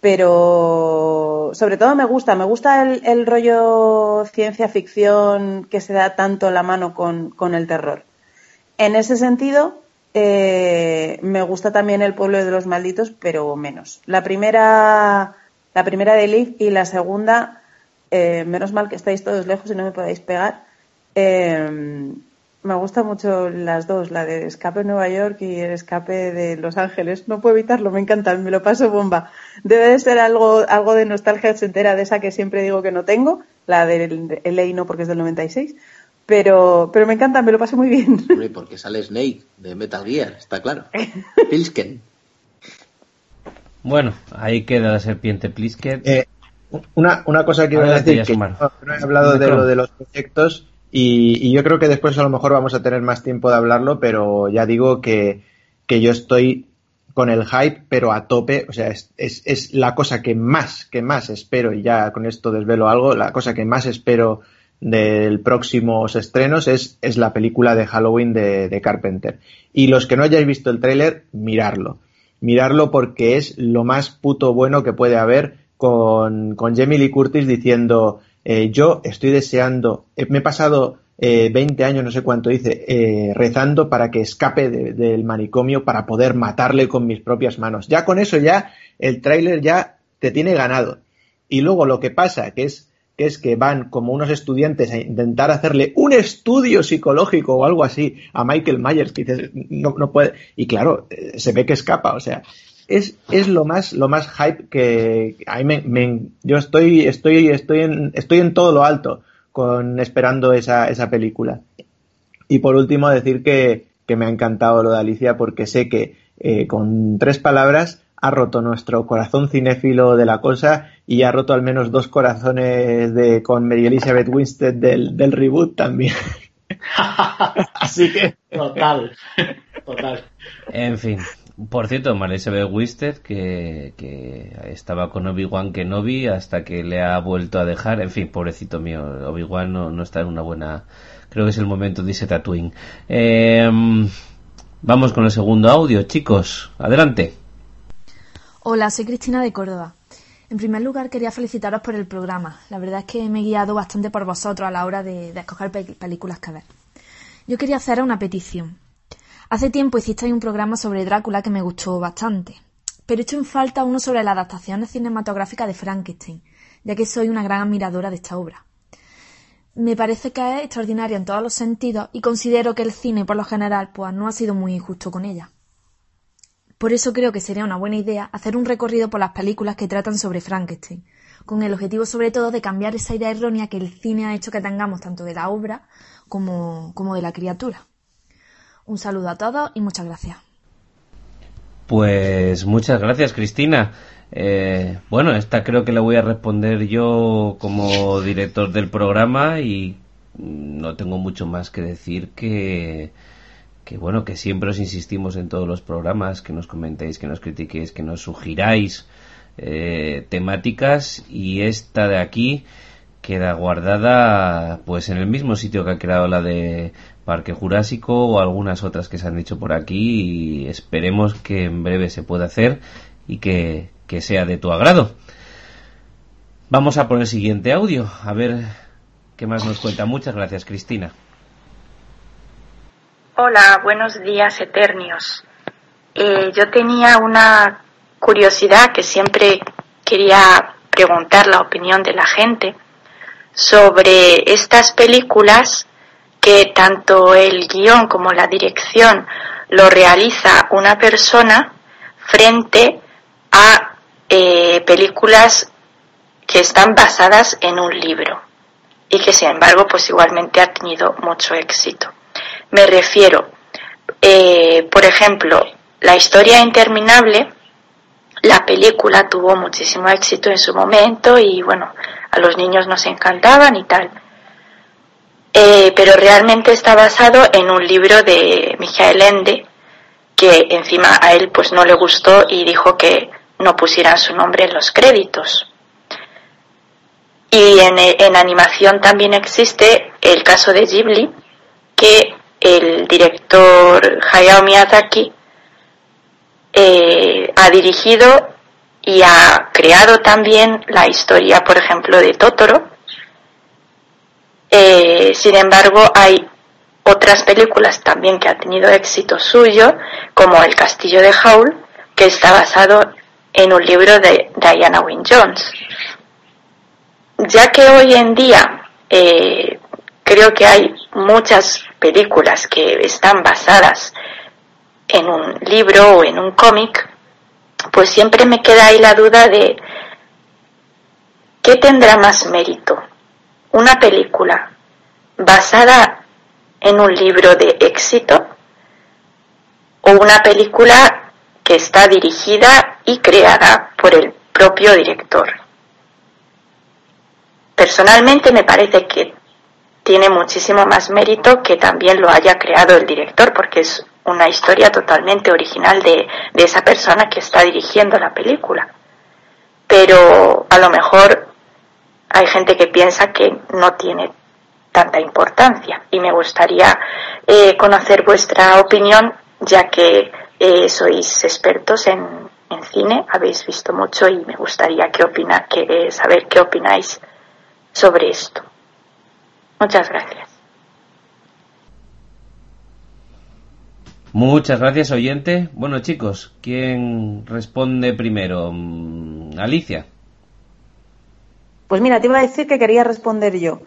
Pero sobre todo me gusta, me gusta el, rollo ciencia ficción que se da tanto la mano con, el terror. En ese sentido, eh, me gusta también el pueblo de los malditos, pero menos. La primera, la primera de Liv y la segunda, eh, menos mal que estáis todos lejos y no me podáis pegar. Eh, me gustan mucho las dos, la de Escape en Nueva York y el Escape de Los Ángeles. No puedo evitarlo, me encantan, me lo paso bomba. Debe de ser algo, algo de nostalgia entera de esa que siempre digo que no tengo, la de LA no porque es del 96, pero, pero me encanta, me lo paso muy bien. porque sale Snake de Metal Gear, está claro. Pilsken. Bueno, ahí queda la serpiente Plisken. Eh, una, una cosa que iba a decir, que no, he hablado de lo de los proyectos y, yo creo que después a lo mejor vamos a tener más tiempo de hablarlo, pero ya digo que, que yo estoy con el hype, pero a tope. O sea, es, es, es, la cosa que más, que más espero, y ya con esto desvelo algo, la cosa que más espero del próximos estrenos es, es la película de Halloween de, de Carpenter. Y los que no hayáis visto el tráiler, mirarlo. Mirarlo porque es lo más puto bueno que puede haber con, con Jamie Lee Curtis diciendo eh, yo estoy deseando, eh, me he pasado eh, 20 años, no sé cuánto dice, eh, rezando para que escape de- del manicomio para poder matarle con mis propias manos. Ya con eso ya el tráiler ya te tiene ganado. Y luego lo que pasa, que es que es que van como unos estudiantes a intentar hacerle un estudio psicológico o algo así a Michael Myers, que dices, no, puede. Y claro, se ve que escapa, o sea, es, es lo más, lo más hype que a mí me, me- yo estoy, estoy, estoy en, estoy en todo lo alto con esperando esa, esa película. Y por último decir que, que me ha encantado lo de Alicia porque sé que eh, con tres palabras ha roto nuestro corazón cinéfilo de la cosa y ha roto al menos dos corazones de con Mary Elizabeth Winstead del, del reboot también. Así que Total, total. En fin. Por cierto, Elizabeth Wisted, que, que estaba con Obi-Wan Kenobi hasta que le ha vuelto a dejar. En fin, pobrecito mío, Obi-Wan no, no está en una buena... Creo que es el momento de irse Tatooine. Eh, vamos con el segundo audio, chicos. Adelante. Hola, soy Cristina de Córdoba. En primer lugar, quería felicitaros por el programa. La verdad es que me he guiado bastante por vosotros a la hora de, de escoger pe- películas que ver. Yo quería hacer una petición. Hace tiempo hicisteis un programa sobre Drácula que me gustó bastante, pero he hecho en falta uno sobre las adaptaciones cinematográficas de Frankenstein, ya que soy una gran admiradora de esta obra. Me parece que es extraordinaria en todos los sentidos y considero que el cine, por lo general, pues no ha sido muy injusto con ella. Por eso creo que sería una buena idea hacer un recorrido por las películas que tratan sobre Frankenstein, con el objetivo sobre todo de cambiar esa idea errónea que el cine ha hecho que tengamos tanto de la obra como, como de la criatura. Un saludo a todos y muchas gracias. Pues muchas gracias, Cristina. Eh, bueno, esta creo que la voy a responder yo como director del programa y no tengo mucho más que decir que, que bueno, que siempre os insistimos en todos los programas, que nos comentéis, que nos critiquéis, que nos sugiráis eh, temáticas y esta de aquí queda guardada pues en el mismo sitio que ha creado la de Parque Jurásico o algunas otras que se han dicho por aquí y esperemos que en breve se pueda hacer y que, que sea de tu agrado. Vamos a por el siguiente audio, a ver qué más nos cuenta. Muchas gracias, Cristina. Hola, buenos días, Eternios. Eh, yo tenía una curiosidad que siempre quería preguntar la opinión de la gente sobre estas películas que tanto el guion como la dirección lo realiza una persona frente a eh, películas que están basadas en un libro y que sin embargo pues igualmente ha tenido mucho éxito. Me refiero, eh, por ejemplo, la historia interminable, la película tuvo muchísimo éxito en su momento y bueno, a los niños nos encantaban y tal. Eh, pero realmente está basado en un libro de Michael Ende que encima a él pues no le gustó y dijo que no pusieran su nombre en los créditos. Y en, en animación también existe el caso de Ghibli, que el director Hayao Miyazaki eh, ha dirigido y ha creado también la historia, por ejemplo, de Totoro. Eh, sin embargo, hay otras películas también que ha tenido éxito suyo, como El Castillo de Howl, que está basado en un libro de Diana Wynne Jones. Ya que hoy en día eh, creo que hay muchas películas que están basadas en un libro o en un cómic, pues siempre me queda ahí la duda de qué tendrá más mérito, una película basada en un libro de éxito o una película que está dirigida y creada por el propio director. Personalmente me parece que tiene muchísimo más mérito que también lo haya creado el director, porque es una historia totalmente original de, de esa persona que está dirigiendo la película. Pero a lo mejor hay gente que piensa que no tiene tanta importancia y me gustaría eh, conocer vuestra opinión ya que eh, sois expertos en, en, cine, habéis visto mucho y me gustaría que opina, que, eh, saber qué opináis sobre esto. Muchas gracias. Muchas gracias, oyente. Bueno, chicos, ¿quién responde primero? Mm, Alicia. Pues mira, te iba a decir que quería responder yo,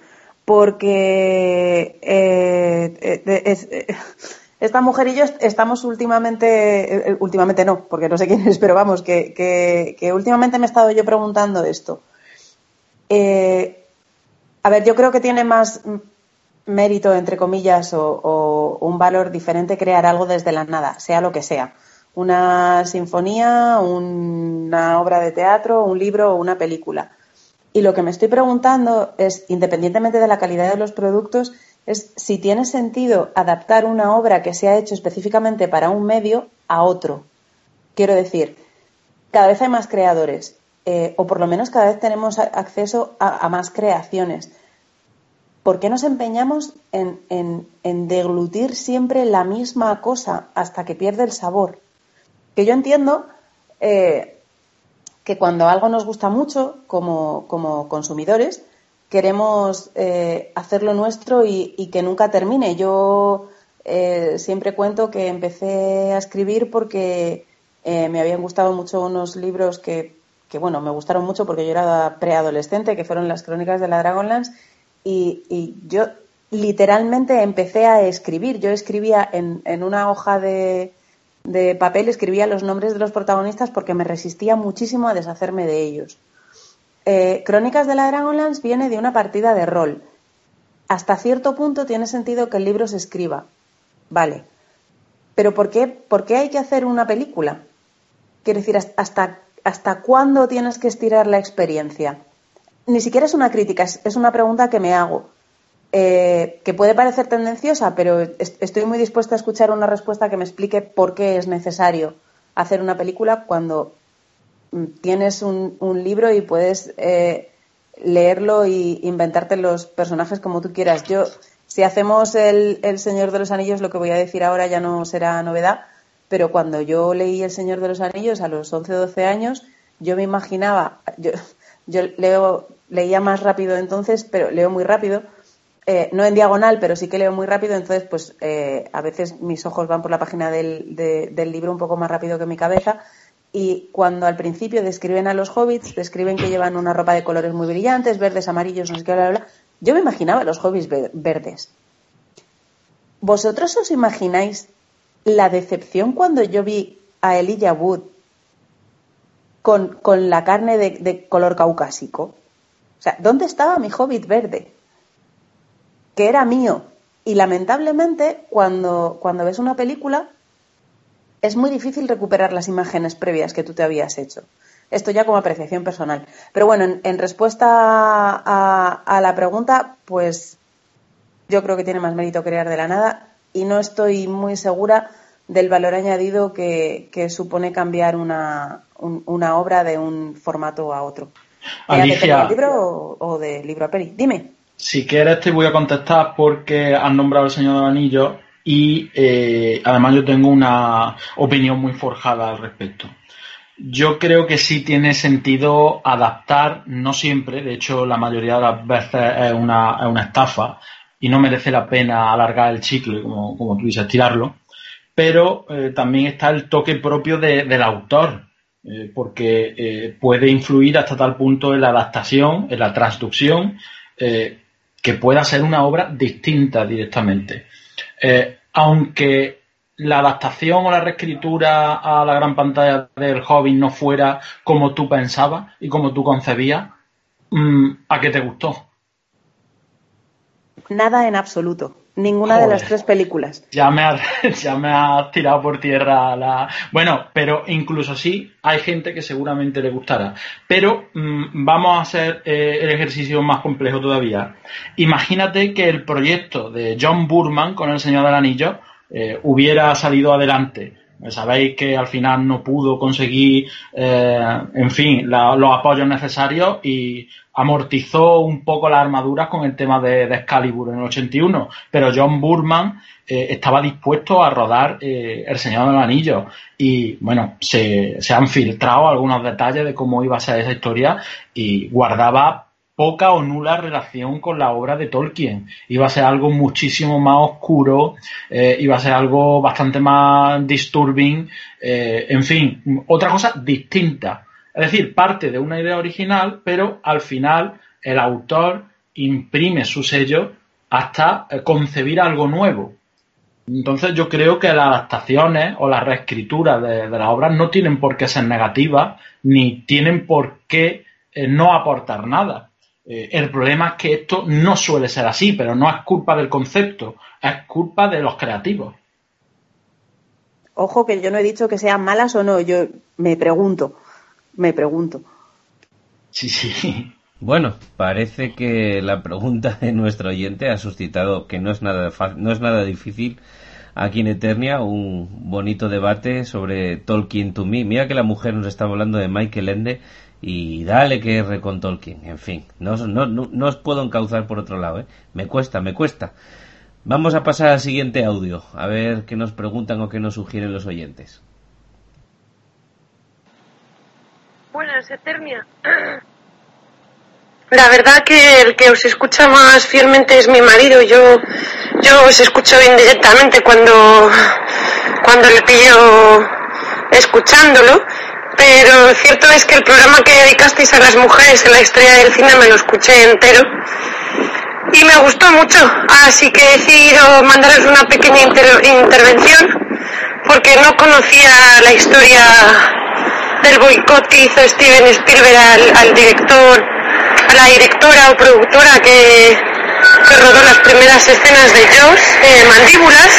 porque eh, eh, eh, esta mujer y yo estamos últimamente, últimamente no, porque no sé quién es, pero vamos, que, que, últimamente me he estado yo preguntando esto. a ver, yo creo que tiene más mérito, entre comillas, o, un valor diferente crear algo desde la nada, sea lo que sea. Una sinfonía, una obra de teatro, un libro o una película. Y lo que me estoy preguntando es, independientemente de la calidad de los productos, es si tiene sentido adaptar una obra que se ha hecho específicamente para un medio a otro. Quiero decir, cada vez hay más creadores, eh, o por lo menos cada vez tenemos acceso a más creaciones. ¿Por qué nos empeñamos en, deglutir siempre la misma cosa hasta que pierde el sabor? Que yo entiendo eh, que cuando algo nos gusta mucho como, consumidores, queremos eh, hacerlo nuestro y, que nunca termine. Yo eh, siempre cuento que empecé a escribir porque me habían gustado mucho unos libros que, que, bueno, me gustaron mucho porque yo era preadolescente, que fueron las crónicas de la Dragonlance y, yo literalmente empecé a escribir. Yo escribía en, una hoja de, papel, escribía los nombres de los protagonistas porque me resistía muchísimo a deshacerme de ellos. Eh, Crónicas de la Dragonlance viene de una partida de rol. Hasta cierto punto tiene sentido que el libro se escriba. Vale. Pero ¿por qué, por qué hay que hacer una película? Quiero decir, ¿hasta, ¿hasta cuándo tienes que estirar la experiencia? Ni siquiera es una crítica, es, una pregunta que me hago. Eh, que puede parecer tendenciosa, pero estoy muy dispuesta a escuchar una respuesta que me explique por qué es necesario hacer una película cuando mm, tienes un, libro y puedes eh, leerlo y inventarte los personajes como tú quieras. Yo, si hacemos el, el, Señor de los Anillos, lo que voy a decir ahora ya no será novedad, pero cuando yo leí El Señor de los Anillos a los 11 o 12 años, yo me imaginaba, yo, yo leo, leía más rápido entonces, pero leo muy rápido. Eh, no en diagonal, pero sí que leo muy rápido, entonces pues eh, a veces mis ojos van por la página del, del libro un poco más rápido que mi cabeza y cuando al principio describen a los hobbits, describen que llevan una ropa de colores muy brillantes, verdes, amarillos, no sé qué, bla, bla, bla. Yo me imaginaba los hobbits verdes. ¿Vosotros os imagináis la decepción cuando yo vi a Elijah Wood con, la carne de, color caucásico. O sea, ¿dónde estaba mi hobbit verde? Que era mío. Y lamentablemente, cuando, cuando ves una película, es muy difícil recuperar las imágenes previas que tú te habías hecho. Esto ya como apreciación personal. Pero bueno, en, respuesta a, a, la pregunta, pues yo creo que tiene más mérito crear de la nada y no estoy muy segura del valor añadido que, supone cambiar una, una, obra de un formato a otro. Alicia, ¿De libro o, de libro a peli? Dime. Si quieres te voy a contestar porque has nombrado al Señor de Anillos y eh, además yo tengo una opinión muy forjada al respecto. Yo creo que sí tiene sentido adaptar, no siempre, de hecho la mayoría de las veces es una, es una estafa y no merece la pena alargar el chicle, como, como tú dices, tirarlo pero eh, también está el toque propio del autor, eh, porque eh, puede influir hasta tal punto en la adaptación, en la transducción, que pueda ser una obra distinta directamente. aunque la adaptación o la reescritura a la gran pantalla del Hobbit no fuera como tú pensabas y como tú concebías, mm, ¿a qué te gustó? Nada en absoluto. Ninguna de las tres películas. Ya me, ha ya me ha tirado por tierra la... Bueno, pero incluso así hay gente que seguramente le gustará. Pero mm, vamos a hacer eh, el ejercicio más complejo todavía. Imagínate que el proyecto de John Burman con El Señor del Anillo eh, hubiera salido adelante. Sabéis que al final no pudo conseguir, eh, en fin, los apoyos necesarios y amortizó un poco las armaduras con el tema de, Excalibur en el 81, pero John Burman eh, estaba dispuesto a rodar eh, El Señor del Anillo. Y bueno, se, han filtrado algunos detalles de cómo iba a ser esa historia y guardaba poca o nula relación con la obra de Tolkien. Iba a ser algo muchísimo más oscuro, eh, iba a ser algo bastante más disturbing, eh, en fin, otra cosa distinta. Es decir, parte de una idea original, pero al final el autor imprime su sello hasta eh, concebir algo nuevo. Entonces yo creo que las adaptaciones o las reescrituras de, las obras no tienen por qué ser negativas, ni tienen por qué no aportar nada eh, el problema es que esto no suele ser así, pero no es culpa del concepto, es culpa de los creativos. Ojo que yo no he dicho que sean malas o no, yo me pregunto, me pregunto. Sí, sí. Bueno, parece que la pregunta de nuestro oyente ha suscitado que no es nada no es nada difícil aquí en Eternia un bonito debate sobre Tolkien to me. Mira que la mujer nos estaba hablando de Michael Ende y dale que Tolkien. En fin, no, no, no, os puedo encauzar por otro lado, ¿eh? Me cuesta, me cuesta. Vamos a pasar al siguiente audio, a ver qué nos preguntan o qué nos sugieren los oyentes. Buenas, Eternia. La verdad que el que os escucha más fielmente es mi marido. Yo, yo os escucho indirectamente cuando, cuando le pillo escuchándolo pero cierto es que el programa que dedicasteis a las mujeres en la historia del cine me lo escuché entero y me gustó mucho, así que he decidido mandaros una pequeña intervención porque no conocía la historia del boicot que hizo Steven Spielberg al, director, a la directora o productora que, rodó las primeras escenas de Jaws, eh, Mandíbulas,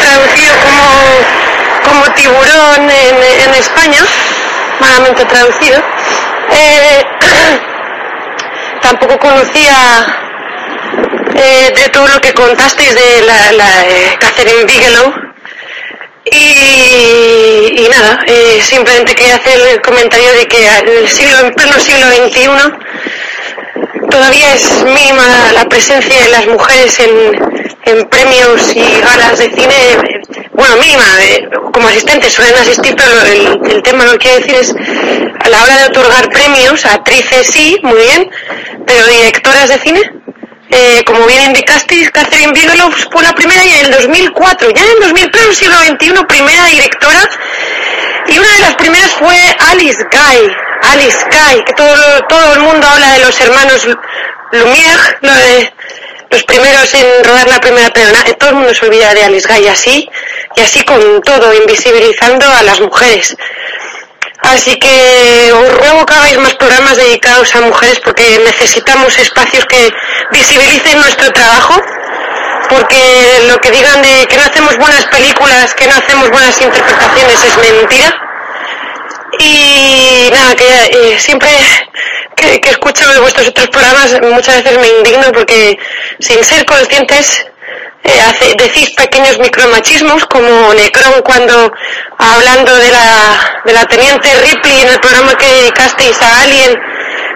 traducido como, como tiburón en España malamente traducido. Eh, tampoco conocía eh, de todo lo que contasteis de la, la eh, Catherine Bigelow. Y, nada, simplemente quería hacer el comentario de que el siglo, en pleno siglo XXI todavía es mínima la presencia de las mujeres en, premios y galas de cine, bueno, mínima, eh, como asistentes suelen asistir, pero el, tema lo que quiero decir es, a la hora de otorgar premios, actrices sí, muy bien, pero directoras de cine, eh, como bien indicasteis, Catherine Bigelow fue la primera y en el 2004, ya en el 2000, el siglo XXI, primera directora, y una de las primeras fue Alice Guy, Alice Guy, que todo, todo el mundo habla de los hermanos Lumière, los primeros en rodar la primera película, todo el mundo se olvida de Alice Guy así, y así con todo, invisibilizando a las mujeres. Así que os ruego que hagáis más programas dedicados a mujeres porque necesitamos espacios que visibilicen nuestro trabajo, porque lo que digan de que no hacemos buenas películas, que no hacemos buenas interpretaciones es mentira y nada, que eh, siempre que, que, escucho vuestros otros programas muchas veces me indigno porque sin ser conscientes eh, decís pequeños micromachismos como Necron cuando hablando de la, de la teniente Ripley en el programa que dedicasteis a Alien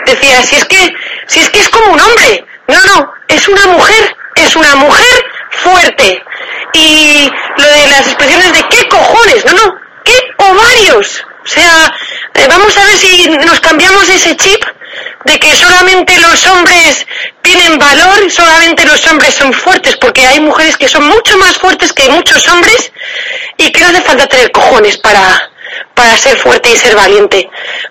decía si es que si es que es como un hombre no no es una mujer es una mujer fuerte. Y lo de las expresiones de qué cojones no no qué ovarios o sea, eh, vamos a ver si nos cambiamos ese chip de que solamente los hombres tienen valor, solamente los hombres son fuertes, porque hay mujeres que son mucho más fuertes que muchos hombres y que no hace falta tener cojones para, para ser fuerte y ser valiente,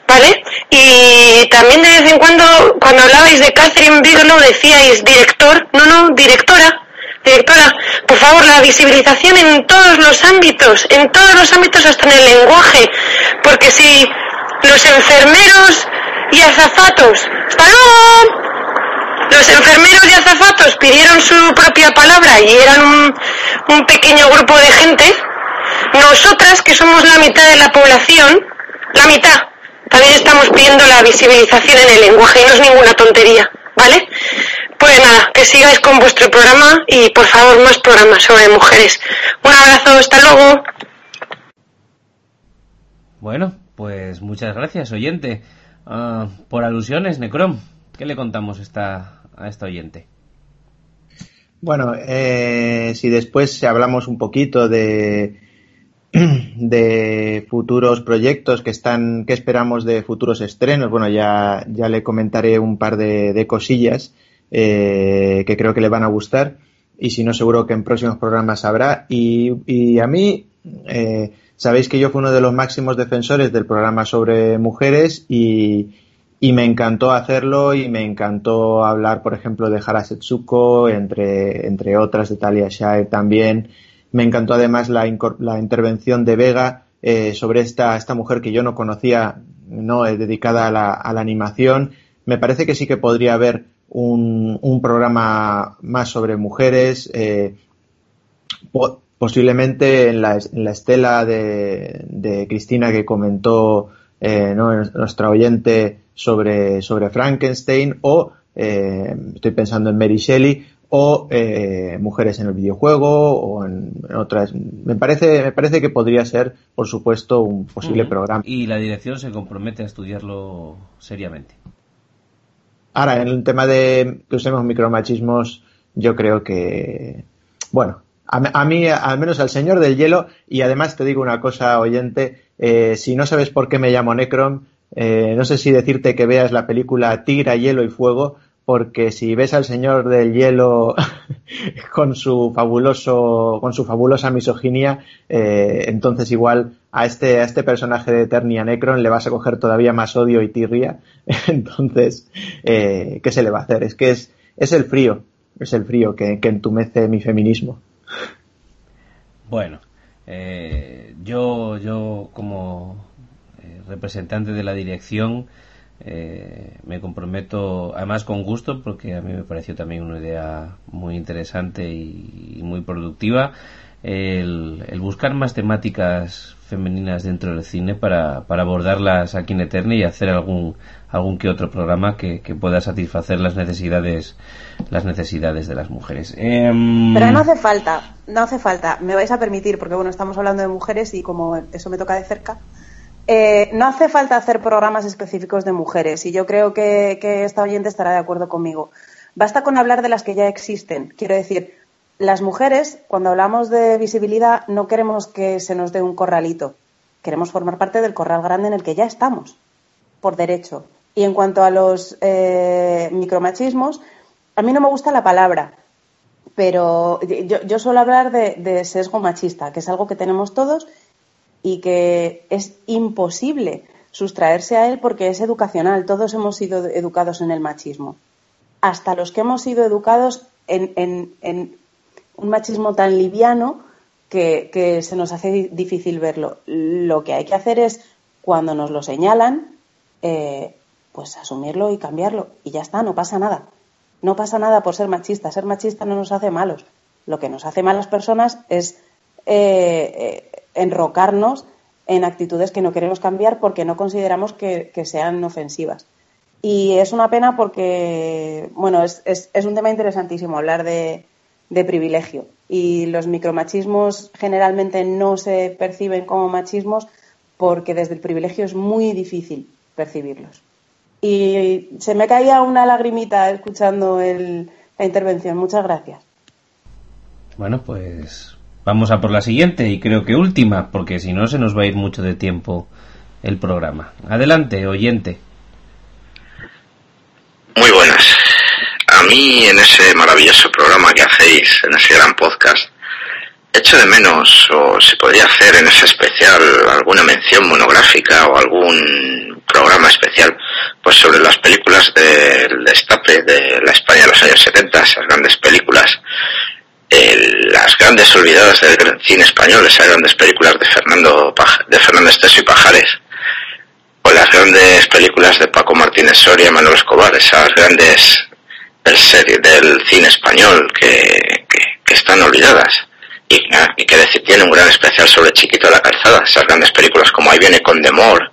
¿vale? Y también de vez en cuando, cuando hablabais de Catherine Bigelow, decíais director, no, no, directora, Directora, por favor, la visibilización en todos los ámbitos, en todos los ámbitos hasta en el lenguaje, porque si los enfermeros y azafatos, Los enfermeros y azafatos pidieron su propia palabra y eran un, un pequeño grupo de gente, nosotras, que somos la mitad de la población, la mitad, también estamos pidiendo la visibilización en el lenguaje y no es ninguna tontería, ¿vale? Pues nada, que sigáis con vuestro programa y por favor más programas sobre mujeres. Un abrazo, hasta luego. Bueno, pues muchas gracias, oyente. Ah, por alusiones, Necrom, ¿qué le contamos esta, a esta oyente? Bueno, eh, si después hablamos un poquito de, de futuros proyectos que están, que esperamos de futuros estrenos. Bueno, ya, ya le comentaré un par de, cosillas eh, que creo que le van a gustar y si no seguro que en próximos programas habrá. Y, y a mí, eh, sabéis que yo fui uno de los máximos defensores del programa sobre mujeres y, y me encantó hacerlo y me encantó hablar, por ejemplo, de Hara Setsuko, entre, entre otras, de Talia Shire también. Me encantó además la, la intervención de Vega eh, sobre esta, esta mujer que yo no conocía, no eh, dedicada a la, a la animación. Me parece que sí que podría haber un, un programa más sobre mujeres, eh, posiblemente en la, en la estela de, de, Cristina que comentó eh, ¿no? nuestra oyente sobre, sobre Frankenstein o estoy pensando en Mary Shelley o eh, mujeres en el videojuego o en, otras. Me parece me parece que podría ser por supuesto un posible programa. Y la dirección se compromete a estudiarlo seriamente. Ahora en el tema de que usemos micromachismos yo creo que bueno a, mí al menos al señor del hielo y además te digo una cosa oyente eh, si no sabes por qué me llamo Necron eh, no sé si decirte que veas la película Tigra, Hielo y Fuego porque si ves al señor del hielo con su fabuloso, con su fabulosa misoginia, eh, entonces igual a este, a este personaje de Eternia Necron le vas a coger todavía más odio y tirria. entonces, eh, ¿qué se le va a hacer? Es que es, es el frío, es el frío que, entumece mi feminismo. Bueno, eh, yo, yo como representante de la dirección, eh, me comprometo, además con gusto, porque a mí me pareció también una idea muy interesante y, muy productiva, el, buscar más temáticas femeninas dentro del cine para, para abordarlas aquí en Eterna y hacer algún algún que otro programa que, pueda satisfacer las necesidades las necesidades de las mujeres. Em, pero no hace falta no hace falta. Me vais a permitir porque bueno estamos hablando de mujeres y como eso me toca de cerca eh, no hace falta hacer programas específicos de mujeres y yo creo que, esta oyente estará de acuerdo conmigo. Basta con hablar de las que ya existen. Quiero decir, las mujeres, cuando hablamos de visibilidad, no queremos que se nos dé un corralito. Queremos formar parte del corral grande en el que ya estamos, por derecho. Y en cuanto a los eh, micromachismos, a mí no me gusta la palabra, pero yo, suelo hablar de sesgo machista, que es algo que tenemos todos y que es imposible sustraerse a él porque es educacional. Todos hemos sido educados en el machismo. Hasta los que hemos sido educados en, un machismo tan liviano que, se nos hace difícil verlo. Lo que hay que hacer es, cuando nos lo señalan, eh, pues asumirlo y cambiarlo. Y ya está, no pasa nada. No pasa nada por ser machista. Ser machista no nos hace malos. Lo que nos hace malas personas es eh, eh, enrocarnos en actitudes que no queremos cambiar porque no consideramos que, sean ofensivas. Y es una pena porque, bueno, es, un tema interesantísimo hablar de, privilegio. Y los micromachismos generalmente no se perciben como machismos porque desde el privilegio es muy difícil percibirlos. Y se me caía una lagrimita escuchando la intervención. Muchas gracias. Bueno, pues Vamos a por la siguiente y creo que última, porque si no se nos va a ir mucho de tiempo el programa. Adelante, oyente. Muy buenas. A mí en ese maravilloso programa que hacéis, en ese gran podcast, echo de menos, o se podría hacer en ese especial alguna mención monográfica o algún programa especial, pues sobre las películas del destape de la España de los años 70, esas grandes películas las grandes olvidadas del cine español, esas grandes películas de Fernando de Fernando Esteso y Pajares, o las grandes películas de Paco Martínez Soria y Manuel Escobar, esas grandes del, serie, del cine español que, están olvidadas. Y, y, que decir, un gran especial sobre Chiquito de la Calzada, esas grandes películas como Ahí viene con Demor,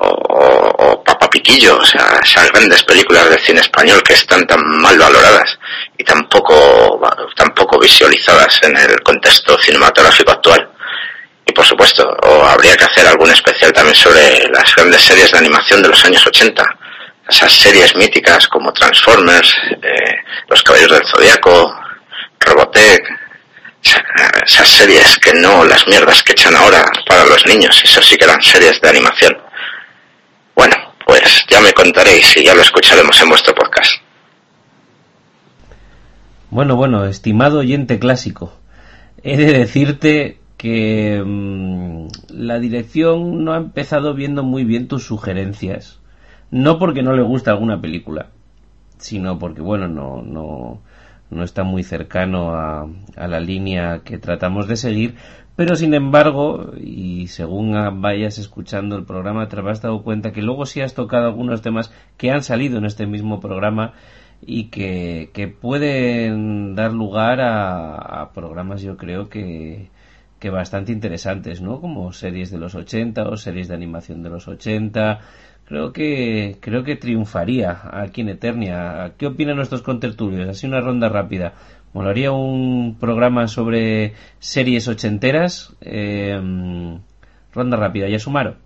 o, o, Papa Piquillo, o sea, esas grandes películas de cine español que están tan mal valoradas y tampoco, tampoco visualizadas en el contexto cinematográfico actual. Y por supuesto, o habría que hacer algún especial también sobre las grandes series de animación de los años 80, esas series míticas como Transformers, eh, Los Caballeros del Zodiaco, Robotech, esas series que no las mierdas que echan ahora para los niños, eso sí que eran series de animación. Bueno, pues ya me contaréis y ya lo escucharemos en vuestro podcast. Bueno, bueno, estimado oyente clásico, he de decirte que mmm, la dirección no ha empezado viendo muy bien tus sugerencias. No porque no le guste alguna película, sino porque, bueno, no, no, no está muy cercano a, la línea que tratamos de seguir, pero sin embargo, y según vayas escuchando el programa, te habrás dado cuenta que luego sí has tocado algunos temas que han salido en este mismo programa y que, que pueden dar lugar a, a, programas, yo creo que, que bastante interesantes, ¿no? Como series de los 80 o series de animación de los 80. Creo que, creo que triunfaría aquí en Eternia. ¿Qué opinan nuestros contertulios? Así una ronda rápida. Molaría un programa sobre series ochenteras. Eh, ronda rápida, ya sumaron.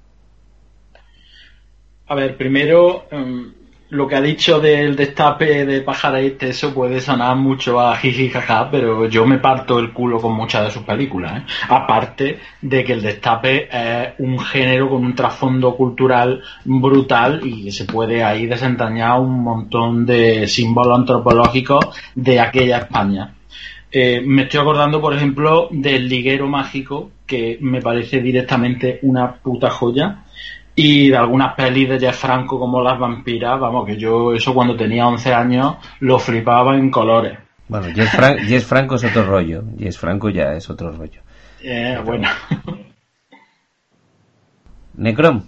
A ver, primero, um, lo que ha dicho del destape de pajarete, eso puede sonar mucho a jiji jaja, pero yo me parto el culo con muchas de sus películas. ¿eh? Aparte de que el destape es un género con un trasfondo cultural brutal y se puede ahí desentrañar un montón de símbolos antropológicos de aquella España. Eh, me estoy acordando, por ejemplo, del liguero mágico, que me parece directamente una puta joya y de algunas pelis de Jeff Franco como Las Vampiras, vamos, que yo eso cuando tenía 11 años lo flipaba en colores. Bueno, Fran Jeff Franco es otro rollo, Jeff Franco ya es otro rollo. Eh, bueno. Necrom.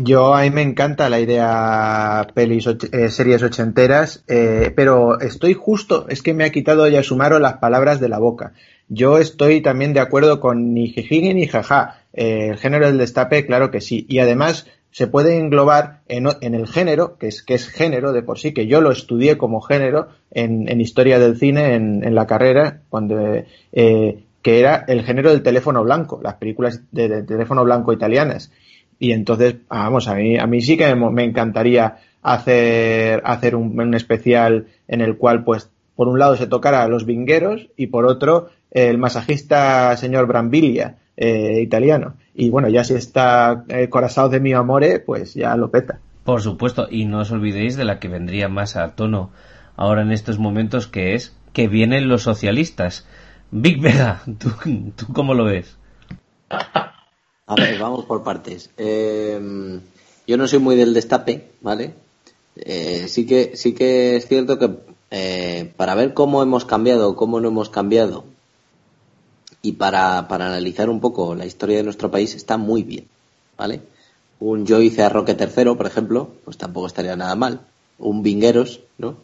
Yo a mí me encanta la idea pelis eh, series ochenteras, eh, pero estoy justo, es que me ha quitado ya Sumaro las palabras de la boca. Yo estoy también de acuerdo con ni jijigi ni jaja. El género del destape, claro que sí. Y además se puede englobar en, en, el género, que es, que es género de por sí, que yo lo estudié como género en, en historia del cine en, la carrera, cuando, eh, que era el género del teléfono blanco, las películas de, teléfono blanco italianas. Y entonces, vamos, a mí, a sí que me, me encantaría hacer, hacer un, un, especial en el cual, pues, por un lado se tocara a los vingueros y por otro el masajista señor Brambilia, eh, italiano. Y bueno, ya si está eh, Corazao de mi amore, pues ya lo peta. Por supuesto, y no os olvidéis de la que vendría más a tono ahora en estos momentos, que es que vienen los socialistas. Big Vega, ¿tú, tú cómo lo ves? A ver, vamos por partes. Eh, yo no soy muy del destape, ¿vale? Eh, sí que sí que es cierto que eh, para ver cómo hemos cambiado, cómo no hemos cambiado, y para, para analizar un poco la historia de nuestro país está muy bien, ¿vale? Un yo hice a Roque tercero, por ejemplo, pues tampoco estaría nada mal. Un Vingueros, ¿no?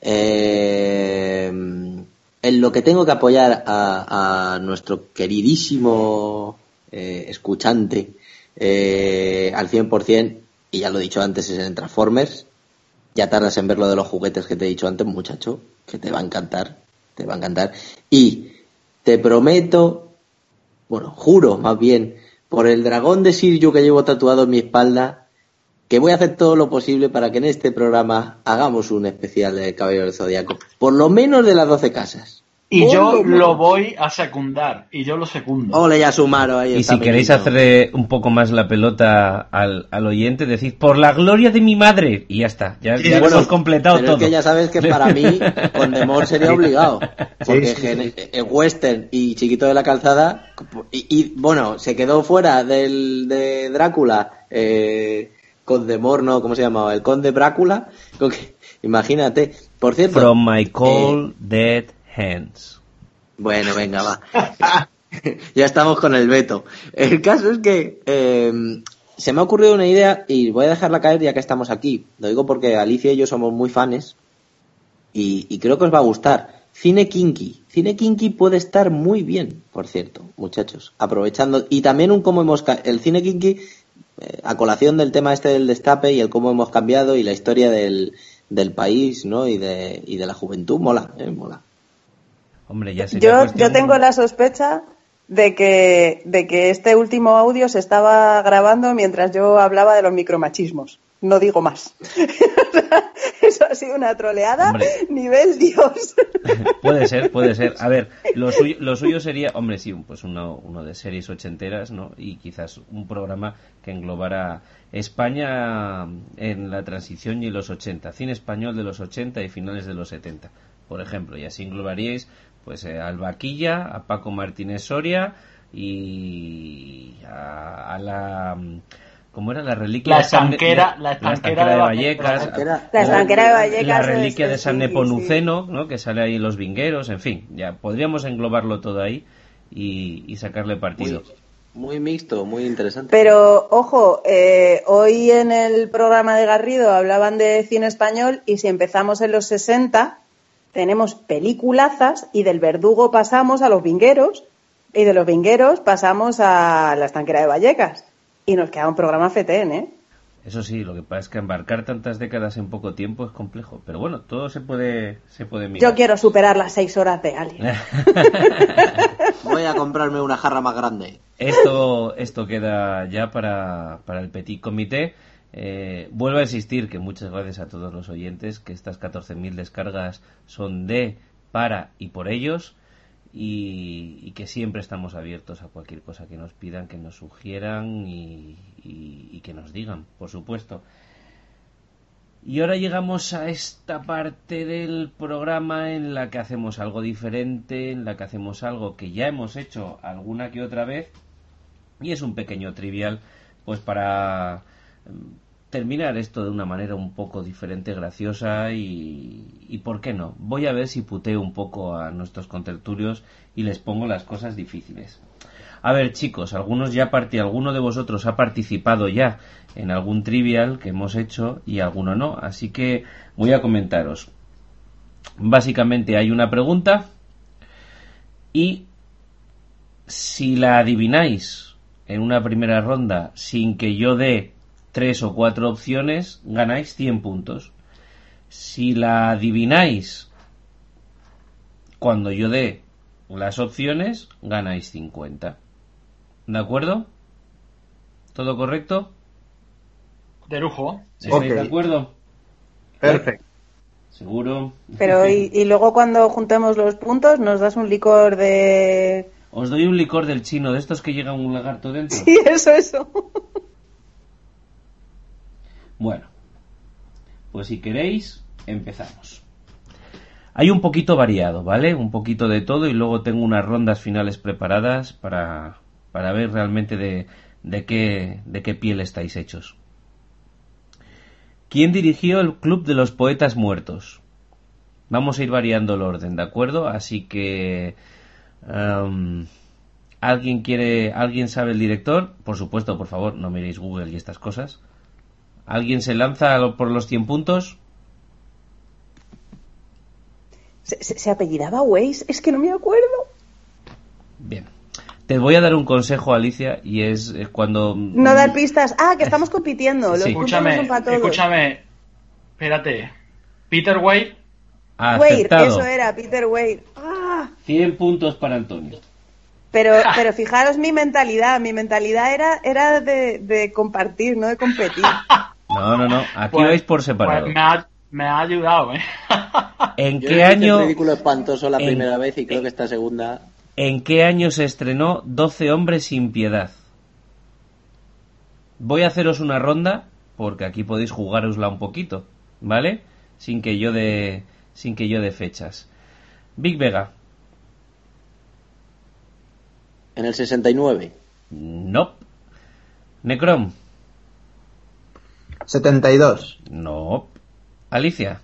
Eh, en lo que tengo que apoyar a, a nuestro queridísimo eh, escuchante eh, al 100%, y ya lo he dicho antes, es en Transformers. Ya tardas en ver lo de los juguetes que te he dicho antes, muchacho, que te va a encantar, te va a encantar. Y te prometo, bueno, juro más bien, por el dragón de Sirju que llevo tatuado en mi espalda, que voy a hacer todo lo posible para que en este programa hagamos un especial de Caballero del Zodíaco. Por lo menos de las 12 casas. Y yo lo, lo, voy a secundar, y yo lo secundo. Ole, ya sumaro ahí. Y si queréis hacerle un poco más la pelota al, al, oyente, decid, por la gloria de mi madre, y ya está, ya, sí, ya bueno, hemos completado pero todo. Es que ya sabes que para mí, con Demor sería obligado. Porque sí, sí, sí. Western y Chiquito de la Calzada, y, y bueno, se quedó fuera del, de Drácula, eh, con Demor, ¿no? ¿Cómo se llamaba? El Conde Drácula. Imagínate. Por cierto. From my cold, eh, dead hands. Bueno, venga, va. ya estamos con el veto. El caso es que eh, se me ha ocurrido una idea y voy a dejarla caer ya que estamos aquí. Lo digo porque Alicia y yo somos muy fans y, y creo que os va a gustar. Cine kinky. Cine kinky puede estar muy bien, por cierto, muchachos. Aprovechando. Y también un cómo hemos. El cine kinky, eh, a colación del tema este del destape y el cómo hemos cambiado y la historia del, del país, ¿no? Y de, y de la juventud, mola, eh, mola. Hombre, ya yo, yo tengo la sospecha de que, de que este último audio se estaba grabando mientras yo hablaba de los micromachismos. No digo más. Eso ha sido una troleada nivel Dios. puede ser, puede ser. A ver, lo suyo, lo suyo sería, hombre, sí, pues uno, uno de series ochenteras, ¿no? Y quizás un programa que englobara España en la transición y los 80, cine español de los 80 y finales de los 70, por ejemplo, y así englobaríais pues eh, al Vaquilla, a Paco Martínez Soria y a, la ¿Cómo era la reliquia la estanquera, de, la, estanquera, de, Vallecas? La estanquera de Vallecas. La reliquia de San Neponuceno, ¿no? que sale ahí en los vingueros, en fin, ya podríamos englobarlo todo ahí y, sacarle partido. Muy, mixto, muy interesante. Pero, ojo, eh, hoy en el programa de Garrido hablaban de cine español y si empezamos en los 60, tenemos peliculazas y del verdugo pasamos a los vingueros y de los vingueros pasamos a la estanquera de Vallecas. Y nos queda un programa FETEN, ¿eh? Eso sí, lo que pasa es que embarcar tantas décadas en poco tiempo es complejo. Pero bueno, todo se puede, se puede mirar. Yo quiero superar las seis horas de Alien. Voy a comprarme una jarra más grande. Esto, esto queda ya para, para el Petit Comité. Eh, vuelvo a insistir que muchas gracias a todos los oyentes, que estas 14.000 descargas son de, para y por ellos y, que siempre estamos abiertos a cualquier cosa que nos pidan, que nos sugieran y, que nos digan, por supuesto. Y ahora llegamos a esta parte del programa en la que hacemos algo diferente, en la que hacemos algo que ya hemos hecho alguna que otra vez y es un pequeño trivial pues para terminar esto de una manera un poco diferente, graciosa y, y ¿por qué no? Voy a ver si puteo un poco a nuestros contertulios y les pongo las cosas difíciles. A ver, chicos, algunos ya partí, alguno de vosotros ha participado ya en algún trivial que hemos hecho y alguno no, así que voy a comentaros. Básicamente hay una pregunta y si la adivináis en una primera ronda sin que yo dé tres o cuatro opciones, ganáis 100 puntos. Si la adivináis cuando yo dé las opciones, ganáis 50. ¿De acuerdo? ¿Todo correcto? De lujo. ¿Estáis de acuerdo? Perfecto. ¿Seguro? Pero y, y, luego cuando juntemos los puntos nos das un licor de... Os doy un licor del chino, de estos que llega un lagarto dentro. Sí, eso, eso. Bueno, pues si queréis, empezamos. Hay un poquito variado, ¿vale? Un poquito de todo y luego tengo unas rondas finales preparadas para, para ver realmente de, de, qué, de qué piel estáis hechos. ¿Quién dirigió el Club de los Poetas Muertos? Vamos a ir variando el orden, ¿de acuerdo? Así que... Um, ¿Alguien quiere... ¿Alguien sabe el director? Por supuesto, por favor, no miréis Google y estas cosas. ¿Alguien se lanza por los 100 puntos? ¿Se, apellidaba Waze? Es que no me acuerdo. Bien. Te voy a dar un consejo, Alicia, y es eh, cuando... No dar pistas. Ah, que estamos compitiendo. Los escúchame, son para todos. escúchame. Espérate. Peter Wade. Wade, eso era, Peter Wade. Ah. 100 puntos para Antonio. Pero, pero fijaros mi mentalidad. Mi mentalidad era, era de, de compartir, no de competir. No, no, no. Aquí pues, vais por separado. Pues me, ha, me, ha, ayudado, ¿eh? ¿En qué año? ridículo espantoso la primera vez y creo que esta segunda. ¿En qué año se estrenó 12 hombres sin piedad? Voy a haceros una ronda porque aquí podéis jugárosla un poquito, ¿vale? Sin que yo de sin que yo de fechas. Big Vega. En el 69. No. Necrom. 72. No. Alicia.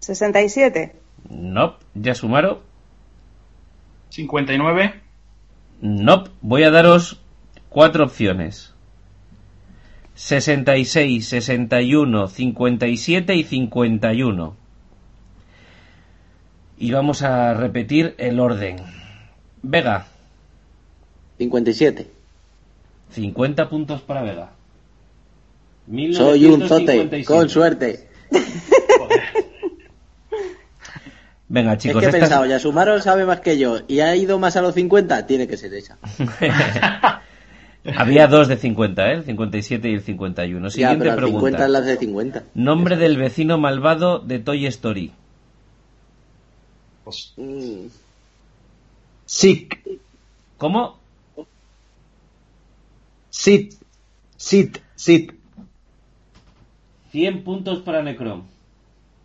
67. No. Yasumaro. 59. No. Voy a daros cuatro opciones. 66, 61, 57 y 51. Y vamos a repetir el orden. Vega. 57. 50 puntos para Vega. Soy un zote, con suerte. Venga, chicos. Es que he pensado, ya sumaron sabe más que yo y ha ido más a los 50, tiene que ser esa. Había dos de 50, ¿eh? el 57 y el 51. Ya, Siguiente pero el pregunta. 50 es la de 50. Nombre del vecino malvado de Toy Story. Mm, Sick. ¿Cómo? Sit. Sit. Sit. 100 puntos para Necron.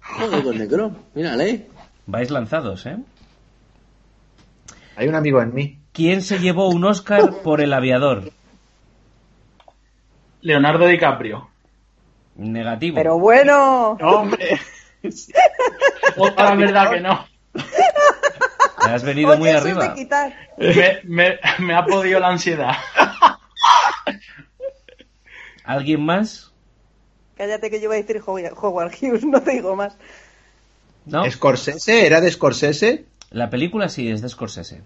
Joder, con Necro. Mírale. Vais lanzados, ¿eh? Hay un amigo en mí. ¿Quién se llevó un Oscar por El Aviador? Leonardo DiCaprio. Negativo. Pero bueno. ¡Hombre! Otra verdad que no. Te has venido Oye, muy arriba. Me, me- me ha podido la ansiedad. ¿Alguien más? Cállate que yo voy a decir Howard Hughes, no te digo más. ¿No? ¿Scorsese? ¿Era de Scorsese? La película sí es de Scorsese.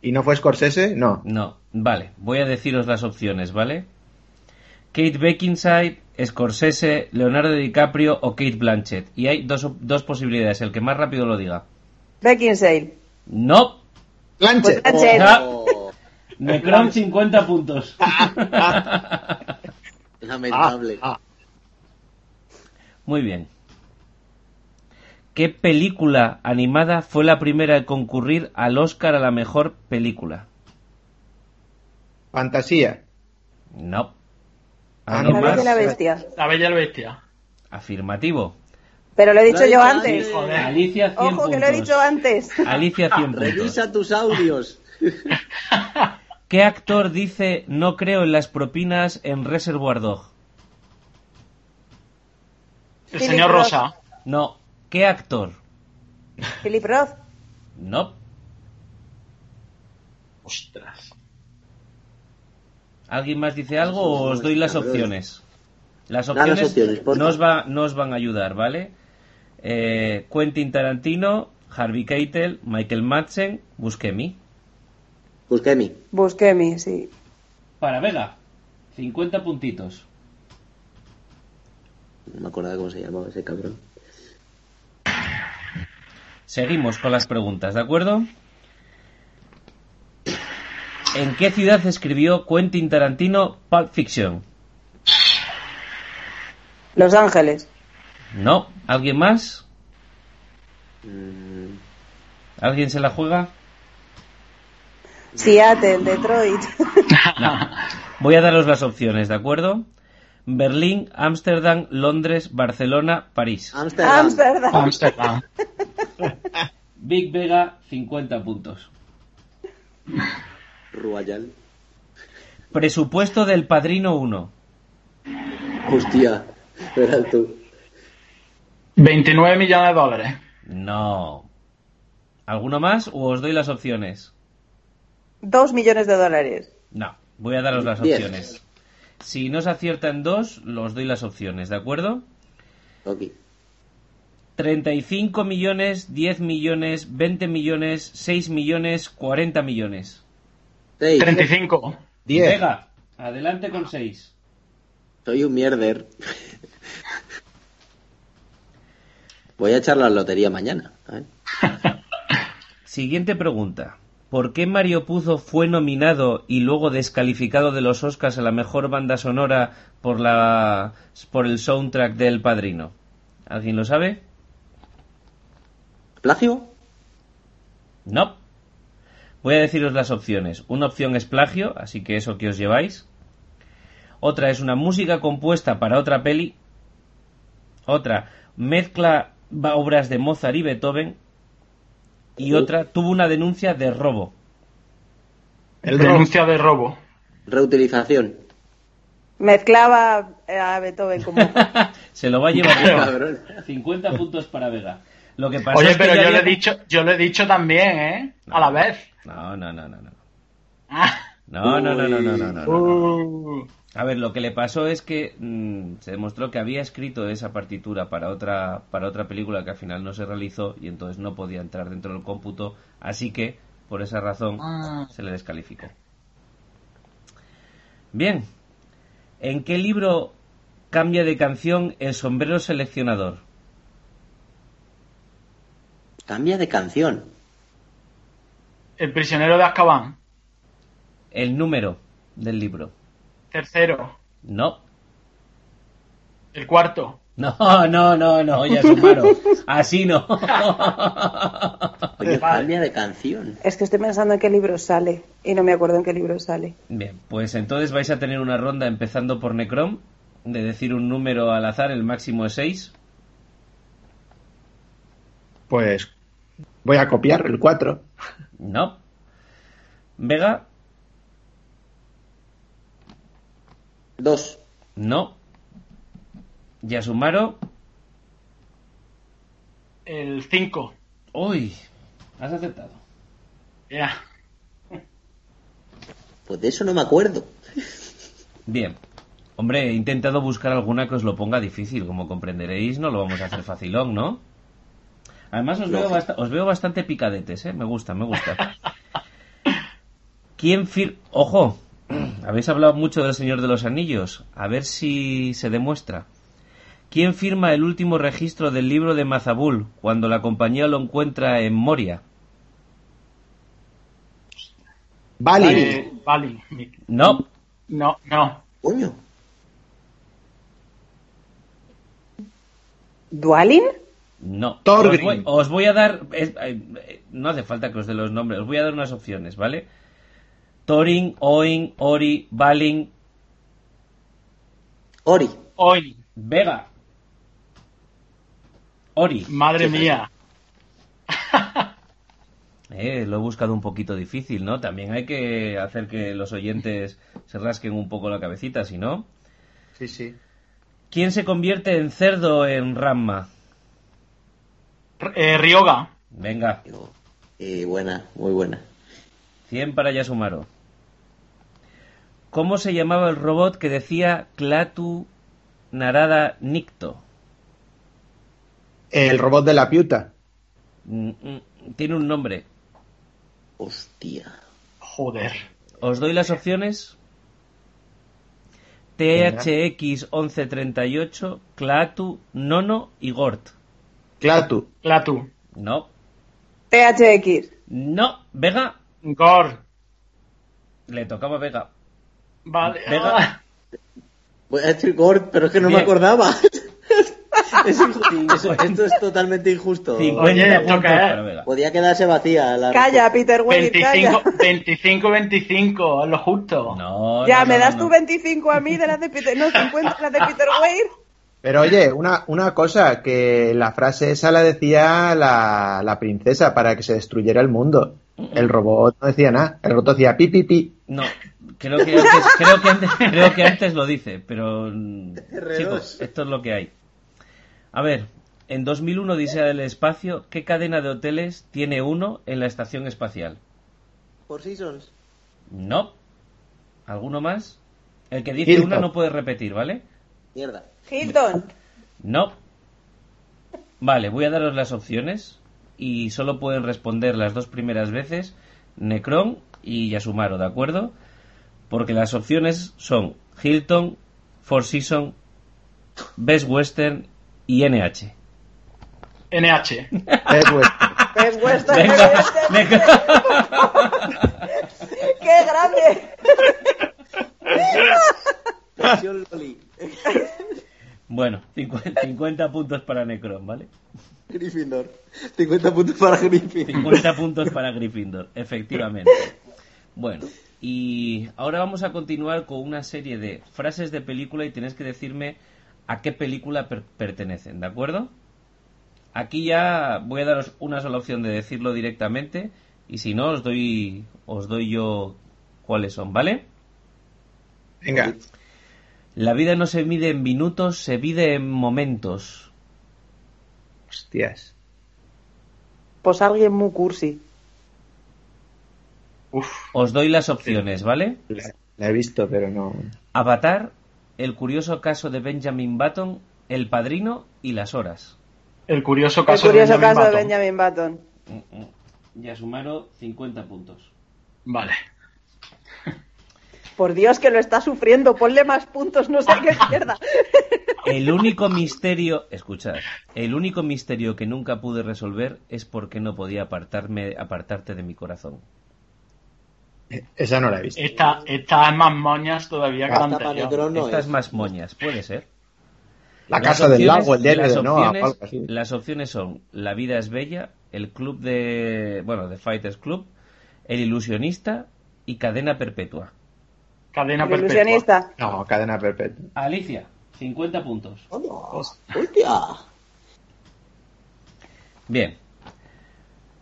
¿Y no fue Scorsese? No. No, vale. Voy a deciros las opciones, ¿vale? Kate Beckinsale, Scorsese, Leonardo DiCaprio o Kate Blanchett. Y hay dos, dos posibilidades, el que más rápido lo diga. Beckinsale. No, Blanchett. Pues Blanchett. Ah. Oh, Necron 50 puntos. lamentable. Ah, Muy bien. ¿Qué película animada fue la primera en concurrir al Oscar a la mejor película? Fantasía. No. Ah, ¿Alguien no, La? Bella y la Bestia. La Bella y la Bestia. Afirmativo. Pero lo he dicho Lo he yo antes. antes. Joder. Alicia 100 Ojo que lo he dicho antes. Alicia 100 puntos. Revisa tus audios. ¿Qué actor dice no creo en las propinas en Reservoir Dog? El Philip señor Roth. Rosa. No. ¿Qué actor? Philip Roth. No. Ostras. ¿Alguien más dice algo o os doy las opciones? Las las opciones, porfa. no, os va- no os van a ayudar, ¿vale? Eh, Quentin Tarantino, Harvey Keitel, Michael Madsen, Buscemi. Busquemi. Busquemi, sí. Para Vega, 50 puntitos. No me acordaba cómo se llamaba ese cabrón. Seguimos con las preguntas, ¿de acuerdo? ¿En qué ciudad escribió Quentin Tarantino Pulp Fiction? Los Ángeles. No. ¿Alguien más? Mm, ¿Alguien se la juega? Seattle, Detroit. Voy a daros las opciones, ¿de acuerdo? Berlín, Ámsterdam, Londres, Barcelona, París. Amsterdam. Amsterdam. Amsterdam. Big Vega, 50 puntos. Royal. Presupuesto del Padrino 1. Hostia. Verás tú. 29 millones de dólares. No. ¿Alguno más o os doy las opciones? Dos millones de dólares. No. Voy a daros las Diez. opciones. Si no se aciertan dos, os doy las opciones, ¿de acuerdo? Ok. 35 millones, 10 millones, 20 millones, 6 millones, 40 millones. Seis. 35. 10. Vega, adelante con 6. Soy un mierder. Voy a echar la lotería mañana. ¿eh? Siguiente pregunta. ¿Por qué Mario Puzo fue nominado y luego descalificado de los Oscars a la mejor banda sonora por la por el soundtrack del Padrino? ¿Alguien lo sabe? ¿Plagio? No. Voy a deciros las opciones. Una opción es plagio, así que eso que os lleváis. Otra es una música compuesta para otra peli. Otra, mezcla obras de Mozart y Beethoven. Y otra, tuvo una denuncia de robo. El. Denuncia de robo. Reutilización. Mezclaba a Beethoven como... Se lo va a llevar. Vega. 50 puntos para Vega. Lo que pasa Oye, es que pero yo le he había- dicho, yo le he dicho también, ¿eh? A la vez. No, no, no, no, no. Ah. No, no, no, no, no, no, no, no. A ver, lo que le pasó es que mm, se demostró que había escrito esa partitura para otra para otra película que al final no se realizó y entonces no podía entrar dentro del cómputo, así que por esa razón Ah. se le descalificó. Bien, ¿en qué libro cambia de canción el sombrero seleccionador? Cambia de canción. El prisionero de Azkaban. El número del libro. Tercero. No. El cuarto. No, no, no, no, ya Sumaro. Así no. Oye, cambia de canción. Es que estoy pensando en qué libro sale y no me acuerdo en qué libro sale. Bien, pues entonces vais a tener una ronda empezando por Necrom, de decir un número al azar, el máximo es 6. Pues voy a copiar el 4. No. Vega, Dos. no. Yasumaro, El cinco. uy, has aceptado. Ya. Pues de eso no me acuerdo. Bien. Hombre, he intentado buscar alguna que os lo ponga difícil, como comprenderéis, no lo vamos a hacer facilón, ¿no? Además os veo, os veo bastante picadetes, ¿eh? Me gusta, me gusta. ¿Quién fir... Ojo, habéis hablado mucho del Señor de los Anillos, a ver si se demuestra. ¿Quién firma el último registro del libro de Mazabul cuando la compañía lo encuentra en Moria? Vale. Eh, Vale. No, No, no. Coño. ¿Dualin? no. Os voy, os voy a dar... es- eh, eh, no hace falta que os dé los nombres, os voy a dar unas opciones, ¿vale? Thorin, Oin, Ori, Balin, Ori. Hoy. Vega. Ori. Madre mía. Eh, lo he buscado un poquito difícil, ¿no? También hay que hacer que los oyentes se rasquen un poco la cabecita, si no. Sí, sí. ¿Quién se convierte en cerdo en Ramma? Eh, Ryoga. Venga, eh, buena, muy buena. 100 para Yasumaro. ¿Cómo se llamaba el robot que decía Clatu Narada Nicto? El robot de la piuta. Mm, mm, Tiene un nombre. Hostia. Joder. Os doy las opciones. THX1138, Clatu, Nono y Gort. Clatu. Clatu. No, THX. no, Vega, Gor. le tocaba a Vega. Vale. Vega. Ah, Voy a decir Gord, pero es que no Bien. me acordaba. Es esto es totalmente injusto. 50 Oye, toca, ¿eh? Podía quedarse vacía la Calla, Peter Weir, 25, calla. 25, 25, es lo justo. No, Ya, no, ¿me no, das no, tu no. 25 a mí de las de Peter... No, 50 de las de Peter Weir? Pero oye, una, una cosa, que la frase esa la decía la, la princesa para que se destruyera el mundo. El robot no decía nada. El robot decía pi, pi, pi. No, creo que antes, creo que antes, creo que antes lo dice, pero chicos, esto es lo que hay. A ver, en 2001 Odisea del espacio, ¿qué cadena de hoteles tiene uno en la estación espacial? Por Seasons. No. ¿Alguno más? El que dice Hilton. una no puede repetir, ¿vale? Mierda. Hilton. No. Vale, voy a daros las opciones y solo pueden responder las dos primeras veces Necron y Yasumaro, ¿de acuerdo? Porque las opciones son Hilton, Four Seasons, Best Western y NH. NH. Es pues, Es vuestra Venga, Necron. ¡Qué grande! Versión Loli. Bueno, 50, 50 puntos para Necron, ¿vale? Gryffindor. 50 puntos para Gryffindor. 50 puntos para Gryffindor, efectivamente. Bueno, y ahora vamos a continuar con una serie de frases de película y tenéis que decirme a qué película per- pertenecen, ¿de acuerdo? Aquí ya voy a daros una sola opción de decirlo directamente y si no os doy os doy yo cuáles son, ¿vale? venga. La vida no se mide en minutos, se mide en momentos. Hostias. Pues alguien muy cursi. Uf. Os doy las opciones, ¿vale? La, la he visto, pero no. Avatar, El curioso caso de Benjamin Button, El padrino y Las horas. El curioso El caso curioso de Benjamin caso de Button. Benjamin Button. Ya sumaron 50 puntos. Vale. Por Dios que lo está sufriendo. Ponle más puntos, no sé qué mierda. El único misterio, escuchad, el único misterio que nunca pude resolver es por qué no podía apartarme, apartarte de mi corazón. Esa no la he visto. Esta, esta es más moñas todavía que la anterior. No Esta es es. más moñas, puede ser. La Las casa del opciones- lago, el diario las de Noah. Las opciones son La vida es bella, el club de, bueno, de Fighters Club, El ilusionista y Cadena perpetua. Cadena El perpetua. ilusionista. No, cadena perpetua. Alicia, 50 puntos. ¡Hostia! Bien.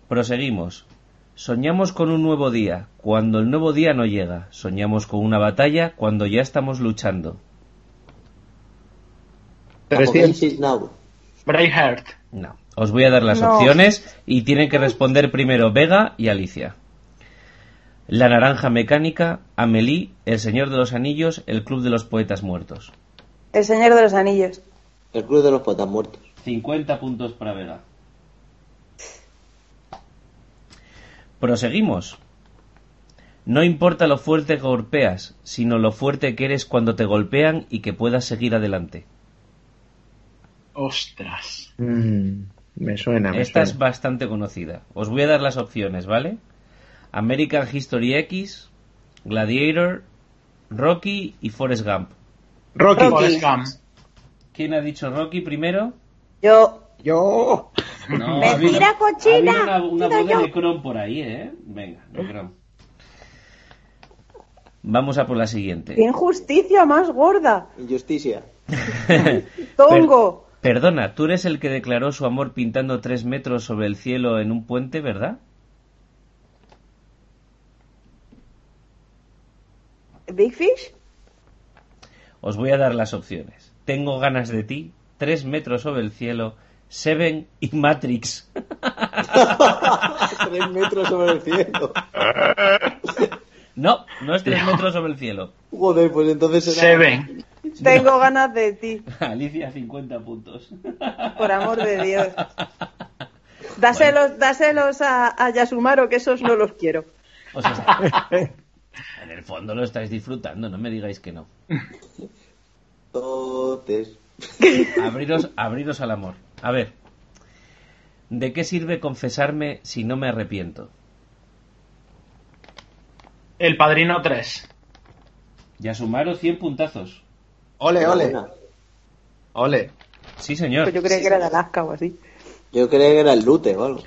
Proseguimos. Soñamos con un nuevo día, cuando el nuevo día no llega. Soñamos con una batalla, cuando ya estamos luchando. 300. Apocalipsis Now. Braveheart. No. Os voy a dar las No. opciones y tienen que responder primero Vega y Alicia. La naranja mecánica, Amelie, El Señor de los Anillos, El Club de los Poetas Muertos. El Señor de los Anillos. El Club de los Poetas Muertos. 50 puntos para Vega. Proseguimos. No importa lo fuerte que golpeas, sino lo fuerte que eres cuando te golpean y que puedas seguir adelante. Ostras. Mm, me suena, me Esta es bastante conocida. Os voy a dar las opciones, ¿vale? American History X, Gladiator, Rocky y Forrest Gump. Rocky. Rocky. Forrest Gump. ¿Quién ha dicho Rocky primero? Yo. Yo. No, Mentira, ha cochina. ha una, una de. Necron por ahí, ¿eh? Venga, Necron. Vamos a por la siguiente. ¡Qué injusticia más gorda! Injusticia. ¡Tongo! Perdona, tú eres el que declaró su amor pintando tres metros sobre el cielo en un puente, ¿verdad? ¿Big Fish? Os voy a dar las opciones. Tengo ganas de ti, tres metros sobre el cielo, Seven y Matrix. Tres metros sobre el cielo. No, no es tres metros sobre el cielo. Joder, pues entonces. Seven. Tengo ganas de ti, Alicia, 50 puntos. por amor de Dios. Dáselos, dáselos a, a Yasumaro, que esos no los quiero. O sea, en el fondo lo estáis disfrutando, no me digáis que no. Entonces... Abriros, abriros al amor. A ver, ¿de qué sirve confesarme si no me arrepiento? El Padrino 3. Ya sumaron 100 puntazos. Ole, ole. Ole. Sí, señor. Pues yo creía que era de Alaska o así. Yo creía que era el lute o algo.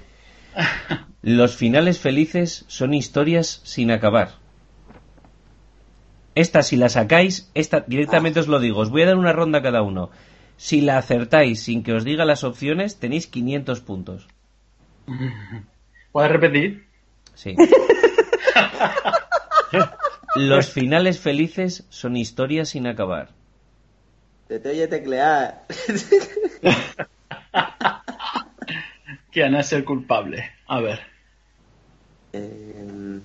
Los finales felices son historias sin acabar. Esta, si la sacáis, esta directamente os lo digo. Os voy a dar una ronda a cada uno. Si la acertáis sin que os diga las opciones, tenéis 500 puntos. ¿Puedes repetir? Sí. Los finales felices son historias sin acabar. Te te oye teclear. ¿Quién es el culpable? A ver. Eh,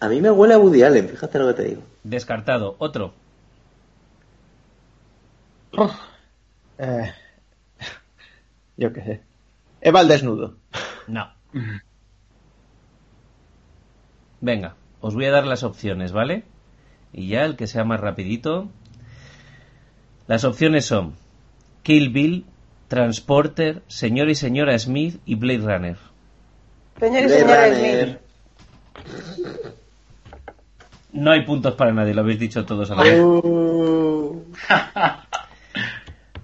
a mí me huele a Woody Allen, fíjate lo que te digo. Descartado. Otro. Eh, yo qué sé. Eva al desnudo. No. Venga, os voy a dar las opciones, ¿vale? Y ya el que sea más rapidito. Las opciones son Kill Bill, Transporter, Señor y Señora Smith y Blade Runner. Señor y Blade señora Runner. Smith. No hay puntos para nadie, lo habéis dicho todos a la vez. Uh.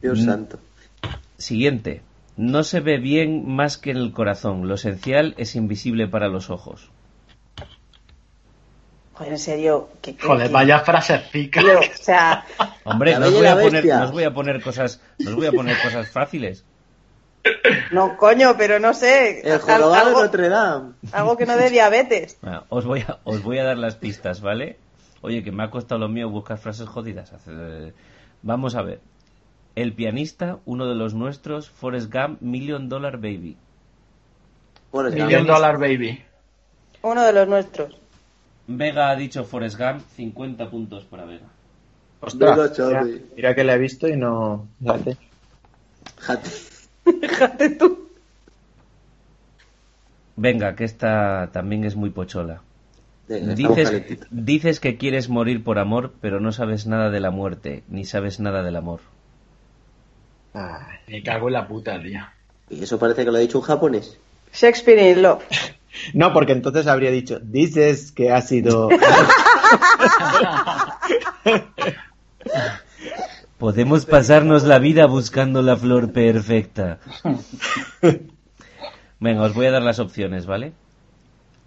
Dios Mm. santo. Siguiente. No se ve bien más que en el corazón. Lo esencial es invisible para los ojos. Joder, en serio. ¿qué, qué- Joder, qué- vaya frasecica. Tío, O sea, Hombre, La no os, Bella voy a poner, no voy a poner cosas, no os voy a poner cosas fáciles. no, coño, pero no sé. El jorobado de Notre Dame. algo que no dé diabetes. Bueno, os voy a, os voy a dar las pistas, ¿vale? Oye, que me ha costado lo mío buscar frases jodidas. Hace- Vamos a ver. El pianista, uno de los nuestros, Forrest Gump, Million Dollar Baby. Million Dollar Baby. Uno de los nuestros. Vega ha dicho Forrest Gump, 50 puntos para Vega. Ostras, Venga, mira, Charlie. mira que la he visto y no. Fíjate. Jate. Fíjate tú. Venga, que esta también es muy pochola. Venga, Dices, dices que quieres morir por amor, pero no sabes nada de la muerte, ni sabes nada del amor. Ay, Me cago en la puta, tío. Y eso parece que lo ha dicho un japonés. Shakespeare in Love. No, porque entonces habría dicho, dices que ha sido... Podemos pasarnos la vida buscando la flor perfecta. Venga, os voy a dar las opciones, ¿vale?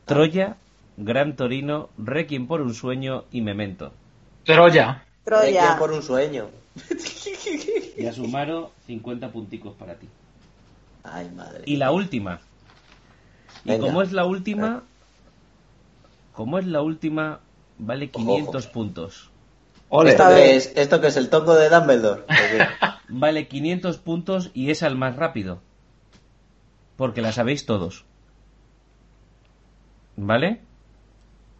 Troya, Gran Torino, Requiem por un sueño y Memento. Troya. Troya. por un sueño. Y a Sumaro, 50 punticos para ti. Ay, madre. Y la última. Y Venga. como es la última, como es la última, vale 500 puntos. ¿Esto, que es, ¿Esto que es el tongo de Dumbledore? ¿O qué? Vale 500 puntos y es al más rápido. Porque la sabéis todos. ¿Vale?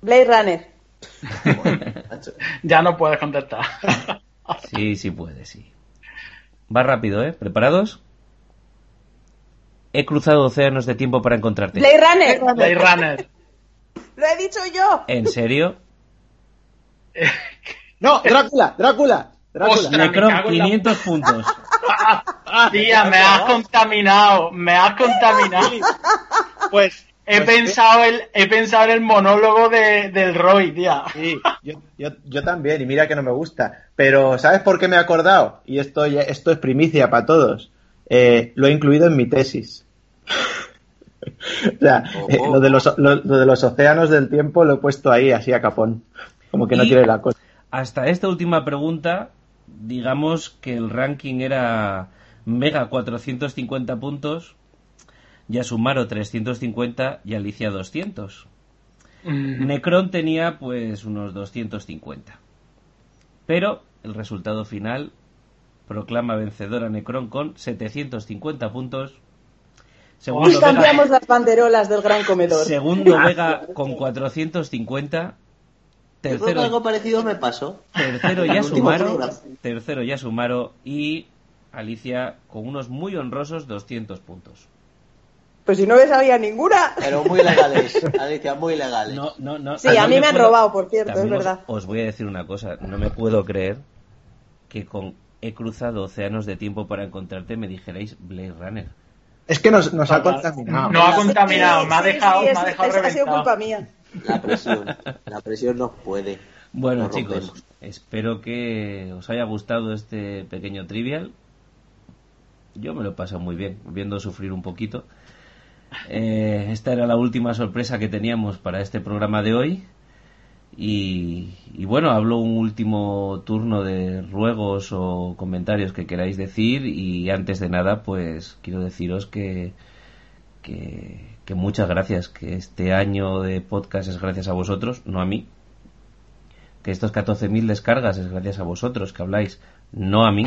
Blade Runner. Ya no puedes contestar. Sí, sí puede, sí. Va rápido, ¿eh? ¿Preparados? He cruzado océanos de tiempo para encontrarte. Blade Runner. Blade Runner. Lo he dicho yo. ¿En serio? No, Drácula, Drácula. Drácula. Ostras, Necron, cago en la- 500 puntos. Tía, me has contaminado, me has contaminado. Pues He Pues, pensado el, he pensado en el monólogo de, del Roy, tía. Sí, yo, yo, yo también, y mira que no me gusta. Pero, ¿sabes por qué me he acordado? Y esto, ya- esto es primicia para todos. Eh, lo he incluido en mi tesis. o sea, eh, lo, de los, lo, lo de los océanos del tiempo lo he puesto ahí, así a capón. Como que no Y- tiene la cosa. Hasta esta última pregunta, digamos que el ranking era Mega 450 puntos, Yasumaro 350 y Alicia 200. Necron tenía pues unos 250. Pero el resultado final proclama vencedora Necron con 750 puntos. Segundo, Hoy Vega, cambiamos las banderolas del gran comedor. segundo Vega con 450. Yo creo que Tercero, algo parecido me pasó. tercero ya Sumaro, tercero ya Sumaro y Alicia con unos muy honrosos 200 puntos. Pues si no me sabía ninguna. Pero muy legales, Alicia, muy legales. No, no, no. Sí, a mí me han puedo- robado, por cierto, También es verdad. Os, voy a decir una cosa, no me puedo creer que con he cruzado océanos de tiempo para encontrarte me dijerais Blade Runner. Es que nos, nos ha contaminado. No ha contaminado, me ha Sí, dejado, sí, me es- ha dejado es- ha sido culpa mía. La presión, la presión nos puede. Bueno, Nos chicos, rompemos. espero que os haya gustado este pequeño trivial. Yo me lo he pasado muy bien, viendo sufrir un poquito. Eh, esta era la última sorpresa que teníamos para este programa de hoy. Y, bueno, hablo un último turno de ruegos o comentarios que queráis decir. Y antes de nada, pues quiero deciros que, que, que muchas gracias, que este año de podcast es gracias a vosotros, no a mí que estos 14.000 descargas es gracias a vosotros que habláis, no a mí,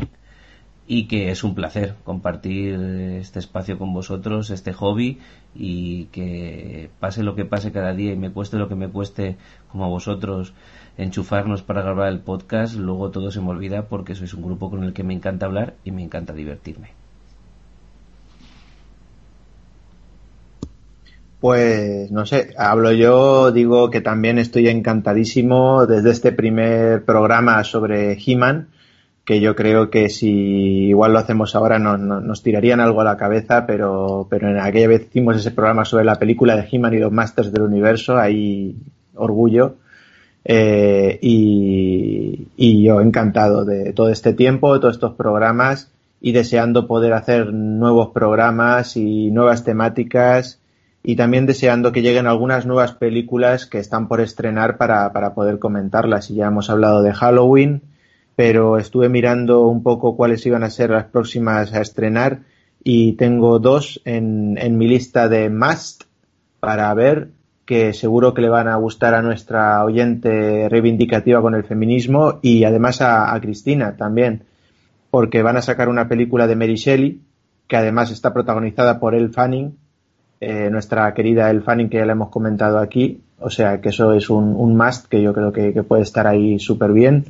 y que es un placer compartir este espacio con vosotros, este hobby, y que pase lo que pase cada día y me cueste lo que me cueste, como a vosotros, enchufarnos para grabar el podcast, luego todo se me olvida porque sois un grupo con el que me encanta hablar y me encanta divertirme. Pues no sé, hablo yo, digo que también estoy encantadísimo desde este primer programa sobre He-Man, que yo creo que si igual lo hacemos ahora no- no- nos tirarían algo a la cabeza, pero, pero en aquella vez hicimos ese programa sobre la película de He-Man y los Masters del Universo, ahí orgullo. Eh, y, y yo encantado de todo este tiempo, de todos estos programas y deseando poder hacer nuevos programas y nuevas temáticas y también deseando que lleguen algunas nuevas películas que están por estrenar para, para poder comentarlas. Y ya hemos hablado de Halloween, pero estuve mirando un poco cuáles iban a ser las próximas a estrenar y tengo dos en, mi lista de must para ver que seguro que le van a gustar a nuestra oyente reivindicativa con el feminismo y además a, Cristina también, porque van a sacar una película de Mary Shelley que además está protagonizada por Elle Fanning, eh, nuestra querida Elle Fanning que ya la hemos comentado aquí, o sea que eso es un, un must que yo creo que, que puede estar ahí súper bien.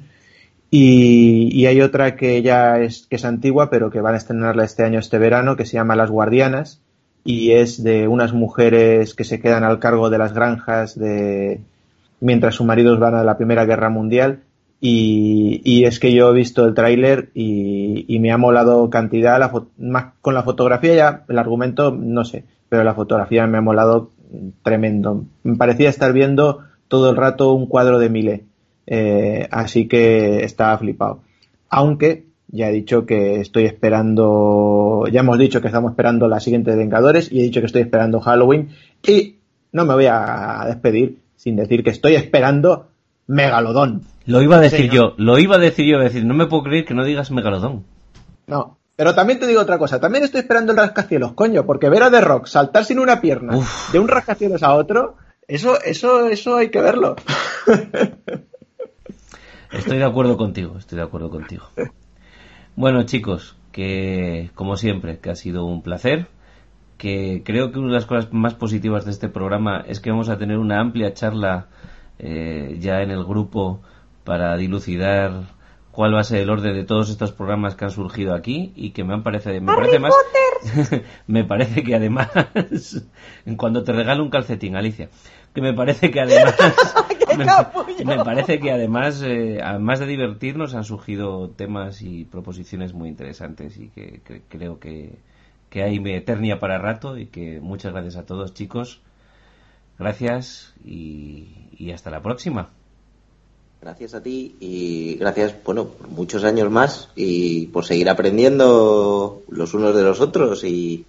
Y, hay otra que ya es, que es antigua, pero que van a estrenarla este año, este verano, que se llama Las Guardianas, y es de unas mujeres que se quedan al cargo de las granjas de mientras sus maridos van a la Primera Guerra Mundial. Y, es que yo he visto el tráiler y, me ha molado cantidad, más con la fotografía ya, el argumento, no sé, pero la fotografía me ha molado tremendo. Me parecía estar viendo todo el rato un cuadro de Mile, eh, así que estaba flipado. Aunque ya he dicho que estoy esperando, ya hemos dicho que estamos esperando la siguiente de Vengadores y he dicho que estoy esperando Halloween y no me voy a despedir sin decir que estoy esperando Megalodón. Lo iba a decir yo, lo iba a decir yo, decir, no me puedo creer que no digas Megalodón. No, pero también te digo otra cosa, también estoy esperando el rascacielos, coño, porque ver a The Rock saltar sin una pierna de un rascacielos a otro, eso, eso, eso hay que verlo. Estoy de acuerdo contigo, estoy de acuerdo contigo. Bueno, chicos, que como siempre, que ha sido un placer, que creo que una de las cosas más positivas de este programa es que vamos a tener una amplia charla eh, ya en el grupo para dilucidar cuál va a ser el orden de todos estos programas que han surgido aquí y que me han parece me parece más me parece que además cuando te regalo un calcetín Alicia que me parece que además me, parece que además eh, además de divertirnos han surgido temas y proposiciones muy interesantes y que, creo que, que hay eternia para rato y que muchas gracias a todos chicos. Gracias y hasta la próxima. Gracias a ti y gracias, bueno, por muchos años más y por seguir aprendiendo los unos de los otros y,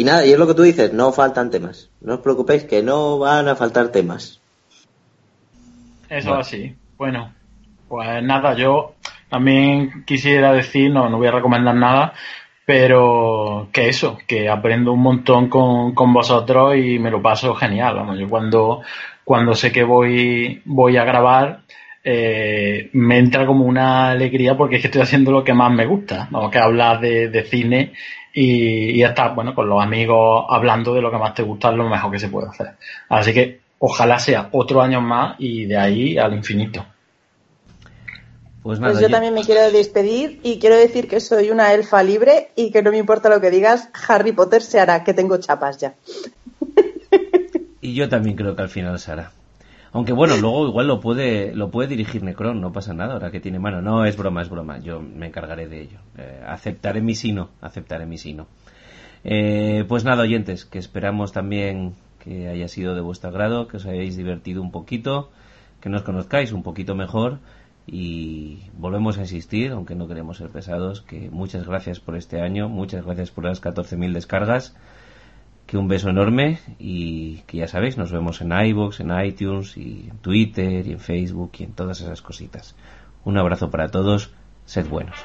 y nada, y es lo que tú dices, no faltan temas. No os preocupéis que no van a faltar temas. Eso así. Bueno, pues nada, yo también quisiera decir, no, no voy a recomendar nada, pero que eso, que aprendo un montón con, con vosotros y me lo paso genial. Vamos, yo cuando cuando sé que voy, voy a grabar, eh, me entra como una alegría porque es que estoy haciendo lo que más me gusta, vamos, que hablar de, cine y, y, estar, bueno, con los amigos hablando de lo que más te gusta es lo mejor que se puede hacer. Así que ojalá sea otro año más y de ahí al infinito. Pues, nada, pues yo, también me quiero despedir y quiero decir que soy una elfa libre y que no me importa lo que digas, Harry Potter se hará, que tengo chapas ya. Y yo también creo que al final se hará. Aunque bueno, luego igual lo puede, lo puede dirigir Necron, no pasa nada, ahora que tiene mano. No, es broma, es broma, yo me encargaré de ello. Eh, aceptaré mi sino, aceptaré mi sino. Eh, pues nada, oyentes, que esperamos también que haya sido de vuestro agrado, que os hayáis divertido un poquito, que nos conozcáis un poquito mejor y volvemos a insistir, aunque no queremos ser pesados, que muchas gracias por este año, muchas gracias por las 14.000 descargas que un beso enorme y que ya sabéis, nos vemos en iVoox, en iTunes y en Twitter y en Facebook y en todas esas cositas. Un abrazo para todos, sed buenos.